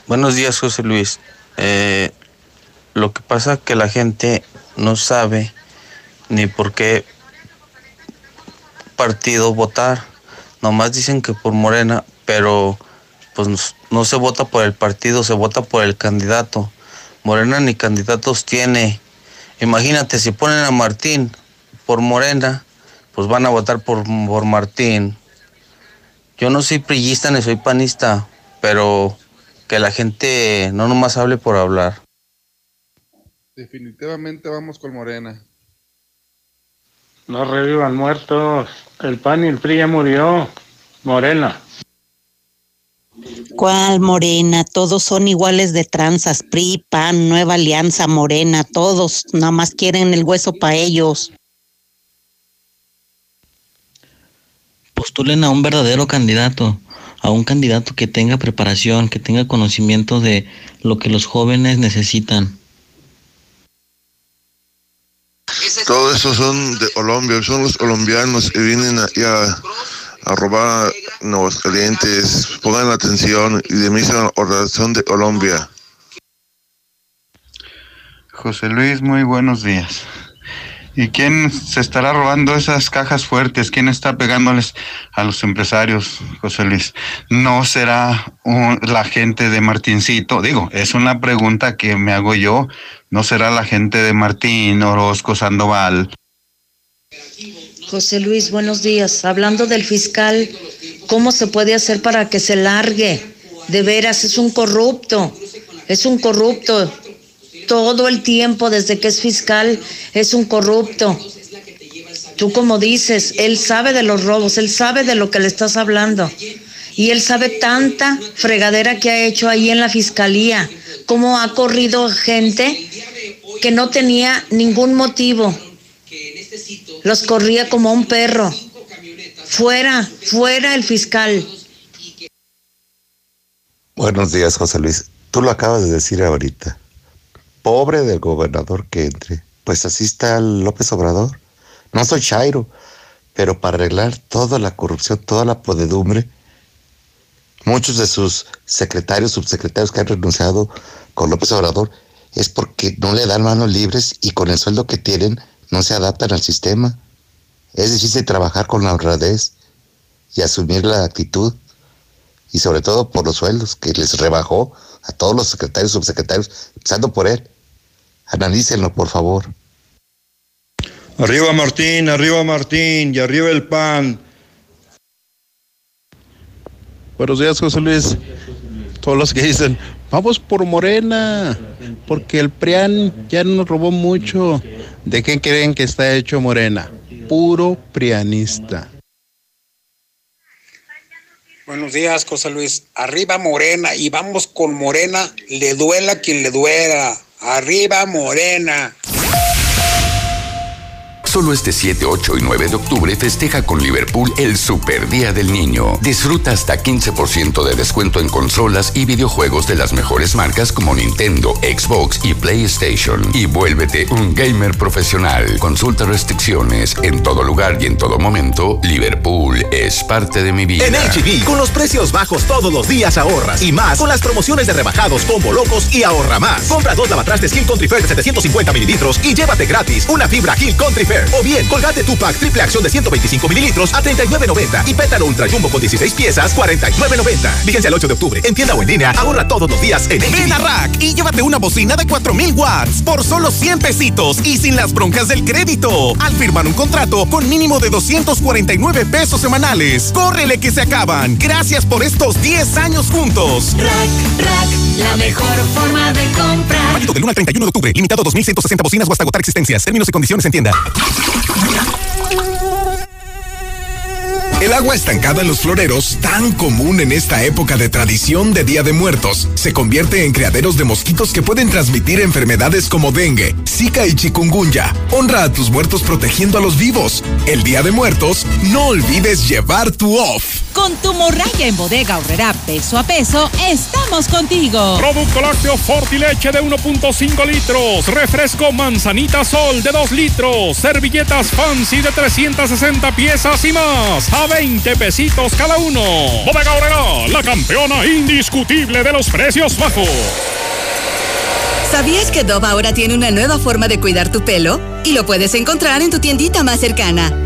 Buenos días, José Luis. Eh, lo que pasa es que la gente no sabe ni por qué partido votar. Nomás dicen que por Morena, pero pues no se vota por el partido, se vota por el candidato. Morena ni candidatos tiene. Imagínate, si ponen a Martín por Morena, pues van a votar por, por Martín. Yo no soy priista ni soy panista, pero que la gente no nomás hable por hablar. Definitivamente vamos con Morena. No revivan muertos. El PAN y el PRI ya murió. Morena. ¿Cuál morena? Todos son iguales de tranzas, PRI, PAN, Nueva Alianza, Morena, todos nada más quieren el hueso para ellos. Postulen a un verdadero candidato, a un candidato que tenga preparación, que tenga conocimiento de lo que los jóvenes necesitan. Todos esos son de Colombia, son los colombianos que vienen aquí a, a robar Nuevos Calientes. Pongan atención y de la oración de Colombia. José Luis, muy buenos días. ¿Y quién se estará robando esas cajas fuertes? ¿Quién está pegándoles a los empresarios, José Luis? ¿No será la gente de Martincito? Digo, es una pregunta que me hago yo. ¿No será la gente de Martín, Orozco, Sandoval? José Luis, buenos días. Hablando del fiscal, ¿cómo se puede hacer para que se largue? De veras, es un corrupto, es un corrupto. Todo el tiempo, desde que es fiscal, es un corrupto. Tú como dices, él sabe de los robos, él sabe de lo que le estás hablando. Y él sabe tanta fregadera que ha hecho ahí en la fiscalía, cómo ha corrido gente que no tenía ningún motivo. Los corría como un perro. Fuera, fuera el fiscal. Buenos días, José Luis. Tú lo acabas de decir ahorita. Pobre del gobernador que entre. Pues así está el López Obrador. No soy Chairo, pero para arreglar toda la corrupción, toda la podedumbre, muchos de sus secretarios, subsecretarios que han renunciado con López Obrador es porque no le dan manos libres y con el sueldo que tienen no se adaptan al sistema. Es difícil trabajar con la honradez y asumir la actitud y sobre todo por los sueldos que les rebajó a todos los secretarios, subsecretarios, empezando por él. Analícenlo, por favor. Arriba Martín, arriba Martín y arriba el pan. Buenos días, José Luis. Todos los que dicen, vamos por Morena, porque el PRIAN ya nos robó mucho. ¿De qué creen que está hecho Morena? Puro prianista. Buenos días, José Luis. Arriba Morena y vamos con Morena, le duela quien le duela. Arriba Morena. Solo este 7, 8 y 9 de octubre festeja con Liverpool el Super Día del Niño. Disfruta hasta 15% de descuento en consolas y videojuegos de las mejores marcas como Nintendo, Xbox y PlayStation. Y vuélvete un gamer profesional. Consulta restricciones. En todo lugar y en todo momento, Liverpool es parte de mi vida. En HB, con los precios bajos todos los días ahorras. Y más con las promociones de rebajados combo locos y ahorra más. Compra dos lavatrastes Hill Country Fair de 750 mililitros y llévate gratis una fibra Hill Country Fair. O bien, Colgate Tupac triple acción de 125 mililitros a 39.90 y Pétalo Ultra Jumbo con 16 piezas 49.90. Vigencia el 8 de octubre. En tienda o en línea, ahorra todos los días en Ven a Rack y llévate una bocina de 4000 watts por solo 100 pesitos y sin las broncas del crédito. Al firmar un contrato con mínimo de 249 pesos semanales. ¡Córrele que se acaban! Gracias por estos 10 años juntos. Rack, rack, la mejor forma de comprar. Válido del 1 al 31 de octubre. Limitado a 2160 bocinas o hasta agotar existencias. Términos y condiciones en tienda. El agua estancada en los floreros, tan común en esta época de tradición de Día de Muertos, se convierte en criaderos de mosquitos que pueden transmitir enfermedades como dengue, zika y chikungunya. Honra a tus muertos protegiendo a los vivos. El Día de Muertos, no olvides llevar tu off. Con tu morralla en bodega horrera peso a peso, estamos contigo. Producto lácteo Fortileche de 1.5 litros. Refresco Manzanita Sol de 2 litros. Servilletas Fancy de 360 piezas y más. A 20 pesitos cada uno. Bodega horrera, la campeona indiscutible de los precios bajos. ¿Sabías que Dove ahora tiene una nueva forma de cuidar tu pelo? Y lo puedes encontrar en tu tiendita más cercana.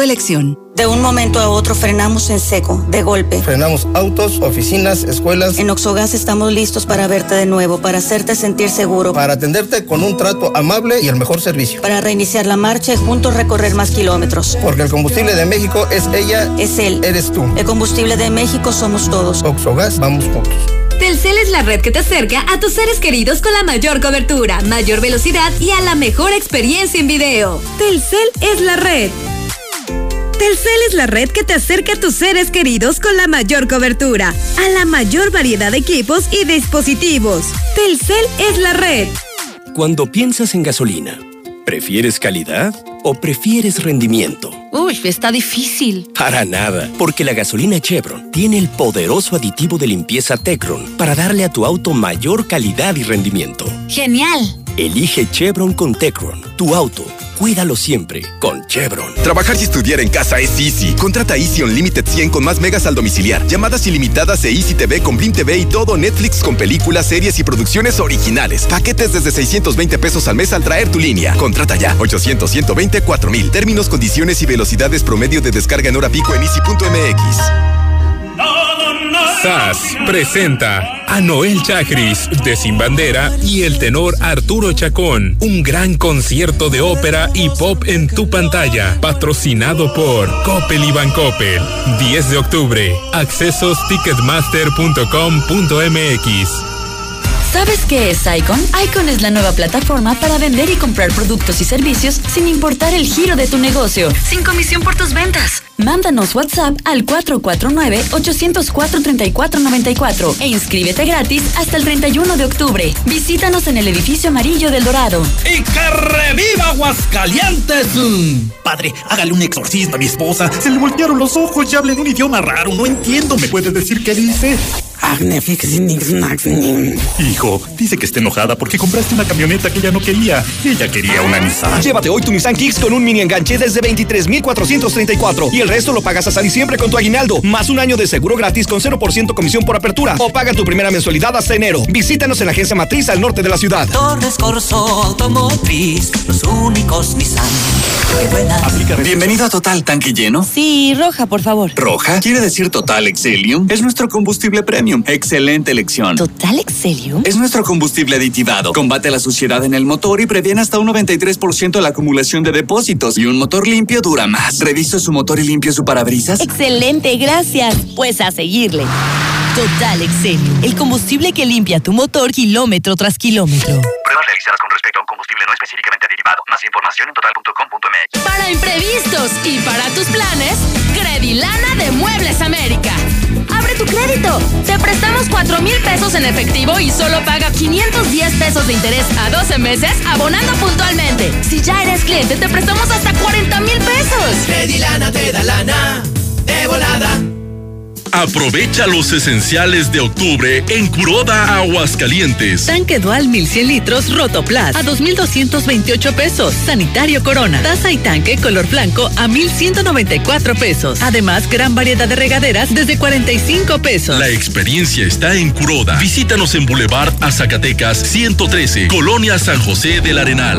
tu elección. De un momento a otro frenamos en seco, de golpe. Frenamos autos, oficinas, escuelas. En Oxogas estamos listos para verte de nuevo, para hacerte sentir seguro. Para atenderte con un trato amable y el mejor servicio. Para reiniciar la marcha y juntos recorrer más kilómetros. Porque el combustible de México es ella. Es él. Eres tú. El combustible de México somos todos. Oxogas, vamos juntos. Telcel es la red que te acerca a tus seres queridos con la mayor cobertura, mayor velocidad y a la mejor experiencia en video. Telcel es la red. Telcel es la red que te acerca a tus seres queridos con la mayor cobertura, a la mayor variedad de equipos y dispositivos. Telcel es la red. Cuando piensas en gasolina, ¿prefieres calidad o prefieres rendimiento? Uy, está difícil. Para nada, porque la gasolina Chevron tiene el poderoso aditivo de limpieza Tecron para darle a tu auto mayor calidad y rendimiento. Genial. Elige Chevron con Tecron, tu auto. Cuídalo siempre con Chevron. Trabajar y estudiar en casa es easy. Contrata Easy Unlimited 100 con más megas al domiciliar. Llamadas ilimitadas e Easy TV con Blim TV y todo Netflix con películas, series y producciones originales. Paquetes desde 620 pesos al mes al traer tu línea. Contrata ya. 800 120 4000. Términos, condiciones y velocidades promedio de descarga en hora pico en easy.mx. SAS presenta a Noel Chagris de Sin Bandera y el tenor Arturo Chacón. Un gran concierto de ópera y pop en tu pantalla. Patrocinado por Coppel y Bancoppel. 10 de octubre. Accesos ticketmaster.com.mx. ¿Sabes qué es Icon? Icon es la nueva plataforma para vender y comprar productos y servicios sin importar el giro de tu negocio. Sin comisión por tus ventas. Mándanos WhatsApp al 449-804-3494 e inscríbete gratis hasta el 31 de octubre. Visítanos en el edificio amarillo del Dorado. ¡Y que reviva Aguascalientes! Padre, hágale un exorcismo a mi esposa. Se le voltearon los ojos y habla en un idioma raro. No entiendo. ¿Me puedes decir qué dice? Hijo, dice que está enojada porque compraste una camioneta que ella no quería. Ella quería una Nissan. Llévate hoy tu Nissan Kicks con un mini enganche desde 23,434 y el resto lo pagas hasta diciembre con tu aguinaldo, más un año de seguro gratis con 0% comisión por apertura o paga tu primera mensualidad hasta enero. Visítanos en la agencia matriz al norte de la ciudad. Torres Corso Automotriz, los únicos Nissan. Bienvenido a Total Tanque Lleno. Sí, roja, por favor. ¿Roja? Quiere decir Total Excelium. Es nuestro combustible premium. Excelente elección. ¿Total Excelium? Es nuestro combustible aditivado. Combate la suciedad en el motor y previene hasta un 93% la acumulación de depósitos. Y un motor limpio dura más. Revise su motor y limpie su parabrisas. Excelente, gracias. Pues a seguirle. Total Excelium, el combustible que limpia tu motor kilómetro tras kilómetro. Pruebas realizadas con respecto a un combustible no específicamente derivado. Más información en total.com.mx. Para imprevistos y para tus planes, Credilana de Muebles América. Abre tu crédito. Te prestamos 4 mil pesos en efectivo y solo paga 510 pesos de interés a 12 meses abonando puntualmente. Si ya eres cliente, te prestamos hasta 40 mil pesos. Credilana te da lana de volada. Aprovecha los esenciales de octubre en Curoda Aguascalientes. Tanque Dual 1100 litros Rotoplas a 2,228 pesos. Sanitario Corona. Taza y tanque color blanco a 1,194 pesos. Además, gran variedad de regaderas desde 45 pesos. La experiencia está en Curoda. Visítanos en Boulevard a Zacatecas 113, Colonia San José del Arenal.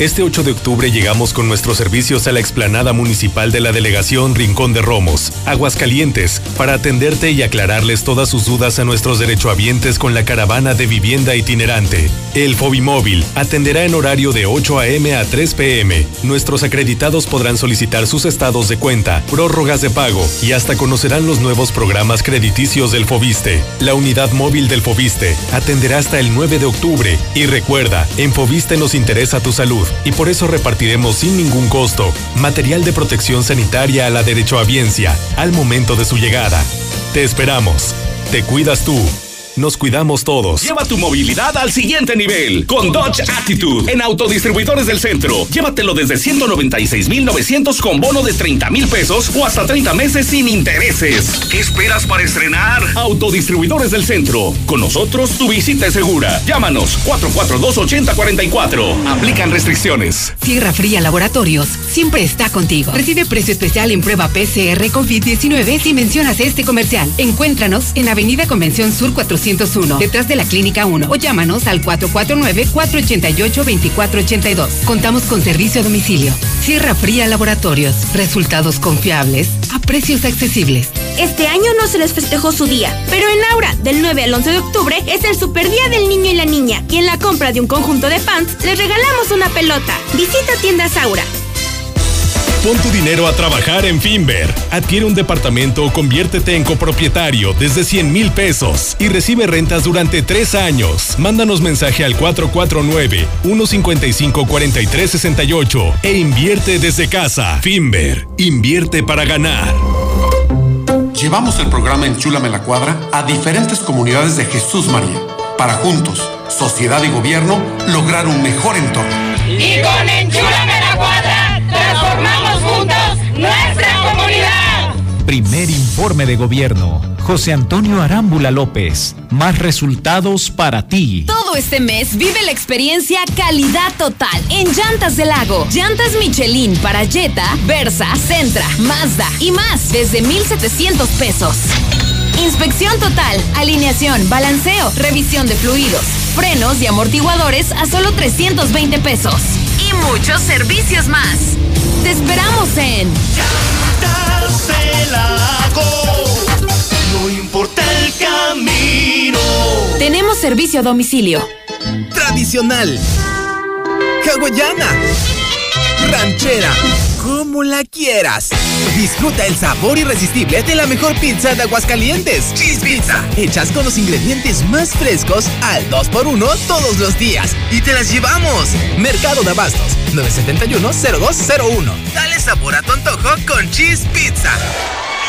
Este 8 de octubre llegamos con nuestros servicios a la explanada municipal de la delegación Rincón de Romos, Aguascalientes, para atenderte y aclararles todas sus dudas a nuestros derechohabientes con la caravana de vivienda itinerante. El Fobimóvil atenderá en horario de 8 a.m. a 3 p.m. Nuestros acreditados podrán solicitar sus estados de cuenta, prórrogas de pago y hasta conocerán los nuevos programas crediticios del Fobiste. La unidad móvil del Fobiste atenderá hasta el 9 de octubre y recuerda, en Fobiste nos interesa tu salud y por eso repartiremos sin ningún costo material de protección sanitaria a la derechohabiencia al momento de su llegada. Te esperamos. Te cuidas tú. Nos cuidamos todos. Lleva tu movilidad al siguiente nivel con Dodge Attitude en Autodistribuidores del Centro. Llévatelo desde 196,900 con bono de 30 mil pesos o hasta 30 meses sin intereses. ¿Qué esperas para estrenar? Autodistribuidores del Centro. Con nosotros tu visita es segura. Llámanos 442-8044. Aplican restricciones. Sierra Fría Laboratorios siempre está contigo. Recibe precio especial en prueba PCR COVID-19 si mencionas este comercial. Encuéntranos en Avenida Convención Sur 400 detrás de la Clínica 1, o llámanos al 449-488-2482. Contamos con servicio a domicilio. Sierra Fría Laboratorios. Resultados confiables a precios accesibles. Este año no se les festejó su día, pero en Aura, del 9 al 11 de octubre, es el super día del niño y la niña. Y en la compra de un conjunto de pants, les regalamos una pelota. Visita tiendas Aura. Pon tu dinero a trabajar en Finver. Adquiere un departamento o conviértete en copropietario desde 100 mil pesos y recibe rentas durante tres años. Mándanos mensaje al 449-155-4368 e invierte desde casa. Finver, invierte para ganar. Llevamos el programa Enchúlame la Cuadra a diferentes comunidades de Jesús María para juntos, sociedad y gobierno, lograr un mejor entorno. Y con Enchúlame la Cuadra, nuestra comunidad. Primer informe de gobierno. José Antonio Arámbula López. Más resultados para ti. Todo este mes vive la experiencia calidad total en Llantas del Lago. Llantas Michelin para Jetta, Versa, Centra, Mazda y más desde 1,700 pesos. Inspección total, alineación, balanceo, revisión de fluidos, frenos y amortiguadores a solo 320 pesos. Y muchos servicios más. Te esperamos en No importa el camino. Tenemos servicio a domicilio. Tradicional. Hawaiana. Ranchera. Como la quieras. Disfruta el sabor irresistible de la mejor pizza de Aguascalientes. Cheese Pizza. Hechas con los ingredientes más frescos al 2x1 todos los días. Y te las llevamos. Mercado de Abastos. 971-0201. Dale sabor a tu antojo con Cheese Pizza.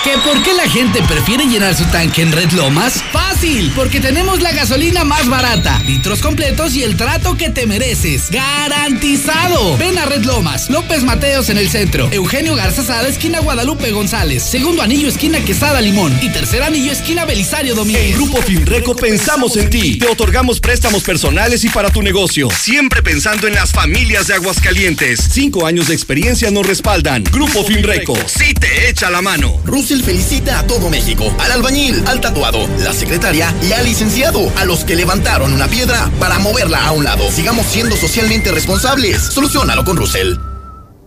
¿Que por qué la gente prefiere llenar su tanque en Red Lomas? Fácil, porque tenemos la gasolina más barata, litros completos y el trato que te mereces. ¡Garantizado! Ven a Red Lomas, López Mateos en el centro, Eugenio Garza Sada, esquina Guadalupe González, segundo anillo, esquina Quesada Limón y tercer anillo, esquina Belisario Domínguez. En Grupo Finreco pensamos en ti. Te otorgamos préstamos personales y para tu negocio. Siempre pensando en las familias de Aguascalientes. Cinco años de experiencia nos respaldan. Grupo Finreco, sí te echa la mano. Russell felicita a todo México, al albañil, al tatuado, la secretaria y al licenciado, a los que levantaron una piedra para moverla a un lado. Sigamos siendo socialmente responsables. Solucionalo con Russell.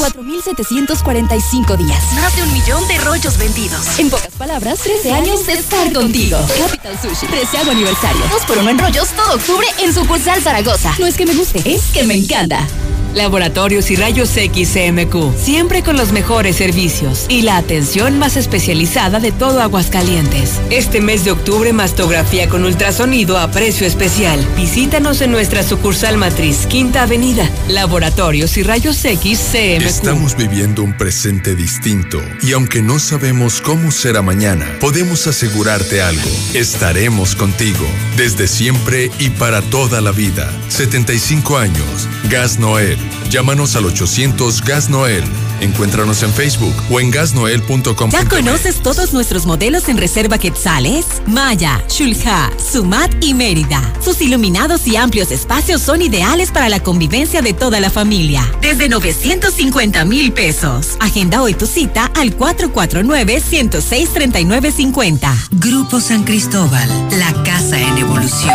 4.745 días. Más de un millón de rollos vendidos. En pocas palabras, 13 años de estar contigo. Capital Sushi, 13 aniversario. Dos por uno en rollos todo octubre en sucursal Zaragoza. No es que me guste, es que me encanta. Laboratorios y Rayos X CMQ, siempre con los mejores servicios y la atención más especializada de todo Aguascalientes. Este mes de octubre, mastografía con ultrasonido a precio especial. Visítanos en nuestra sucursal matriz, Quinta Avenida. Laboratorios y Rayos X CMQ. Estamos viviendo un presente distinto y aunque no sabemos cómo será mañana, podemos asegurarte algo. Estaremos contigo desde siempre y para toda la vida. 75 años. Gas Noel. Llámanos al 800 Gas Noel. Encuéntranos en Facebook o en gasnoel.com. ¿Ya conoces todos nuestros modelos en reserva Quetzales? Maya, Shulha, Sumat y Mérida. Sus iluminados y amplios espacios son ideales para la convivencia de toda la familia. Desde 950 mil pesos. Agenda hoy tu cita al 449-106-3950. Grupo San Cristóbal, la casa en evolución.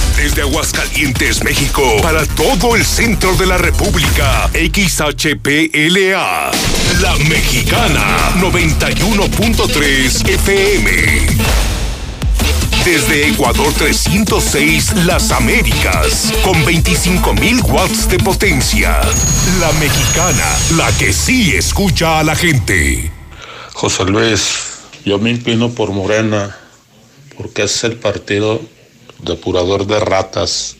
Desde Aguascalientes, México, para todo el centro de la República, XHPLA, La Mexicana, 91.3 FM. Desde Ecuador 306, Las Américas, con 25.000 watts de potencia. La Mexicana, la que sí escucha a la gente. José Luis, yo me inclino por Morena, porque es el partido depurador de ratas.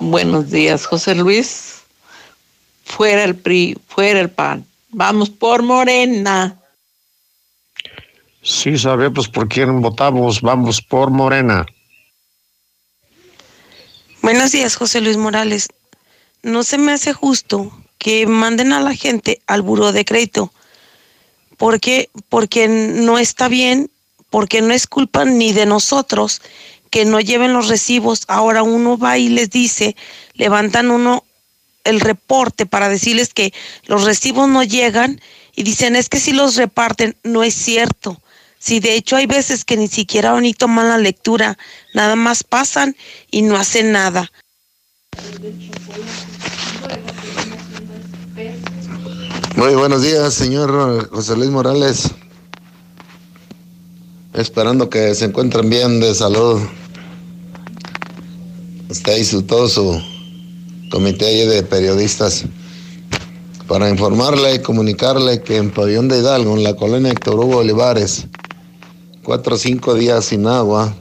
Buenos días, José Luis. Fuera el PRI, fuera el PAN. Vamos por Morena. Sí, sabemos por quién votamos. Vamos por Morena. Buenos días, José Luis Morales. No se me hace justo que manden a la gente al buró de crédito porque, porque no está bien, porque no es culpa ni de nosotros que no lleven los recibos. Ahora uno va y les dice, levantan uno el reporte para decirles que los recibos no llegan y dicen es que si los reparten, no es cierto. Si de hecho hay veces que ni siquiera ni toman la lectura, nada más pasan y no hacen nada. Muy buenos días, señor José Luis Morales. Esperando que se encuentren bien de salud. Está ahí su, todo su comité de periodistas para informarle y comunicarle que en Pabellón de Hidalgo, en la colonia Héctor Hugo Olivares, cuatro o cinco días sin agua,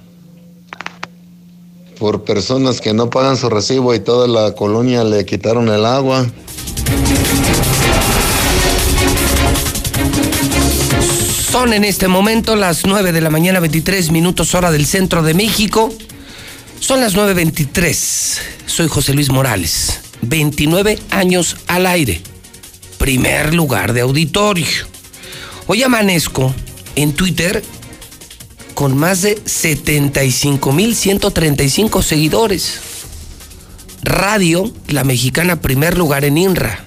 por personas que no pagan su recibo y toda la colonia le quitaron el agua. Son en este momento las 9 de la mañana, 23 minutos hora del centro de México. Son las 9.23. Soy José Luis Morales. 29 años al aire. Primer lugar de auditorio. Hoy amanezco en Twitter con más de 75.135 seguidores. Radio, la mexicana, primer lugar en INRA.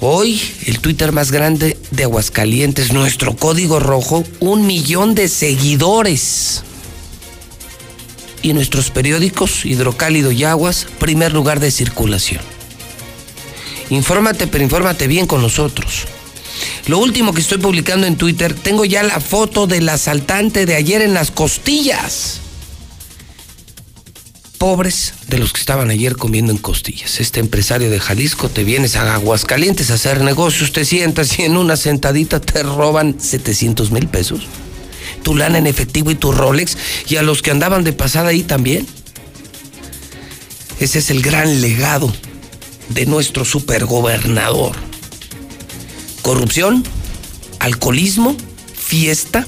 Hoy, el Twitter más grande de Aguascalientes, nuestro código rojo, un millón de seguidores. Y nuestros periódicos, Hidrocálido y Aguas, primer lugar de circulación. Infórmate, pero infórmate bien con nosotros. Lo último que estoy publicando en Twitter, tengo ya la foto del asaltante de ayer en las costillas. Pobres de los que estaban ayer comiendo en costillas. Este empresario de Jalisco, te vienes a Aguascalientes a hacer negocios, te sientas y en una sentadita te roban 700 mil pesos. Tu lana en efectivo y tu Rolex, y a los que andaban de pasada ahí también. Ese es el gran legado de nuestro supergobernador. Corrupción, alcoholismo, fiesta,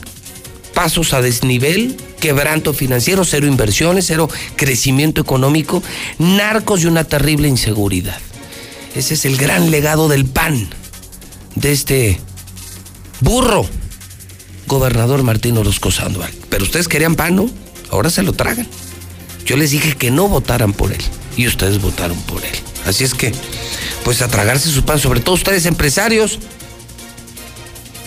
pasos a desnivel, quebranto financiero, cero inversiones, cero crecimiento económico, narcos y una terrible inseguridad. Ese es el gran legado del PAN, de este burro, gobernador Martín Orozco Sandoval. Pero ustedes querían PAN, ¿no? Ahora se lo tragan. Yo les dije que no votaran por él y ustedes votaron por él. Así es que, pues a tragarse su pan, sobre todo ustedes empresarios,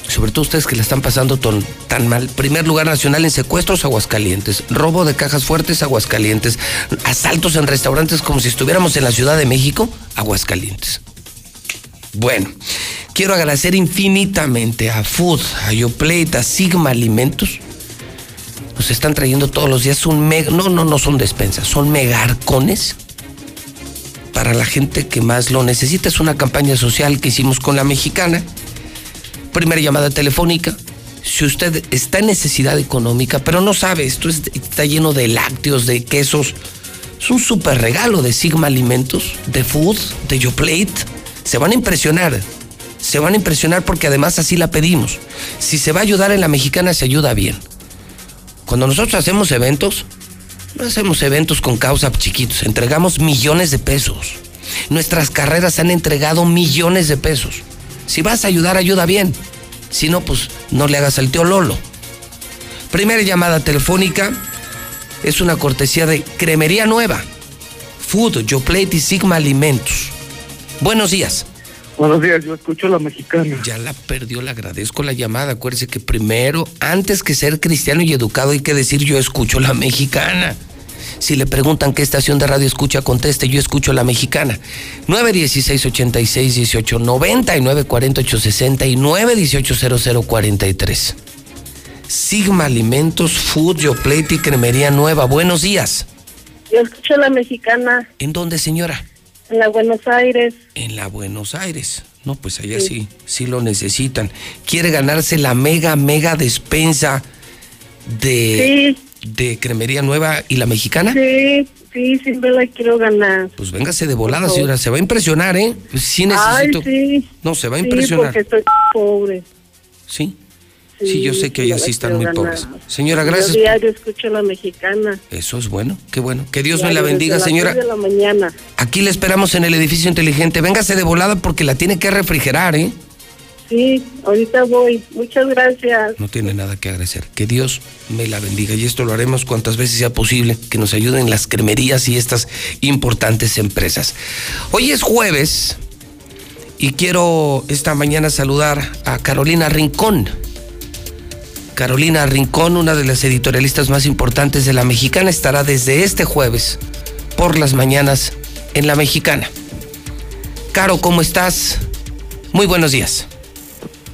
sobre todo ustedes que la están pasando tan, mal. Primer lugar nacional en secuestros, Aguascalientes. Robo de cajas fuertes, Aguascalientes. Asaltos en restaurantes como si estuviéramos en la Ciudad de México, Aguascalientes. Bueno, quiero agradecer infinitamente a Food, a Yoplate, a Sigma Alimentos. Nos están trayendo todos los días un mega. No, no, no son despensas, son megarcones para la gente que más lo necesita. Es una campaña social que hicimos con la mexicana primera llamada telefónica. Si usted está en necesidad económica, pero no sabe, esto está lleno de lácteos, de quesos, es un súper regalo de Sigma Alimentos, de Food, de Yoplate. Se van a impresionar. Se van a impresionar porque además así la pedimos. Si se va a ayudar en la mexicana, se ayuda bien. Cuando nosotros hacemos eventos, no hacemos eventos con causa chiquitos, entregamos millones de pesos. Nuestras carreras han entregado millones de pesos. Si vas a ayudar, ayuda bien. Si no, pues no le hagas al tío Lolo. Primera llamada telefónica es una cortesía de Cremería Nueva. Food, Yoplate y Sigma Alimentos. Buenos días. Buenos días, yo escucho la mexicana. Ya la perdió, le agradezco la llamada. Acuérdese que primero, antes que ser cristiano y educado, hay que decir yo escucho la mexicana. Si le preguntan qué estación de radio escucha, conteste, yo escucho la mexicana. 916 86 18 99 48 69 18 00 43. Sigma Alimentos, Food, Yoplate y Cremería Nueva. Buenos días. Yo escucho la mexicana. ¿En dónde, señora? En la Buenos Aires. En la Buenos Aires. No, pues allá sí, sí, lo necesitan. ¿Quiere ganarse la mega, mega despensa de, de Cremería Nueva y la Mexicana? Sí, sí, sí me la quiero ganar. Pues véngase de volada, señora. Se va a impresionar, ¿eh? Sí necesito. Ay, sí. No, se va a impresionar. porque estoy pobre. ¿Sí? Sí, yo sé que allá sí están muy pobres. Señora, gracias. Yo diario escucho la mexicana. Eso es bueno, qué bueno. Que Dios me la bendiga, señora. de la mañana. Aquí le esperamos en el edificio inteligente. Véngase de volada porque la tiene que refrigerar, ¿eh? Sí, ahorita voy. Muchas gracias. No tiene nada que agradecer. Que Dios me la bendiga. Y esto lo haremos cuantas veces sea posible. Que nos ayuden las cremerías y estas importantes empresas. Hoy es jueves y quiero esta mañana saludar a Carolina Rincón. Carolina Rincón, una de las editorialistas más importantes de La Mexicana, estará desde este jueves por las mañanas en La Mexicana. Caro, ¿cómo estás? Muy buenos días.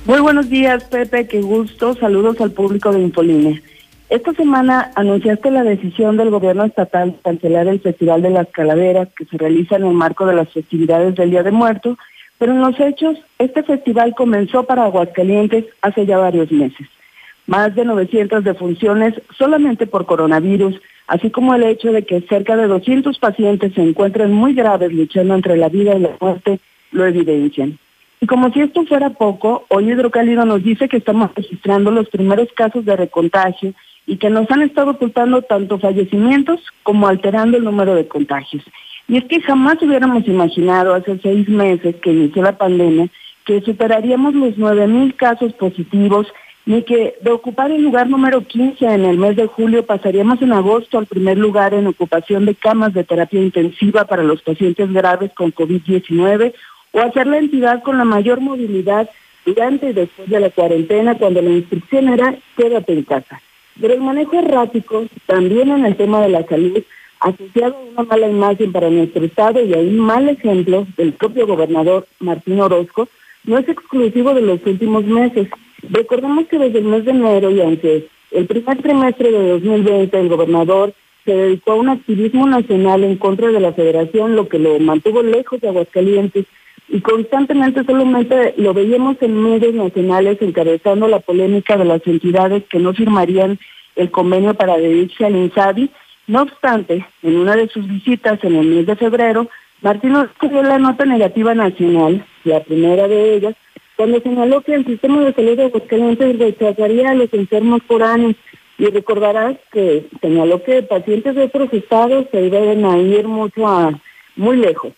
Muy buenos días, Pepe, qué gusto. Saludos al público de Infoline. Esta semana anunciaste la decisión del gobierno estatal de cancelar el Festival de las Calaveras que se realiza en el marco de las festividades del Día de Muertos, pero en los hechos, este festival comenzó para Aguascalientes hace ya varios meses más de 900 defunciones solamente por coronavirus, así como el hecho de que cerca de 200 pacientes se encuentran muy graves luchando entre la vida y la muerte, lo evidencian. Y como si esto fuera poco, hoy Hidrocálido nos dice que estamos registrando los primeros casos de recontagio y que nos han estado ocultando tanto fallecimientos como alterando el número de contagios. Y es que jamás hubiéramos imaginado hace seis meses que inició la pandemia que superaríamos los 9.000 casos positivos ni que de ocupar el lugar número 15 en el mes de julio pasaríamos en agosto al primer lugar en ocupación de camas de terapia intensiva para los pacientes graves con COVID-19 o hacer la entidad con la mayor movilidad durante y después de la cuarentena cuando la instrucción era quédate en casa. Pero el manejo errático, también en el tema de la salud, asociado a una mala imagen para nuestro Estado y a un mal ejemplo del propio gobernador Martín Orozco, no es exclusivo de los últimos meses. Recordemos que desde el mes de enero y aunque el primer trimestre de 2020 el gobernador se dedicó a un activismo nacional en contra de la federación, lo que lo mantuvo lejos de Aguascalientes y constantemente solamente lo veíamos en medios nacionales encabezando la polémica de las entidades que no firmarían el convenio para adherirse al INSABI. No obstante, en una de sus visitas en el mes de febrero, Martín escribió la nota negativa nacional, la primera de ellas, cuando señaló que el sistema de salud de Aguascalientes rechazaría a los enfermos por años y recordarás que señaló que pacientes de otros estados se deben a ir mucho a, muy lejos.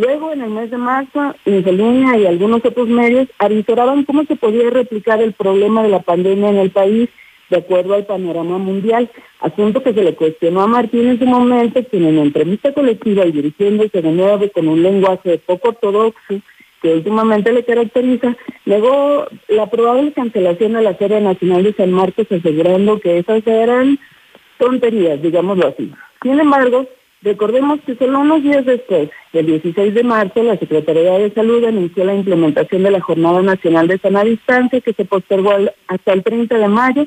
Luego, en el mes de marzo, Infeluña y algunos otros medios avisoraban cómo se podía replicar el problema de la pandemia en el país de acuerdo al panorama mundial, asunto que se le cuestionó a Martín en su momento, quien en entrevista colectiva y dirigiéndose de nuevo con un lenguaje poco ortodoxo, que últimamente le caracteriza, negó la probable cancelación de la Feria Nacional de San Marcos, asegurando que esas eran tonterías, digámoslo así. Sin embargo, recordemos que solo unos días después, el 16 de marzo, la Secretaría de Salud anunció la implementación de la Jornada Nacional de Sana Distancia, que se postergó hasta el 30 de mayo,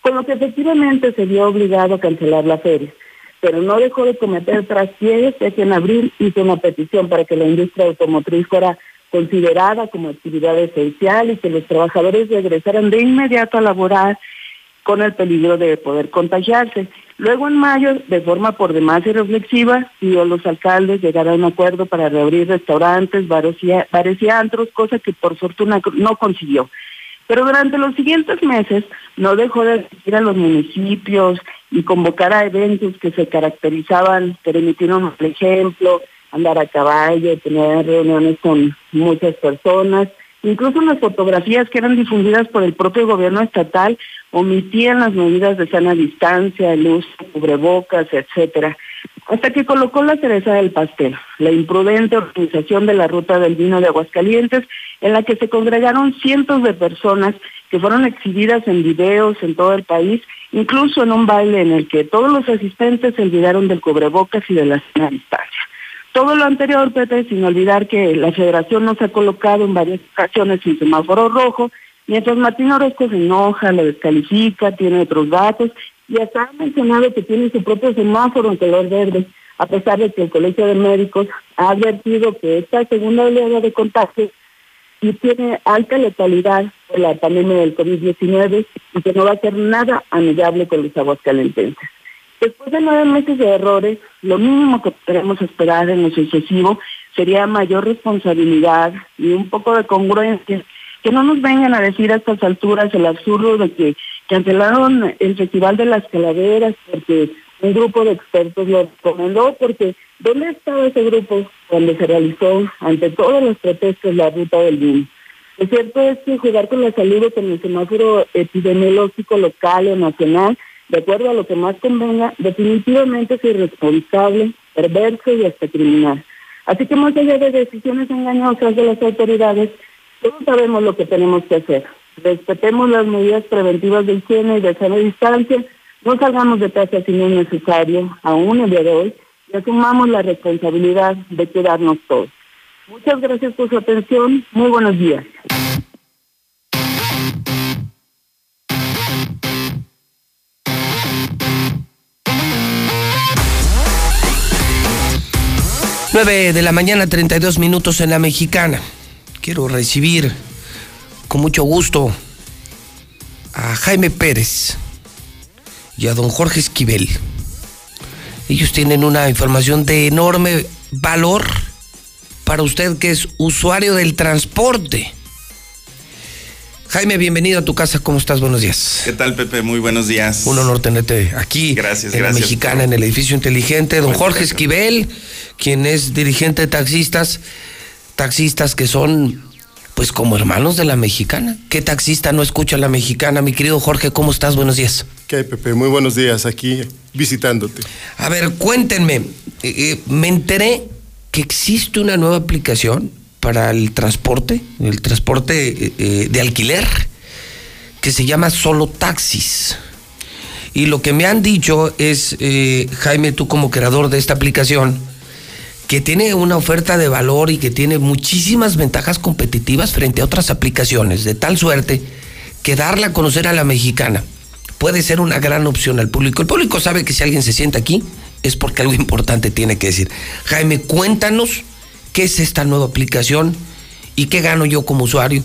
con lo que efectivamente se vio obligado a cancelar la feria. Pero no dejó de cometer traspiés, ya que en abril hizo una petición para que la industria automotriz fuera considerada como actividad esencial y que los trabajadores regresaran de inmediato a laborar con el peligro de poder contagiarse. Luego en mayo, de forma por demás irreflexiva, pidió los alcaldes llegar a un acuerdo para reabrir restaurantes, bares y, bares y antros, cosa que por fortuna no consiguió. Pero durante los siguientes meses no dejó de asistir a los municipios y convocar a eventos que se caracterizaban, permitieron el ejemplo, andar a caballo, tener reuniones con muchas personas. Incluso las fotografías que eran difundidas por el propio gobierno estatal omitían las medidas de sana distancia, el uso de cubrebocas, etcétera. Hasta que colocó la cereza del pastel, la imprudente organización de la ruta del vino de Aguascalientes, en la que se congregaron cientos de personas que fueron exhibidas en videos en todo el país, incluso en un baile en el que todos los asistentes se olvidaron del cubrebocas y de la sana distancia. Todo lo anterior, Pepe, sin olvidar que la federación nos ha colocado en varias ocasiones en semáforo rojo, mientras Martín Orozco se enoja, lo descalifica, tiene otros datos y hasta ha mencionado que tiene su propio semáforo en color verde, a pesar de que el Colegio de Médicos ha advertido que esta segunda oleada de contagios y tiene alta letalidad por la pandemia del COVID-19 y que no va a ser nada amigable con los aguascalentenses. Después de nueve meses de errores, lo mínimo que podemos esperar en lo sucesivo sería mayor responsabilidad y un poco de congruencia. Que no nos vengan a decir a estas alturas el absurdo de que cancelaron el Festival de las Calaveras porque un grupo de expertos lo recomendó, porque ¿dónde estaba ese grupo cuando se realizó ante todos los protestos la ruta del vino? Lo cierto es que jugar con la salud con el semáforo epidemiológico local o nacional de acuerdo a lo que más convenga, definitivamente es irresponsable, perverso y hasta criminal. Así que más allá de decisiones engañosas de las autoridades, todos sabemos lo que tenemos que hacer. Respetemos las medidas preventivas de higiene y de sana distancia, no salgamos de casa si no es necesario, aún el día de hoy, y asumamos la responsabilidad de cuidarnos todos. Muchas gracias por su atención. Muy buenos días. 9 de la mañana, 32 minutos en la mexicana. Quiero recibir con mucho gusto a Jaime Pérez y a don Jorge Esquivel. Ellos tienen una información de enorme valor para usted que es usuario del transporte. Jaime, bienvenido a tu casa. ¿Cómo estás? Buenos días. ¿Qué tal, Pepe? Muy buenos días. Un honor tenerte aquí. Gracias, en gracias. La Mexicana, en el edificio inteligente. Don Jorge Esquivel, quien es dirigente de taxistas. Taxistas que son, pues, como hermanos de la Mexicana. ¿Qué taxista no escucha a la Mexicana? Mi querido Jorge, ¿cómo estás? Buenos días. ¿Qué hay, Pepe? Muy buenos días aquí visitándote. A ver, cuéntenme. Eh, eh, me enteré que existe una nueva aplicación para el transporte, el transporte eh, eh, de alquiler, que se llama Solo Taxis. Y lo que me han dicho es, eh, Jaime, tú como creador de esta aplicación, que tiene una oferta de valor y que tiene muchísimas ventajas competitivas frente a otras aplicaciones, de tal suerte que darla a conocer a la mexicana puede ser una gran opción al público. El público sabe que si alguien se sienta aquí es porque algo importante tiene que decir. Jaime, cuéntanos qué es esta nueva aplicación y qué gano yo como usuario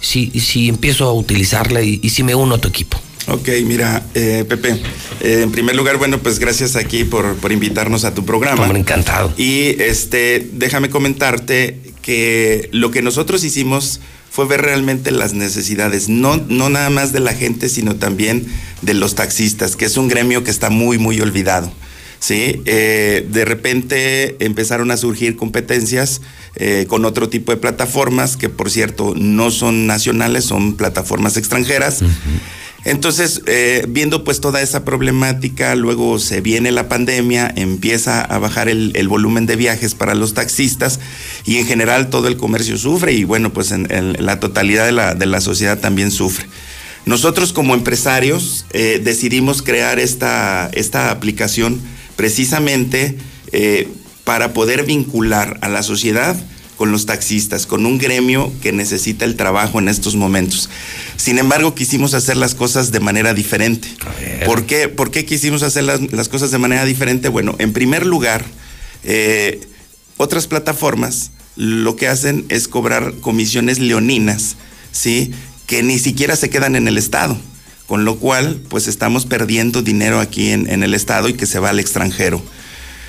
si, si empiezo a utilizarla y, y si me uno a tu equipo. Ok, mira, eh, Pepe, eh, en primer lugar, bueno, pues gracias aquí por, por invitarnos a tu programa. Hombre, encantado. Y este, déjame comentarte que lo que nosotros hicimos fue ver realmente las necesidades, no, no nada más de la gente, sino también de los taxistas, que es un gremio que está muy, muy olvidado. ¿Sí? Eh, de repente empezaron a surgir competencias eh, con otro tipo de plataformas, que por cierto no son nacionales, son plataformas extranjeras. Entonces, eh, viendo pues toda esa problemática, luego se viene la pandemia, empieza a bajar el, el, volumen de viajes para los taxistas y en general todo el comercio sufre y bueno, pues en, en la totalidad de la, de la, sociedad también sufre. Nosotros como empresarios eh, decidimos crear esta, esta aplicación precisamente eh, para poder vincular a la sociedad con los taxistas, con un gremio que necesita el trabajo en estos momentos. Sin embargo, quisimos hacer las cosas de manera diferente. ¿Por qué? ¿Por qué quisimos hacer las, las, cosas de manera diferente? Bueno, en primer lugar, eh, otras plataformas lo que hacen es cobrar comisiones leoninas, ¿sí? Que ni siquiera se quedan en el Estado con lo cual pues estamos perdiendo dinero aquí en, el Estado y que se va al extranjero.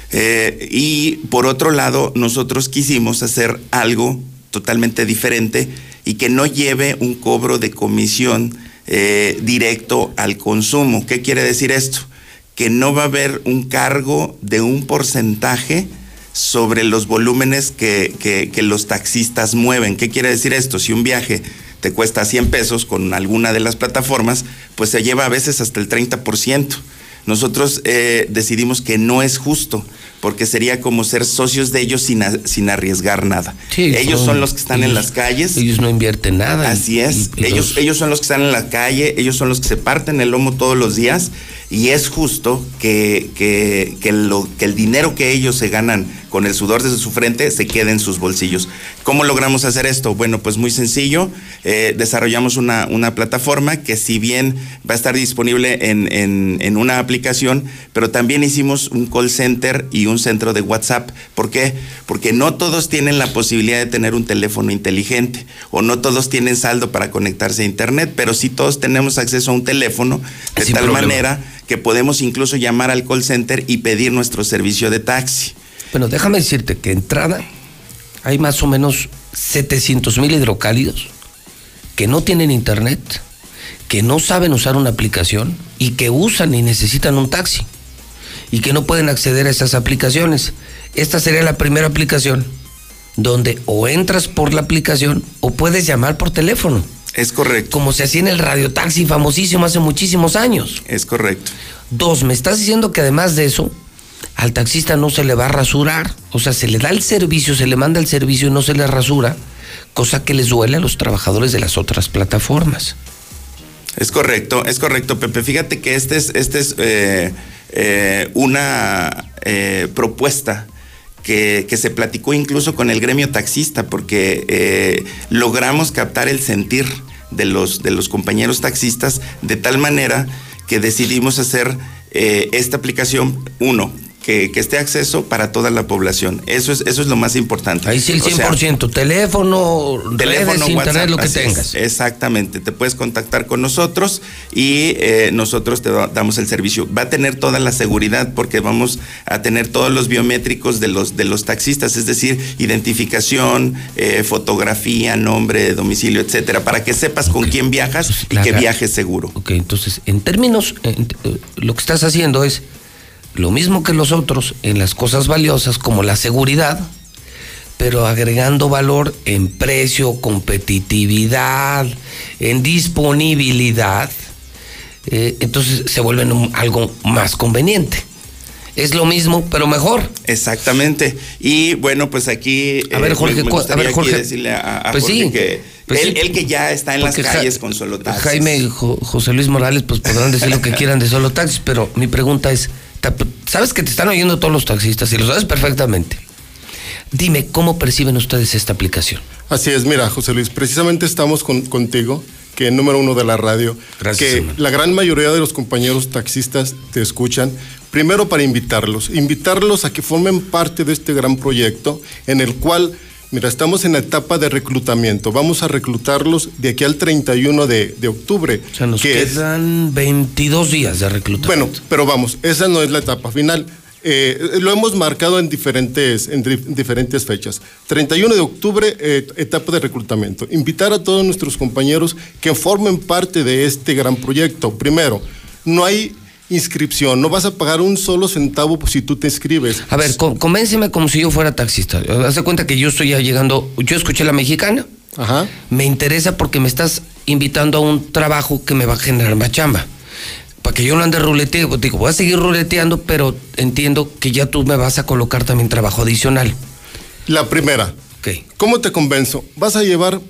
Eh, y por otro lado, nosotros quisimos hacer algo totalmente diferente y que no lleve un cobro de comisión eh, directo al consumo. ¿Qué quiere decir esto? Que no va a haber un cargo de un porcentaje sobre los volúmenes que los taxistas mueven. ¿Qué quiere decir esto? Si un viaje te cuesta 100 pesos con alguna de las plataformas, pues se lleva a veces hasta el 30%. Nosotros eh, decidimos que no es justo, porque sería como ser socios de ellos sin, a, sin arriesgar nada. Sí, ellos son, son, los que están ellos, en las calles. Ellos no invierten nada. Así es. Y, y ellos, los... ellos son los que están en la calle, ellos son los que se parten el lomo todos los días y es justo que, que, que, lo, que el dinero que ellos se ganan con el sudor de su frente se quede en sus bolsillos. ¿Cómo logramos hacer esto? Bueno, pues muy sencillo. Eh, desarrollamos una, una, plataforma que si bien va a estar disponible en, en, en, una aplicación, pero también hicimos un call center y un centro de WhatsApp. ¿Por qué? Porque no todos tienen la posibilidad de tener un teléfono inteligente o no todos tienen saldo para conectarse a Internet, pero sí todos tenemos acceso a un teléfono de Sin tal problema. manera que podemos incluso llamar al call center y pedir nuestro servicio de taxi. Bueno, déjame decirte que entrada hay más o menos 700 mil hidrocálidos que no tienen internet, que no saben usar una aplicación y que usan y necesitan un taxi y que no pueden acceder a esas aplicaciones. Esta sería la primera aplicación donde o entras por la aplicación o puedes llamar por teléfono. Es correcto. Como se hacía en el radiotaxi famosísimo hace muchísimos años. Es correcto. Dos, me estás diciendo que además de eso, al taxista no se le va a rasurar. O sea, se le da el servicio, se le manda el servicio y no se le rasura, cosa que les duele a los trabajadores de las otras plataformas. Es correcto, es correcto, Pepe. Fíjate que este es, este es eh, eh, una eh, propuesta que, se platicó incluso con el gremio taxista, porque eh, logramos captar el sentir de los, de los compañeros taxistas de tal manera que decidimos hacer eh, esta aplicación, uno, que, que, esté acceso para toda la población. Eso es, eso es lo más importante. Ahí sí el 100%, o sea, teléfono, teléfono, redes, WhatsApp, internet, lo que tengas. Es, exactamente, te puedes contactar con nosotros y eh, nosotros te damos el servicio. Va a tener toda la seguridad porque vamos a tener todos los biométricos de los, de los taxistas, es decir, identificación, eh, fotografía, nombre, domicilio, etcétera, para que sepas okay. con quién viajas entonces, y que viajes seguro. Ok, entonces, en términos, en, lo que estás haciendo es lo mismo que los otros en las cosas valiosas como la seguridad, pero agregando valor en precio, competitividad, en disponibilidad, eh, entonces se vuelven un, algo más conveniente. Es lo mismo, pero mejor. Exactamente. Y bueno, pues aquí. A ver, Jorge, me, me a ver, Jorge. decirle a, a pues Jorge sí, que pues él, sí, él, que ya está en las calles con solo taxis. Jaime y jo, José Luis Morales, pues podrán decir lo que quieran de solo taxis, pero mi pregunta es: sabes que te están oyendo todos los taxistas y lo sabes perfectamente. Dime, ¿cómo perciben ustedes esta aplicación? Así es, mira, José Luis, precisamente estamos con, contigo que número uno de la radio, Gracias, que la gran mayoría de los compañeros taxistas te escuchan. Primero para invitarlos, invitarlos a que formen parte de este gran proyecto en el cual, mira, estamos en la etapa de reclutamiento. Vamos a reclutarlos de aquí al 31 de, de octubre. O sea, nos que es- quedan 22 días de reclutamiento. bueno, pero vamos, esa no es la etapa final. Eh, lo hemos marcado en diferentes, en dif- diferentes fechas. 31 de octubre, eh, etapa de reclutamiento. Invitar a todos nuestros compañeros que formen parte de este gran proyecto. Primero, no hay inscripción, no vas a pagar un solo centavo si tú te inscribes. A ver, con- convénceme como si yo fuera taxista. Haz de cuenta que yo estoy ya llegando, yo escuché la mexicana. Ajá. Me interesa porque me estás invitando a un trabajo que me va a generar más chamba. Para que yo no ande ruleteando, digo, voy a seguir ruleteando, pero entiendo que ya tú me vas a colocar también trabajo adicional. La primera. ¿Cómo te convenzo? Vas a llevar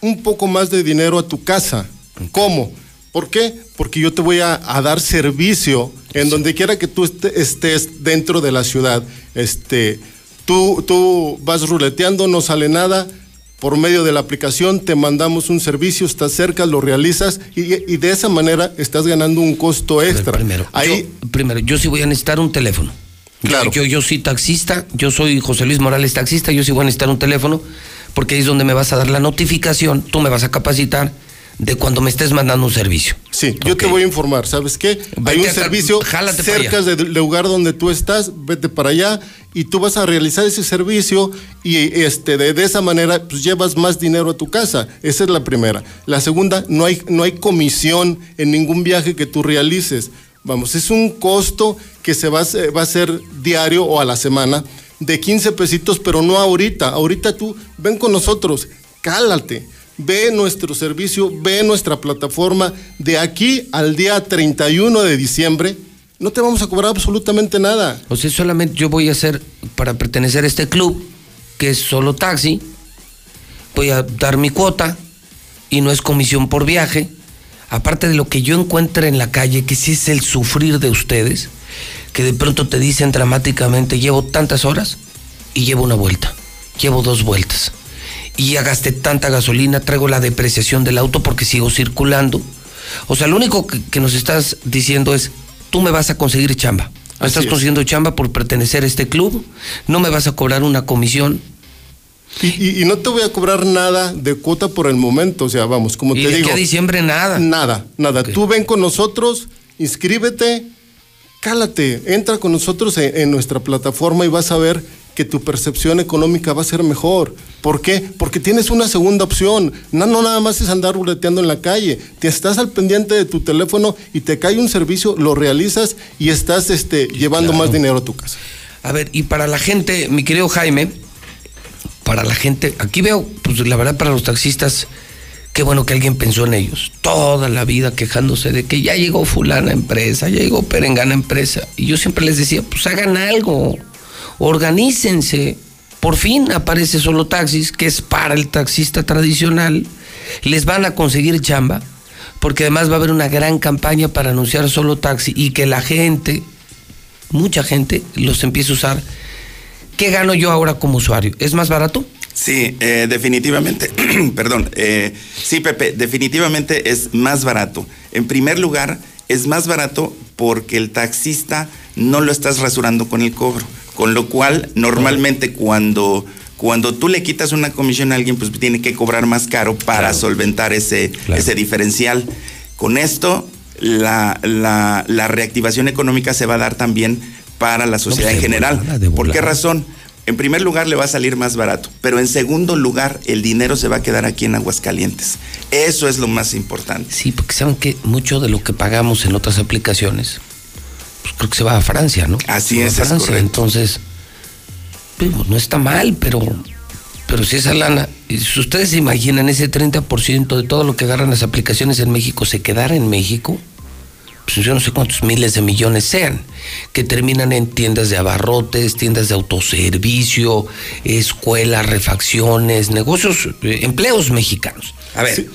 un poco más de dinero a tu casa. ¿Cómo? ¿Por qué? Porque yo te voy a, a dar servicio en donde quiera que tú este- estés dentro de la ciudad. Este, tú, tú vas ruleteando, no sale nada. Por medio de la aplicación te mandamos un servicio, estás cerca, lo realizas y, y de esa manera estás ganando un costo extra. primero, Ahí, yo, primero, yo sí voy a necesitar un teléfono. Claro. Yo, yo, yo soy taxista, yo soy José Luis Morales taxista, yo sí voy a necesitar un teléfono, porque ahí es donde me vas a dar la notificación, tú me vas a capacitar de cuando me estés mandando un servicio. Sí, yo te voy a informar, ¿sabes qué? Hay Vete un servicio jálate cerca del lugar donde tú estás, vete para allá y tú vas a realizar ese servicio y este de, de esa manera pues llevas más dinero a tu casa. Esa es la primera. La segunda, no hay no hay comisión en ningún viaje que tú realices. Vamos, es un costo que se va va a ser diario o a la semana de 15 pesitos, pero no ahorita. Ahorita tú ven con nosotros, cálate. Ve nuestro servicio, ve nuestra plataforma. De aquí al día 31 de diciembre, no te vamos a cobrar absolutamente nada. O sea, solamente yo voy a hacer, para pertenecer a este club, que es solo taxi, voy a dar mi cuota y no es comisión por viaje. Aparte de lo que yo encuentre en la calle, que sí es el sufrir de ustedes, que de pronto te dicen dramáticamente, llevo tantas horas y llevo una vuelta, llevo dos vueltas. Y ya gasté tanta gasolina, traigo la depreciación del auto porque sigo circulando. O sea, lo único que, que nos estás diciendo es, tú me vas a conseguir chamba. Me estás es. consiguiendo chamba por pertenecer a este club, no me vas a cobrar una comisión. Y, y- y no te voy a cobrar nada de cuota por el momento. O sea, vamos, como Y te de digo. aquí a diciembre nada. Nada, nada. Tú ven con nosotros, inscríbete, cálate, entra con nosotros en, en nuestra plataforma y vas a ver que tu percepción económica va a ser mejor. ¿Por qué? Porque tienes una segunda opción. No, no nada más es andar ruleteando en la calle. Te estás al pendiente de tu teléfono y te cae un servicio, lo realizas y estás este, llevando más dinero a tu casa. A ver, y para la gente, mi querido Jaime, para la gente, aquí veo, pues la verdad para los taxistas, qué bueno que alguien pensó en ellos. Toda la vida quejándose de que ya llegó fulana empresa, ya llegó perengana empresa. Y yo siempre les decía, pues hagan algo, organícense. Por fin aparece solo taxis, que es para el taxista tradicional. Les van a conseguir chamba, porque además va a haber una gran campaña para anunciar solo taxi y que la gente, mucha gente, los empiece a usar. ¿Qué gano yo ahora como usuario? ¿Es más barato? Sí, eh, definitivamente. Perdón. eh, sí, Pepe, definitivamente es más barato. En primer lugar, es más barato porque el taxista no lo estás rasurando con el cobro. Con lo cual, normalmente cuando, cuando tú le quitas una comisión a alguien, pues tiene que cobrar más caro para solventar ese, ese diferencial. Con esto, la, la- la reactivación económica se va a dar también para la sociedad pues, en de general. ¿Por qué razón? En primer lugar, le va a salir más barato, pero en segundo lugar, el dinero se va a quedar aquí en Aguascalientes. Eso es lo más importante. Sí, porque saben que mucho de lo que pagamos en otras aplicaciones, pues creo que se va a Francia, ¿no? Así a es, es Francia. correcto. Entonces, digo, no está mal, pero, pero si esa lana, si ustedes se imaginan ese 30% de todo lo que agarran las aplicaciones en México se quedara en México, pues yo no sé cuántos miles de millones sean, que terminan en tiendas de abarrotes, tiendas de autoservicio, escuelas, refacciones, negocios, eh, empleos mexicanos. A ver,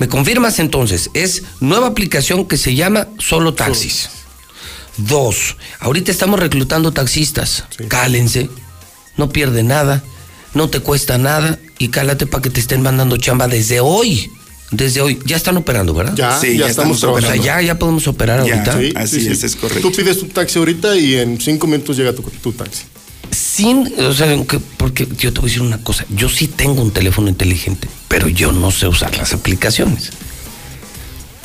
¿me confirmas entonces? Es nueva aplicación que se llama Solo Taxis. Dos, ahorita estamos reclutando taxistas. Cálense, no pierde nada, no te cuesta nada y cálate para que te estén mandando chamba desde hoy. Desde hoy, ya están operando, ¿verdad? Ya, Sí, ya, ya estamos estamos O sea, ya, ya podemos operar Ya. ahorita. Sí, Así sí, es, sí. es correcto. Tú pides un taxi ahorita y en cinco minutos llega tu, tu taxi. Sin, o sea, porque yo te voy a decir una cosa, yo sí tengo un teléfono inteligente, pero yo no sé usar las aplicaciones.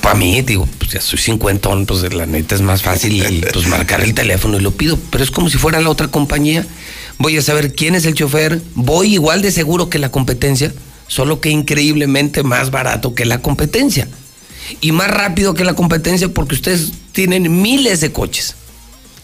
Para mí, digo, pues ya soy cincuentón, pues la neta es más fácil pues marcar el teléfono y lo pido, pero es como si fuera la otra compañía. Voy a saber quién es el chofer, voy igual de seguro que la competencia, solo que increíblemente más barato que la competencia. Y más rápido que la competencia porque ustedes tienen miles de coches.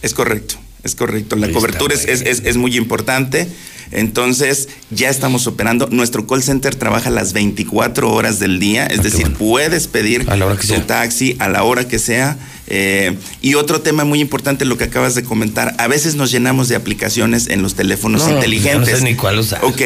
Es correcto, es correcto. La Ahí cobertura es, es, es- muy importante. Entonces, ya estamos operando. Nuestro call center trabaja las 24 horas del día. Es Ah, decir, bueno. puedes pedir A la hora que tu sea. taxi a la hora que sea. Eh, y otro tema muy importante, lo que acabas de comentar. A veces nos llenamos de aplicaciones en los teléfonos No, inteligentes. no sé ni cuál usar. Ok.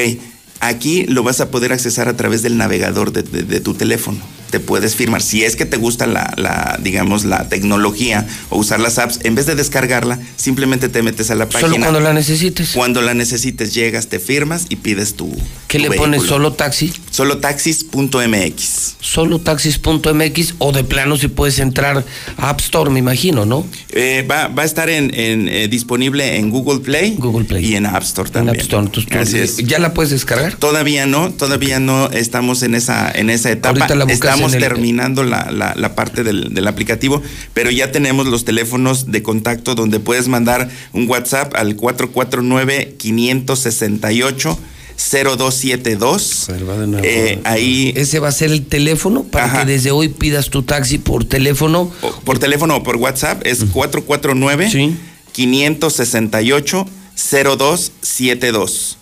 Aquí lo vas a poder accesar a través del navegador de, de- de tu teléfono. Te puedes firmar. Si es que te gusta la, la, digamos, la tecnología o usar las apps, en vez de descargarla, simplemente te metes a la página. Solo cuando la necesites. Cuando la necesites, llegas, te firmas y pides tu. ¿Qué tu le pones? ¿Solo taxi? Solo taxis.mx. Solo taxis.mx o de plano si puedes entrar a App Store, me imagino, ¿no? Eh, va, va a estar en, en, eh, disponible en Google Play, Google Play. y en App Store En también. App Store. Entonces, tú- Así es. ¿Ya la puedes descargar? Todavía no, todavía no estamos en esa, en esa etapa. Ahorita la buscas Estamos el- terminando la, la- la parte del, del aplicativo, pero ya tenemos los teléfonos de contacto donde puedes mandar un WhatsApp al 449-568-0272. Eh, ahí Ese va a ser el teléfono para Ajá. que desde hoy pidas tu taxi por teléfono. o- por teléfono o por WhatsApp es 449 Sí. 568 0272.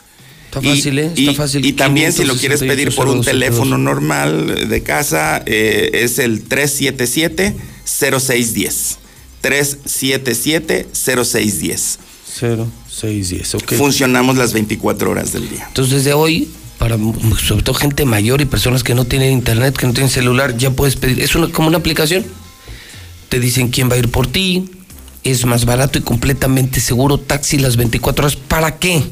Está fácil, ¿eh? Está fácil. Y también si lo quieres pedir por un 568-0272. teléfono normal de casa, eh, es el 377-0610. 377-0610. 0610, ok. Funcionamos las 24 horas del día. Entonces desde hoy, para sobre todo gente mayor y personas que no tienen internet, que no tienen celular, ya puedes pedir. Es una, como una aplicación. Te dicen quién va a ir por ti. Es más barato y completamente seguro. Taxi las 24 horas. ¿Para qué?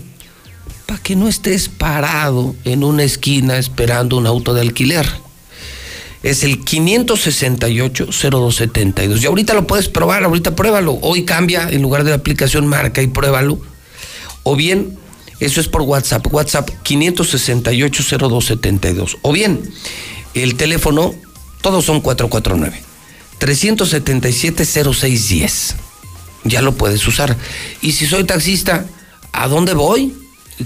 Para que no estés parado en una esquina esperando un auto de alquiler. Es el 568-0272. Y ahorita lo puedes probar, ahorita pruébalo. Hoy cambia, en lugar de la aplicación, marca y pruébalo. O bien, eso es por WhatsApp. WhatsApp 568-0272. O bien, el teléfono, todos son 449. 377-0610. Ya lo puedes usar. Y si soy taxista, ¿a dónde voy?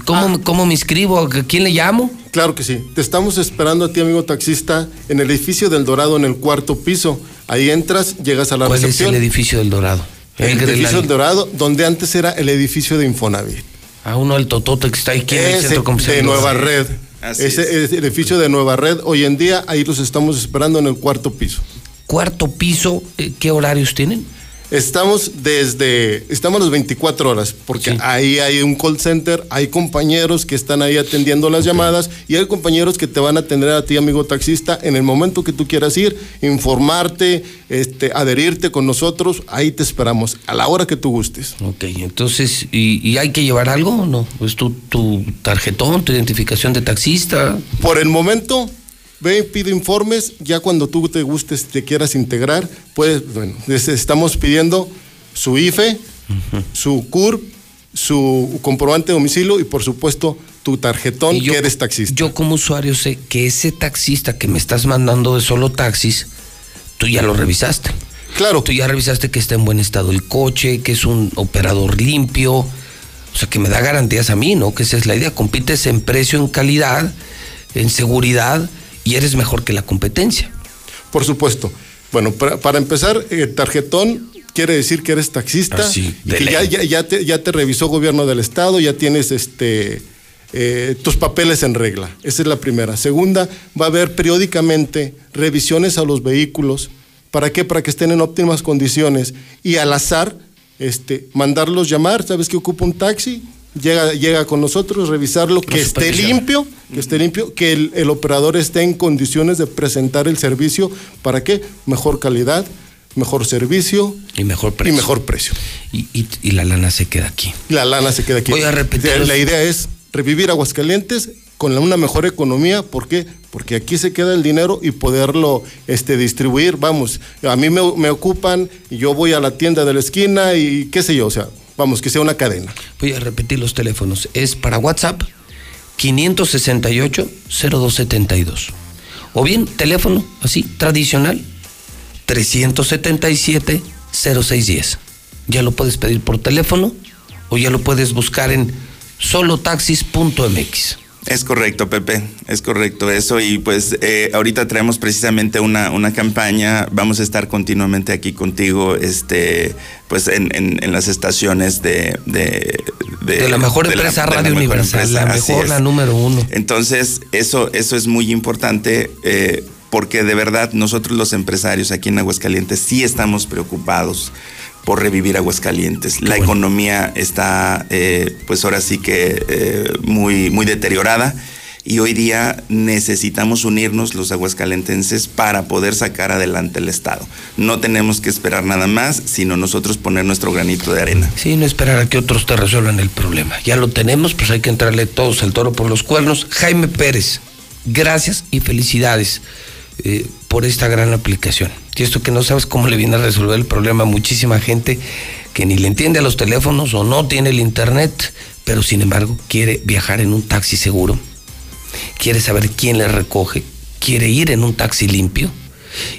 ¿Cómo, ¿Cómo me inscribo? ¿A quién le llamo? Claro que sí. Te estamos esperando a ti, amigo taxista, en el edificio del Dorado, en el cuarto piso. Ahí entras, llegas a la ¿Cuál es recepción. el edificio del Dorado? El de edificio del Dorado, donde antes era el edificio de Infonavit. A uno del Totote que está aquí en el Ese centro comercial. de Nueva Sí. Red. Así Ese es el edificio de Nueva Red. Hoy en día, ahí los estamos esperando en el cuarto piso. Cuarto piso, eh, ¿qué horarios tienen? Estamos desde, estamos las 24 horas, porque ahí hay un call center, hay compañeros que están ahí atendiendo las llamadas y hay compañeros que te van a atender a ti, amigo taxista, en el momento que tú quieras ir, informarte, este, adherirte con nosotros, ahí te esperamos, a la hora que tú gustes. Ok, entonces, ¿y, y hay que llevar algo o no? ¿Es tu, tu tarjetón, tu identificación de taxista? Por el momento, ve y pide informes, ya cuando tú te gustes, te quieras integrar, puedes, bueno, les estamos pidiendo su IFE, su CURP, su comprobante de domicilio y por supuesto tu tarjetón Y yo- que eres taxista. Yo como usuario sé que ese taxista que me estás mandando de solo taxis, tú ya lo revisaste. Claro. Tú ya revisaste que está en buen estado el coche, que es un operador limpio, o sea, que me da garantías a mí, ¿no? Que esa es la idea. Compites en precio, en calidad, en seguridad y eres mejor que la competencia. Por supuesto. Bueno, para, para empezar, el tarjetón quiere decir que eres taxista de que ya, ley. ya, ya te, ya te revisó gobierno del estado, ya tienes este eh, tus papeles en regla. Esa es la primera. Segunda, va a haber periódicamente revisiones a los vehículos. ¿Para qué? Para que estén en óptimas condiciones y al azar, este, mandarlos llamar. ¿Sabes que ocupa un taxi? Llega, llega con nosotros, revisarlo, que esté limpio, que esté limpio, que el, el operador esté en condiciones de presentar el servicio. ¿Para qué? Mejor calidad, mejor servicio Y mejor precio. y mejor precio. Y, y- y la lana se queda aquí. La lana se queda aquí. Voy a repetir La, idea es revivir Aguascalientes con una mejor economía. ¿Por qué? porque aquí se queda el dinero y poderlo este, distribuir. Vamos, a mí me, me ocupan, y yo voy a la tienda de la esquina y qué sé yo, o sea, vamos, que sea una cadena. Voy a repetir los teléfonos. Es para WhatsApp 568-0272. O bien teléfono, así, tradicional, 377-0610. Ya lo puedes pedir por teléfono o ya lo puedes buscar en solotaxis.mx. Es correcto, Pepe, es correcto eso. Y pues eh, ahorita traemos precisamente una, una campaña. Vamos a estar continuamente aquí contigo, este, pues en, en, en las estaciones de, de, De la mejor de empresa Radio mejor Universal, empresa, la mejor, la número uno. Entonces, eso, eso es muy importante. eh, porque de verdad nosotros los empresarios aquí en Aguascalientes sí estamos preocupados por revivir Aguascalientes. La economía está, eh, pues ahora sí que eh, muy, muy deteriorada y hoy día necesitamos unirnos los aguascalentenses para poder sacar adelante el Estado. No tenemos que esperar nada más, sino nosotros poner nuestro granito de arena. Sí, no esperar a que otros te resuelvan el problema. Ya lo tenemos, pues hay que entrarle todos al toro por los cuernos. Jaime Pérez, gracias y felicidades eh, por esta gran aplicación. Y esto que no sabes cómo le viene a resolver el problema a muchísima gente que ni le entiende a los teléfonos o no tiene el internet, pero sin embargo quiere viajar en un taxi seguro, quiere saber quién le recoge, quiere ir en un taxi limpio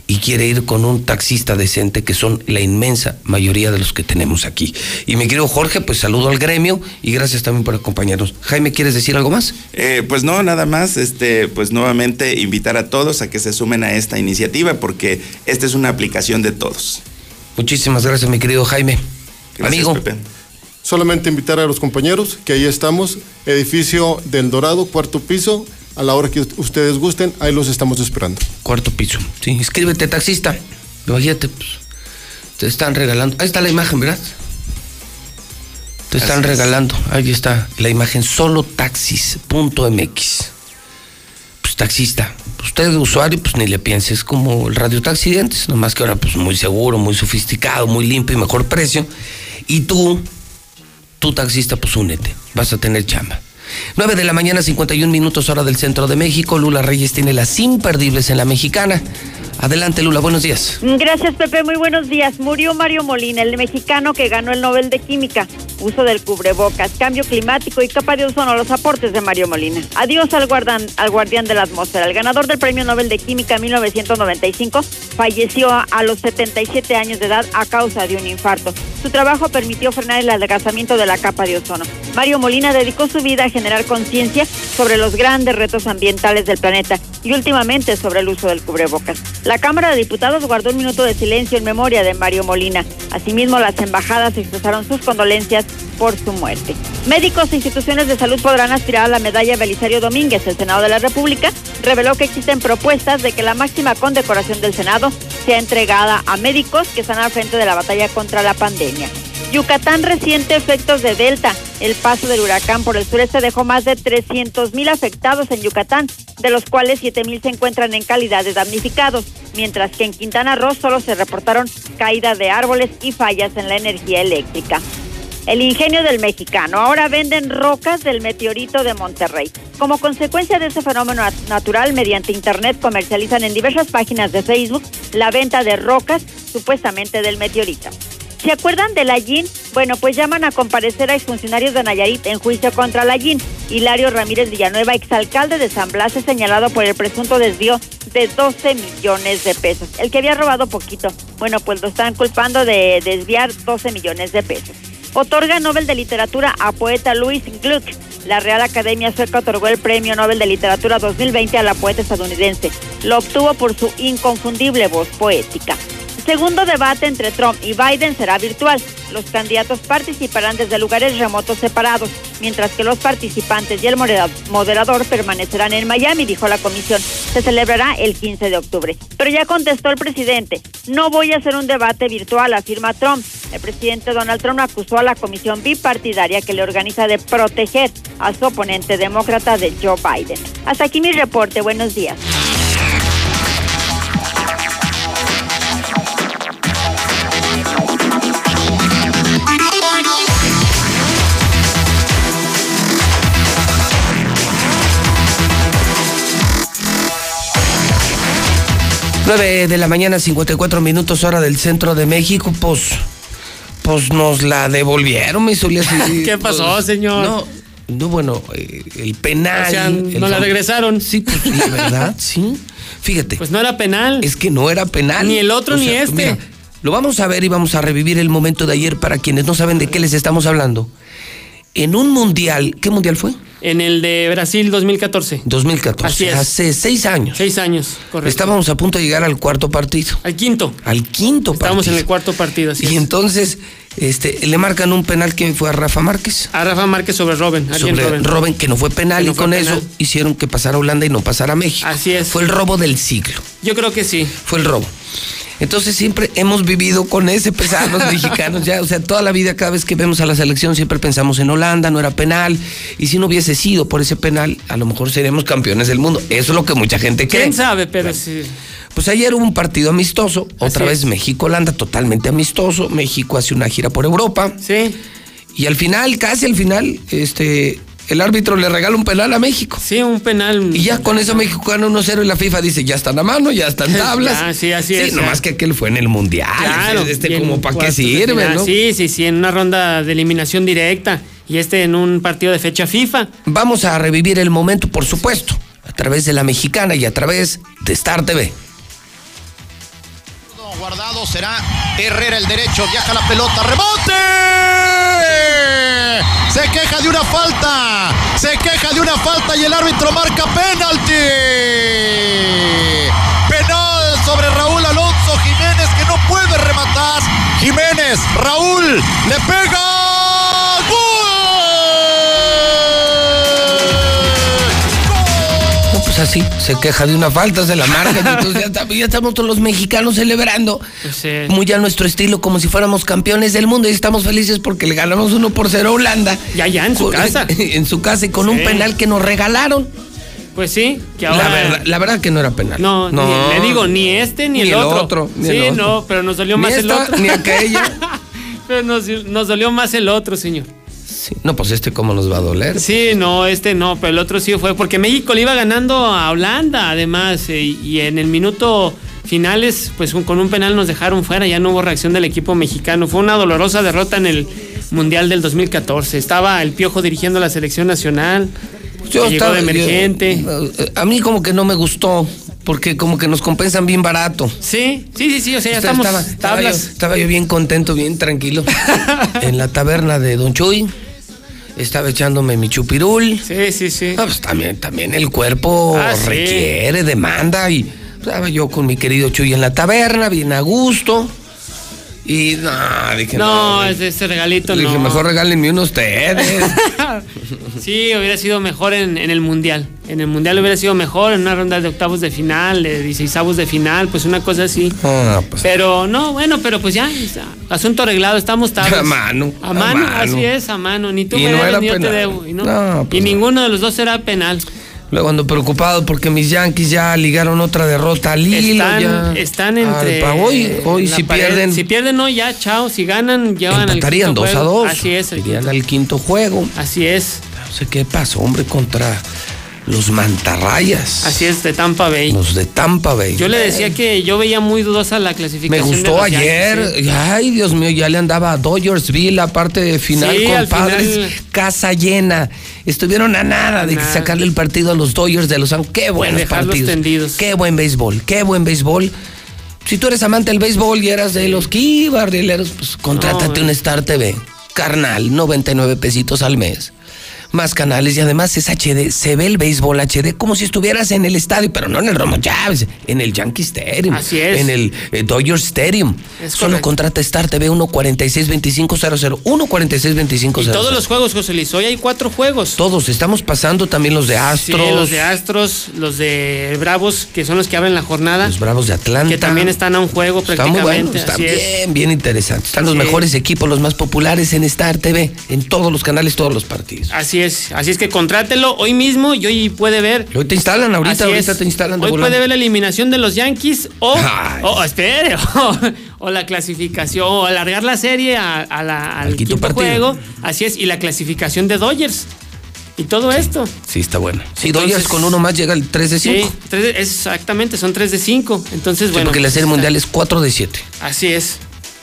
y quiere ir con un taxista decente que son la inmensa mayoría de los que tenemos aquí. Y mi querido Jorge, pues saludo al gremio y gracias también por acompañarnos. Jaime, ¿quieres decir algo más? Eh, pues no, nada más, este, pues nuevamente invitar a todos a que se sumen a esta iniciativa porque esta es una aplicación de todos. Muchísimas gracias, mi querido Jaime. Gracias, Amigo. Pepe. Solamente invitar a los compañeros que ahí estamos, edificio del Dorado, cuarto piso, a la hora que ustedes gusten, ahí los estamos esperando. Cuarto piso. Sí, inscríbete, taxista. Imagínate, pues, te están regalando. Ahí está la imagen, ¿verdad? Te están Así es. regalando. Ahí está la imagen solotaxis.mx. Pues taxista. Usted usuario, pues ni le piense, es como el radio taxi de antes, nomás que ahora pues muy seguro, muy sofisticado, muy limpio y mejor precio. Y tú, tú taxista, pues únete, vas a tener chamba. 9 de la mañana, 51 minutos hora del centro de México. Lula Reyes tiene las imperdibles en la mexicana. Adelante, Lula, buenos días. Gracias, Pepe. Muy buenos días. Murió Mario Molina, el mexicano que ganó el Nobel de Química. Uso del cubrebocas, cambio climático y capa de ozono, los aportes de Mario Molina. Adiós al, guardan- al guardián de la atmósfera. El ganador del Premio Nobel de Química 1995 falleció a los 77 años de edad a causa de un infarto. Su trabajo permitió frenar el adelgazamiento de la capa de ozono. Mario Molina dedicó su vida a generar conciencia sobre los grandes retos ambientales del planeta y últimamente sobre el uso del cubrebocas. La Cámara de Diputados guardó un minuto de silencio en memoria de Mario Molina. Asimismo, las embajadas expresaron sus condolencias por su muerte. Médicos e instituciones de salud podrán aspirar a la medalla Belisario Domínguez. El Senado de la República reveló que existen propuestas de que la máxima condecoración del Senado sea entregada a médicos que están al frente de la batalla contra la pandemia. Yucatán resiente efectos de Delta. El paso del huracán por el sureste dejó más de 300 mil afectados en Yucatán, de los cuales 7 mil se encuentran en calidad de damnificados, mientras que en Quintana Roo solo se reportaron caída de árboles y fallas en la energía eléctrica. El ingenio del mexicano. Ahora venden rocas del meteorito de Monterrey. Como consecuencia de ese fenómeno nat- natural, mediante Internet comercializan en diversas páginas de Facebook la venta de rocas supuestamente del meteorito. ¿Se acuerdan de la? Bueno, pues llaman a comparecer a exfuncionarios de Nayarit en juicio contra la. Hilario Ramírez Villanueva, exalcalde de San Blas, es señalado por el presunto desvío de 12 millones de pesos. El que había robado poquito. Bueno, pues lo están culpando de desviar 12 millones de pesos. Otorga Nobel de Literatura a poeta Louis Gluck. La Real Academia Sueca otorgó el Premio Nobel de Literatura 2020 a la poeta estadounidense. Lo obtuvo por su inconfundible voz poética. Segundo debate entre Trump y Biden será virtual. Los candidatos participarán desde lugares remotos separados, mientras que los participantes y el modera- moderador permanecerán en Miami, dijo la comisión. Se celebrará el 15 de octubre. Pero ya contestó el presidente, no voy a hacer un debate virtual, afirma Trump. El presidente Donald Trump acusó a la comisión bipartidaria que le organiza de proteger a su oponente demócrata de Joe Biden. Hasta aquí mi reporte. Buenos días. 9 de la mañana, 54 minutos, hora del centro de México, pues, pues nos la devolvieron, mi Zulia. sí, ¿Qué pasó, pues, señor? No, no, bueno, eh, el penal. O sea, ¿no la regresaron? Sí, pues ¿verdad? Sí. Fíjate. Pues no era penal. Es que no era penal. Ni el otro O ni sea, este. mira, lo vamos a ver y vamos a revivir el momento de ayer para quienes no saben de qué les estamos hablando. En un mundial, ¿qué mundial fue? En el de Brasil 2014. 2014. Así es. Hace seis años. Seis años, correcto. Estábamos a punto de llegar al cuarto partido. Al quinto. Al quinto Estábamos en partido. el cuarto partido, así Y es. entonces este, le marcan un penal que fue a Rafa Márquez. A Rafa Márquez sobre Robin. Sobre Robben. Robben, que no fue penal, no y con penal. eso hicieron que pasara Holanda y no pasara México. Así es. Fue el robo del siglo. Yo creo que sí. Fue el robo. Entonces siempre hemos vivido con ese pesar los mexicanos, ya, o sea, toda la vida cada vez que vemos a la selección siempre pensamos en Holanda, no era penal, y si no hubiese sido por ese penal, a lo mejor seríamos campeones del mundo. Eso es lo que mucha gente cree. ¿Quién sabe? Pero sí. Pues ayer hubo un partido amistoso, otra Así vez. México-Holanda, totalmente amistoso. México hace una gira por Europa. Sí. Y al final, casi al final, este, el árbitro le regala un penal a México. Sí, un penal. Y ya con eso México gana 1-0 y la FIFA dice, ya están a mano, ya están tablas. Ya, sí, así es, nomás ya. que aquel fue en el Mundial. Claro. Este como para qué sirve. ¿no? Sí, sí, sí, en una ronda de eliminación directa. Y este en un partido de fecha FIFA. Vamos a revivir el momento, por supuesto, a través de la mexicana y a través de Star TV. Guardado será Herrera el derecho, viaja la pelota, rebote. Se queja de una falta, se queja de una falta y el árbitro marca penalti. Penal sobre Raúl Alonso Jiménez que no puede rematar. Jiménez, Raúl, le pega. Así, se queja de una falta, se la marca, entonces ya, estamos todos los mexicanos celebrando, Sí. muy a nuestro estilo, como si fuéramos campeones del mundo, y estamos felices porque le ganamos 1 por 0 a Holanda. Ya, ya, en su Con- casa. en su casa y con un penal que nos regalaron. Pues sí, que ahora. La, verdad, la verdad que no era penal. No, ni- le digo, ni este ni, Ni el, otro. otro, ni sí, el otro. no, pero nos dolió más el otro. ni aquella. pero nos, nos dolió más el otro, señor. Sí, No, pues este cómo nos va a doler. Sí, no, este no, pero el otro sí fue. Porque México le iba ganando a Holanda, además. eh, y en el minuto finales, pues con un penal nos dejaron fuera. Ya no hubo reacción del equipo mexicano. Fue una dolorosa derrota en el Mundial del 2014. Estaba el Piojo dirigiendo la selección nacional. Yo llegó estaba- de emergente. yo- eh, a mí como que no me gustó, porque como que nos compensan bien barato. Sí, sí, sí, sí, o sea, ya estamos estaba, yo, estaba yo bien contento, bien tranquilo. en la taberna de Don Chuy. Estaba echándome mi chupirul. Sí, sí, sí. Ah, pues también, también el cuerpo Ah, sí. requiere, demanda. Y estaba yo con mi querido Chuy en la taberna, bien a gusto. Y no, dije, No, no. ese, ese regalito dije, no. mejor regálenme uno ustedes. Sí, hubiera sido mejor en, en el Mundial. En el Mundial hubiera sido mejor en una ronda de octavos de final, de 16 de final, pues una cosa así. Ah, pues. Pero no, bueno, pero pues ya, asunto arreglado, estamos tablas. A mano, A a mano, así es, a mano. Ni tú Y me no debes, ni yo te debo. Y, no. No, pues y ninguno de los dos era penal. Luego ando preocupado porque mis Yankees ya ligaron otra derrota al hilo. Están, están entre. Hoy, hoy si pared. pierden, Si pierden, no, ya, chao. Si ganan, llevan al quinto 2 a juego. 2. Así es. Irían al quinto juego. Así es. No sé qué pasó, hombre, contra los mantarrayas. Así es, de Tampa Bay. Los de Tampa Bay. Yo le decía que yo veía muy dudosa la Me clasificación. de gustó ayer. Yankees, sí. Ay, Dios mío, ya le andaba a Dodgersville, la parte de final Sí, con padres. final- Casa llena. Estuvieron a nada de Nada. sacarle el partido a los Dodgers de Los Ángeles. Qué buenos partidos. tendidos. Qué buen béisbol, qué buen béisbol. Si tú eres amante del béisbol y eras de los Kibardileros, pues contrátate No, un Star TV. Carnal, 99 pesitos al mes. Más canales y además es HD. Se ve el béisbol HD como si estuvieras en el estadio, pero no en el Romo Chávez, en el Yankee Stadium. Así es. En el eh, Dodger Stadium. Es Solo correcto. contrata Star TV 1462500. 1462500. Y todos los juegos, José Luis. Hoy hay cuatro juegos. Todos, estamos pasando también los de Sí, Astros. los de Astros, los de Bravos, que son los que abren la jornada. Los Bravos de Atlanta. Que también están a un juego Está muy prácticamente. bueno, está así bien, es. bien interesante. Están los mejores equipos, los más populares en Star TV, en todos los canales, todos los partidos. Así es. Así es que contrátelo hoy mismo y hoy puede ver. Hoy te instalan, ahorita, Así ahorita es. te instalan de Hoy volada. puede ver la eliminación de los Yankees o, o espere, o, o la clasificación, o alargar la serie a, a la- al, Al quinto quinto, partido. juego. Así es, y la clasificación de Dodgers. y todo esto. Sí, está bueno. Si Entonces- Dodgers con uno más llega el 3 de 5. Sí, exactamente, son 3 de 5. Entonces, bueno. porque la pues, serie está- mundial es 4 de 7. Así es.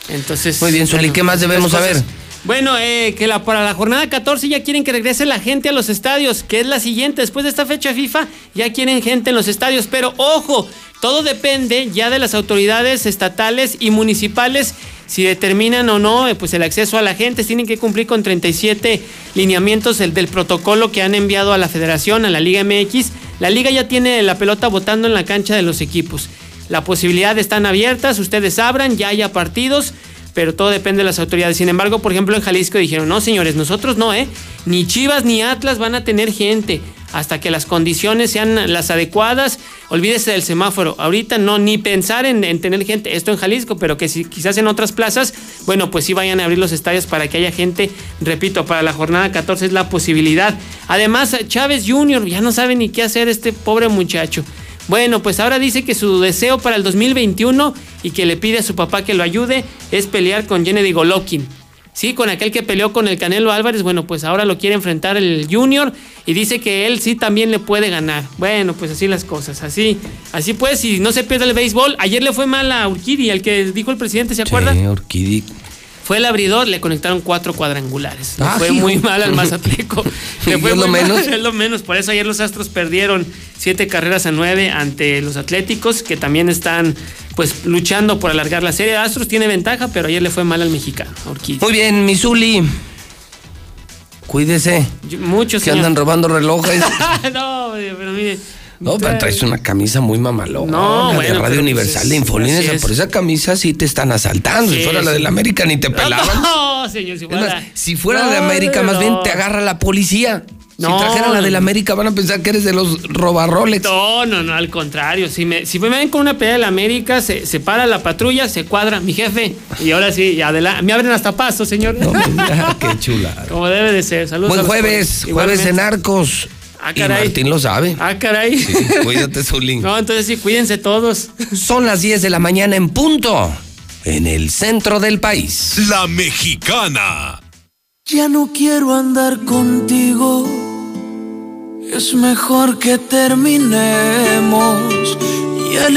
Entonces. Muy bien, Zuli, ¿qué más debemos saber? Bueno, eh, que para la jornada 14 ya quieren que regrese la gente a los estadios, que es la siguiente. Después de esta fecha FIFA, ya quieren gente en los estadios. Pero ojo, todo depende ya de las autoridades estatales y municipales si determinan o no eh, pues el acceso a la gente. Tienen que cumplir con 37 lineamientos el del protocolo que han enviado a la federación, a la Liga MX. La liga ya tiene la pelota votando en la cancha de los equipos. La posibilidad están abiertas, ustedes abran, ya haya partidos, pero todo depende de las autoridades. Sin embargo, por ejemplo, en Jalisco dijeron, no señores, nosotros no, ¿eh? Ni Chivas ni Atlas van a tener gente hasta que las condiciones sean las adecuadas. Olvídese del semáforo. Ahorita no, ni pensar en, en tener gente, esto en Jalisco, pero que si quizás en otras plazas, bueno, pues sí vayan a abrir los estadios para que haya gente. Repito, para la jornada 14 es la posibilidad. Además, Chávez Jr. ya no sabe ni qué hacer este pobre muchacho. Bueno, pues ahora dice que su deseo para el 2021 y que le pide a su papá que lo ayude es pelear con Gennady Golovkin. Sí, con aquel que peleó con el Canelo Álvarez, bueno, pues ahora lo quiere enfrentar el Junior y dice que él sí también le puede ganar. Bueno, pues así las cosas, así, así pues, si no se pierde el béisbol, ayer le fue mal a Urquidi, al que dijo el presidente, ¿se acuerda? Sí, Urquidi. Fue el abridor, le conectaron cuatro cuadrangulares. Ah, fue hijo. muy mal al Mazatleco. ¿Y Le fue es lo muy mal, menos? es lo menos. Por eso ayer los Astros perdieron siete carreras a nueve ante los Atléticos, que también están pues luchando por alargar la serie. Astros tiene ventaja, pero ayer le fue mal al mexicano. Muy bien, Misuli. Cuídese. Muchos Que andan robando relojes. no, pero mire. No, pero traes una camisa muy mamalona. No, la bueno, de Radio Universal de es- Infolines. es. Por esa camisa sí te están asaltando. si Sí, fuera la sí. del América ni te pelaban. No, señor, si fuera. más, si fuera No, de América, más no. bien te agarra la policía. Si No, trajeran la no, del no. América, van a pensar que eres de los robarroles. No, no, no, al contrario. Si me, si me ven con una pelea de la América, se, se para la patrulla, se cuadra mi jefe. Y ahora sí, adelante. Me abren hasta paso, señor. Qué chula. Como debe de ser. Saludos. Buen jueves, jueves de narcos. Ah, Y caray. Martín lo sabe. Ah, caray. Cuídate, Zulín. No, entonces sí, cuídense todos. Son las 10 de la mañana en punto. En el centro del país. La mexicana. Ya no quiero andar contigo. Es mejor que terminemos.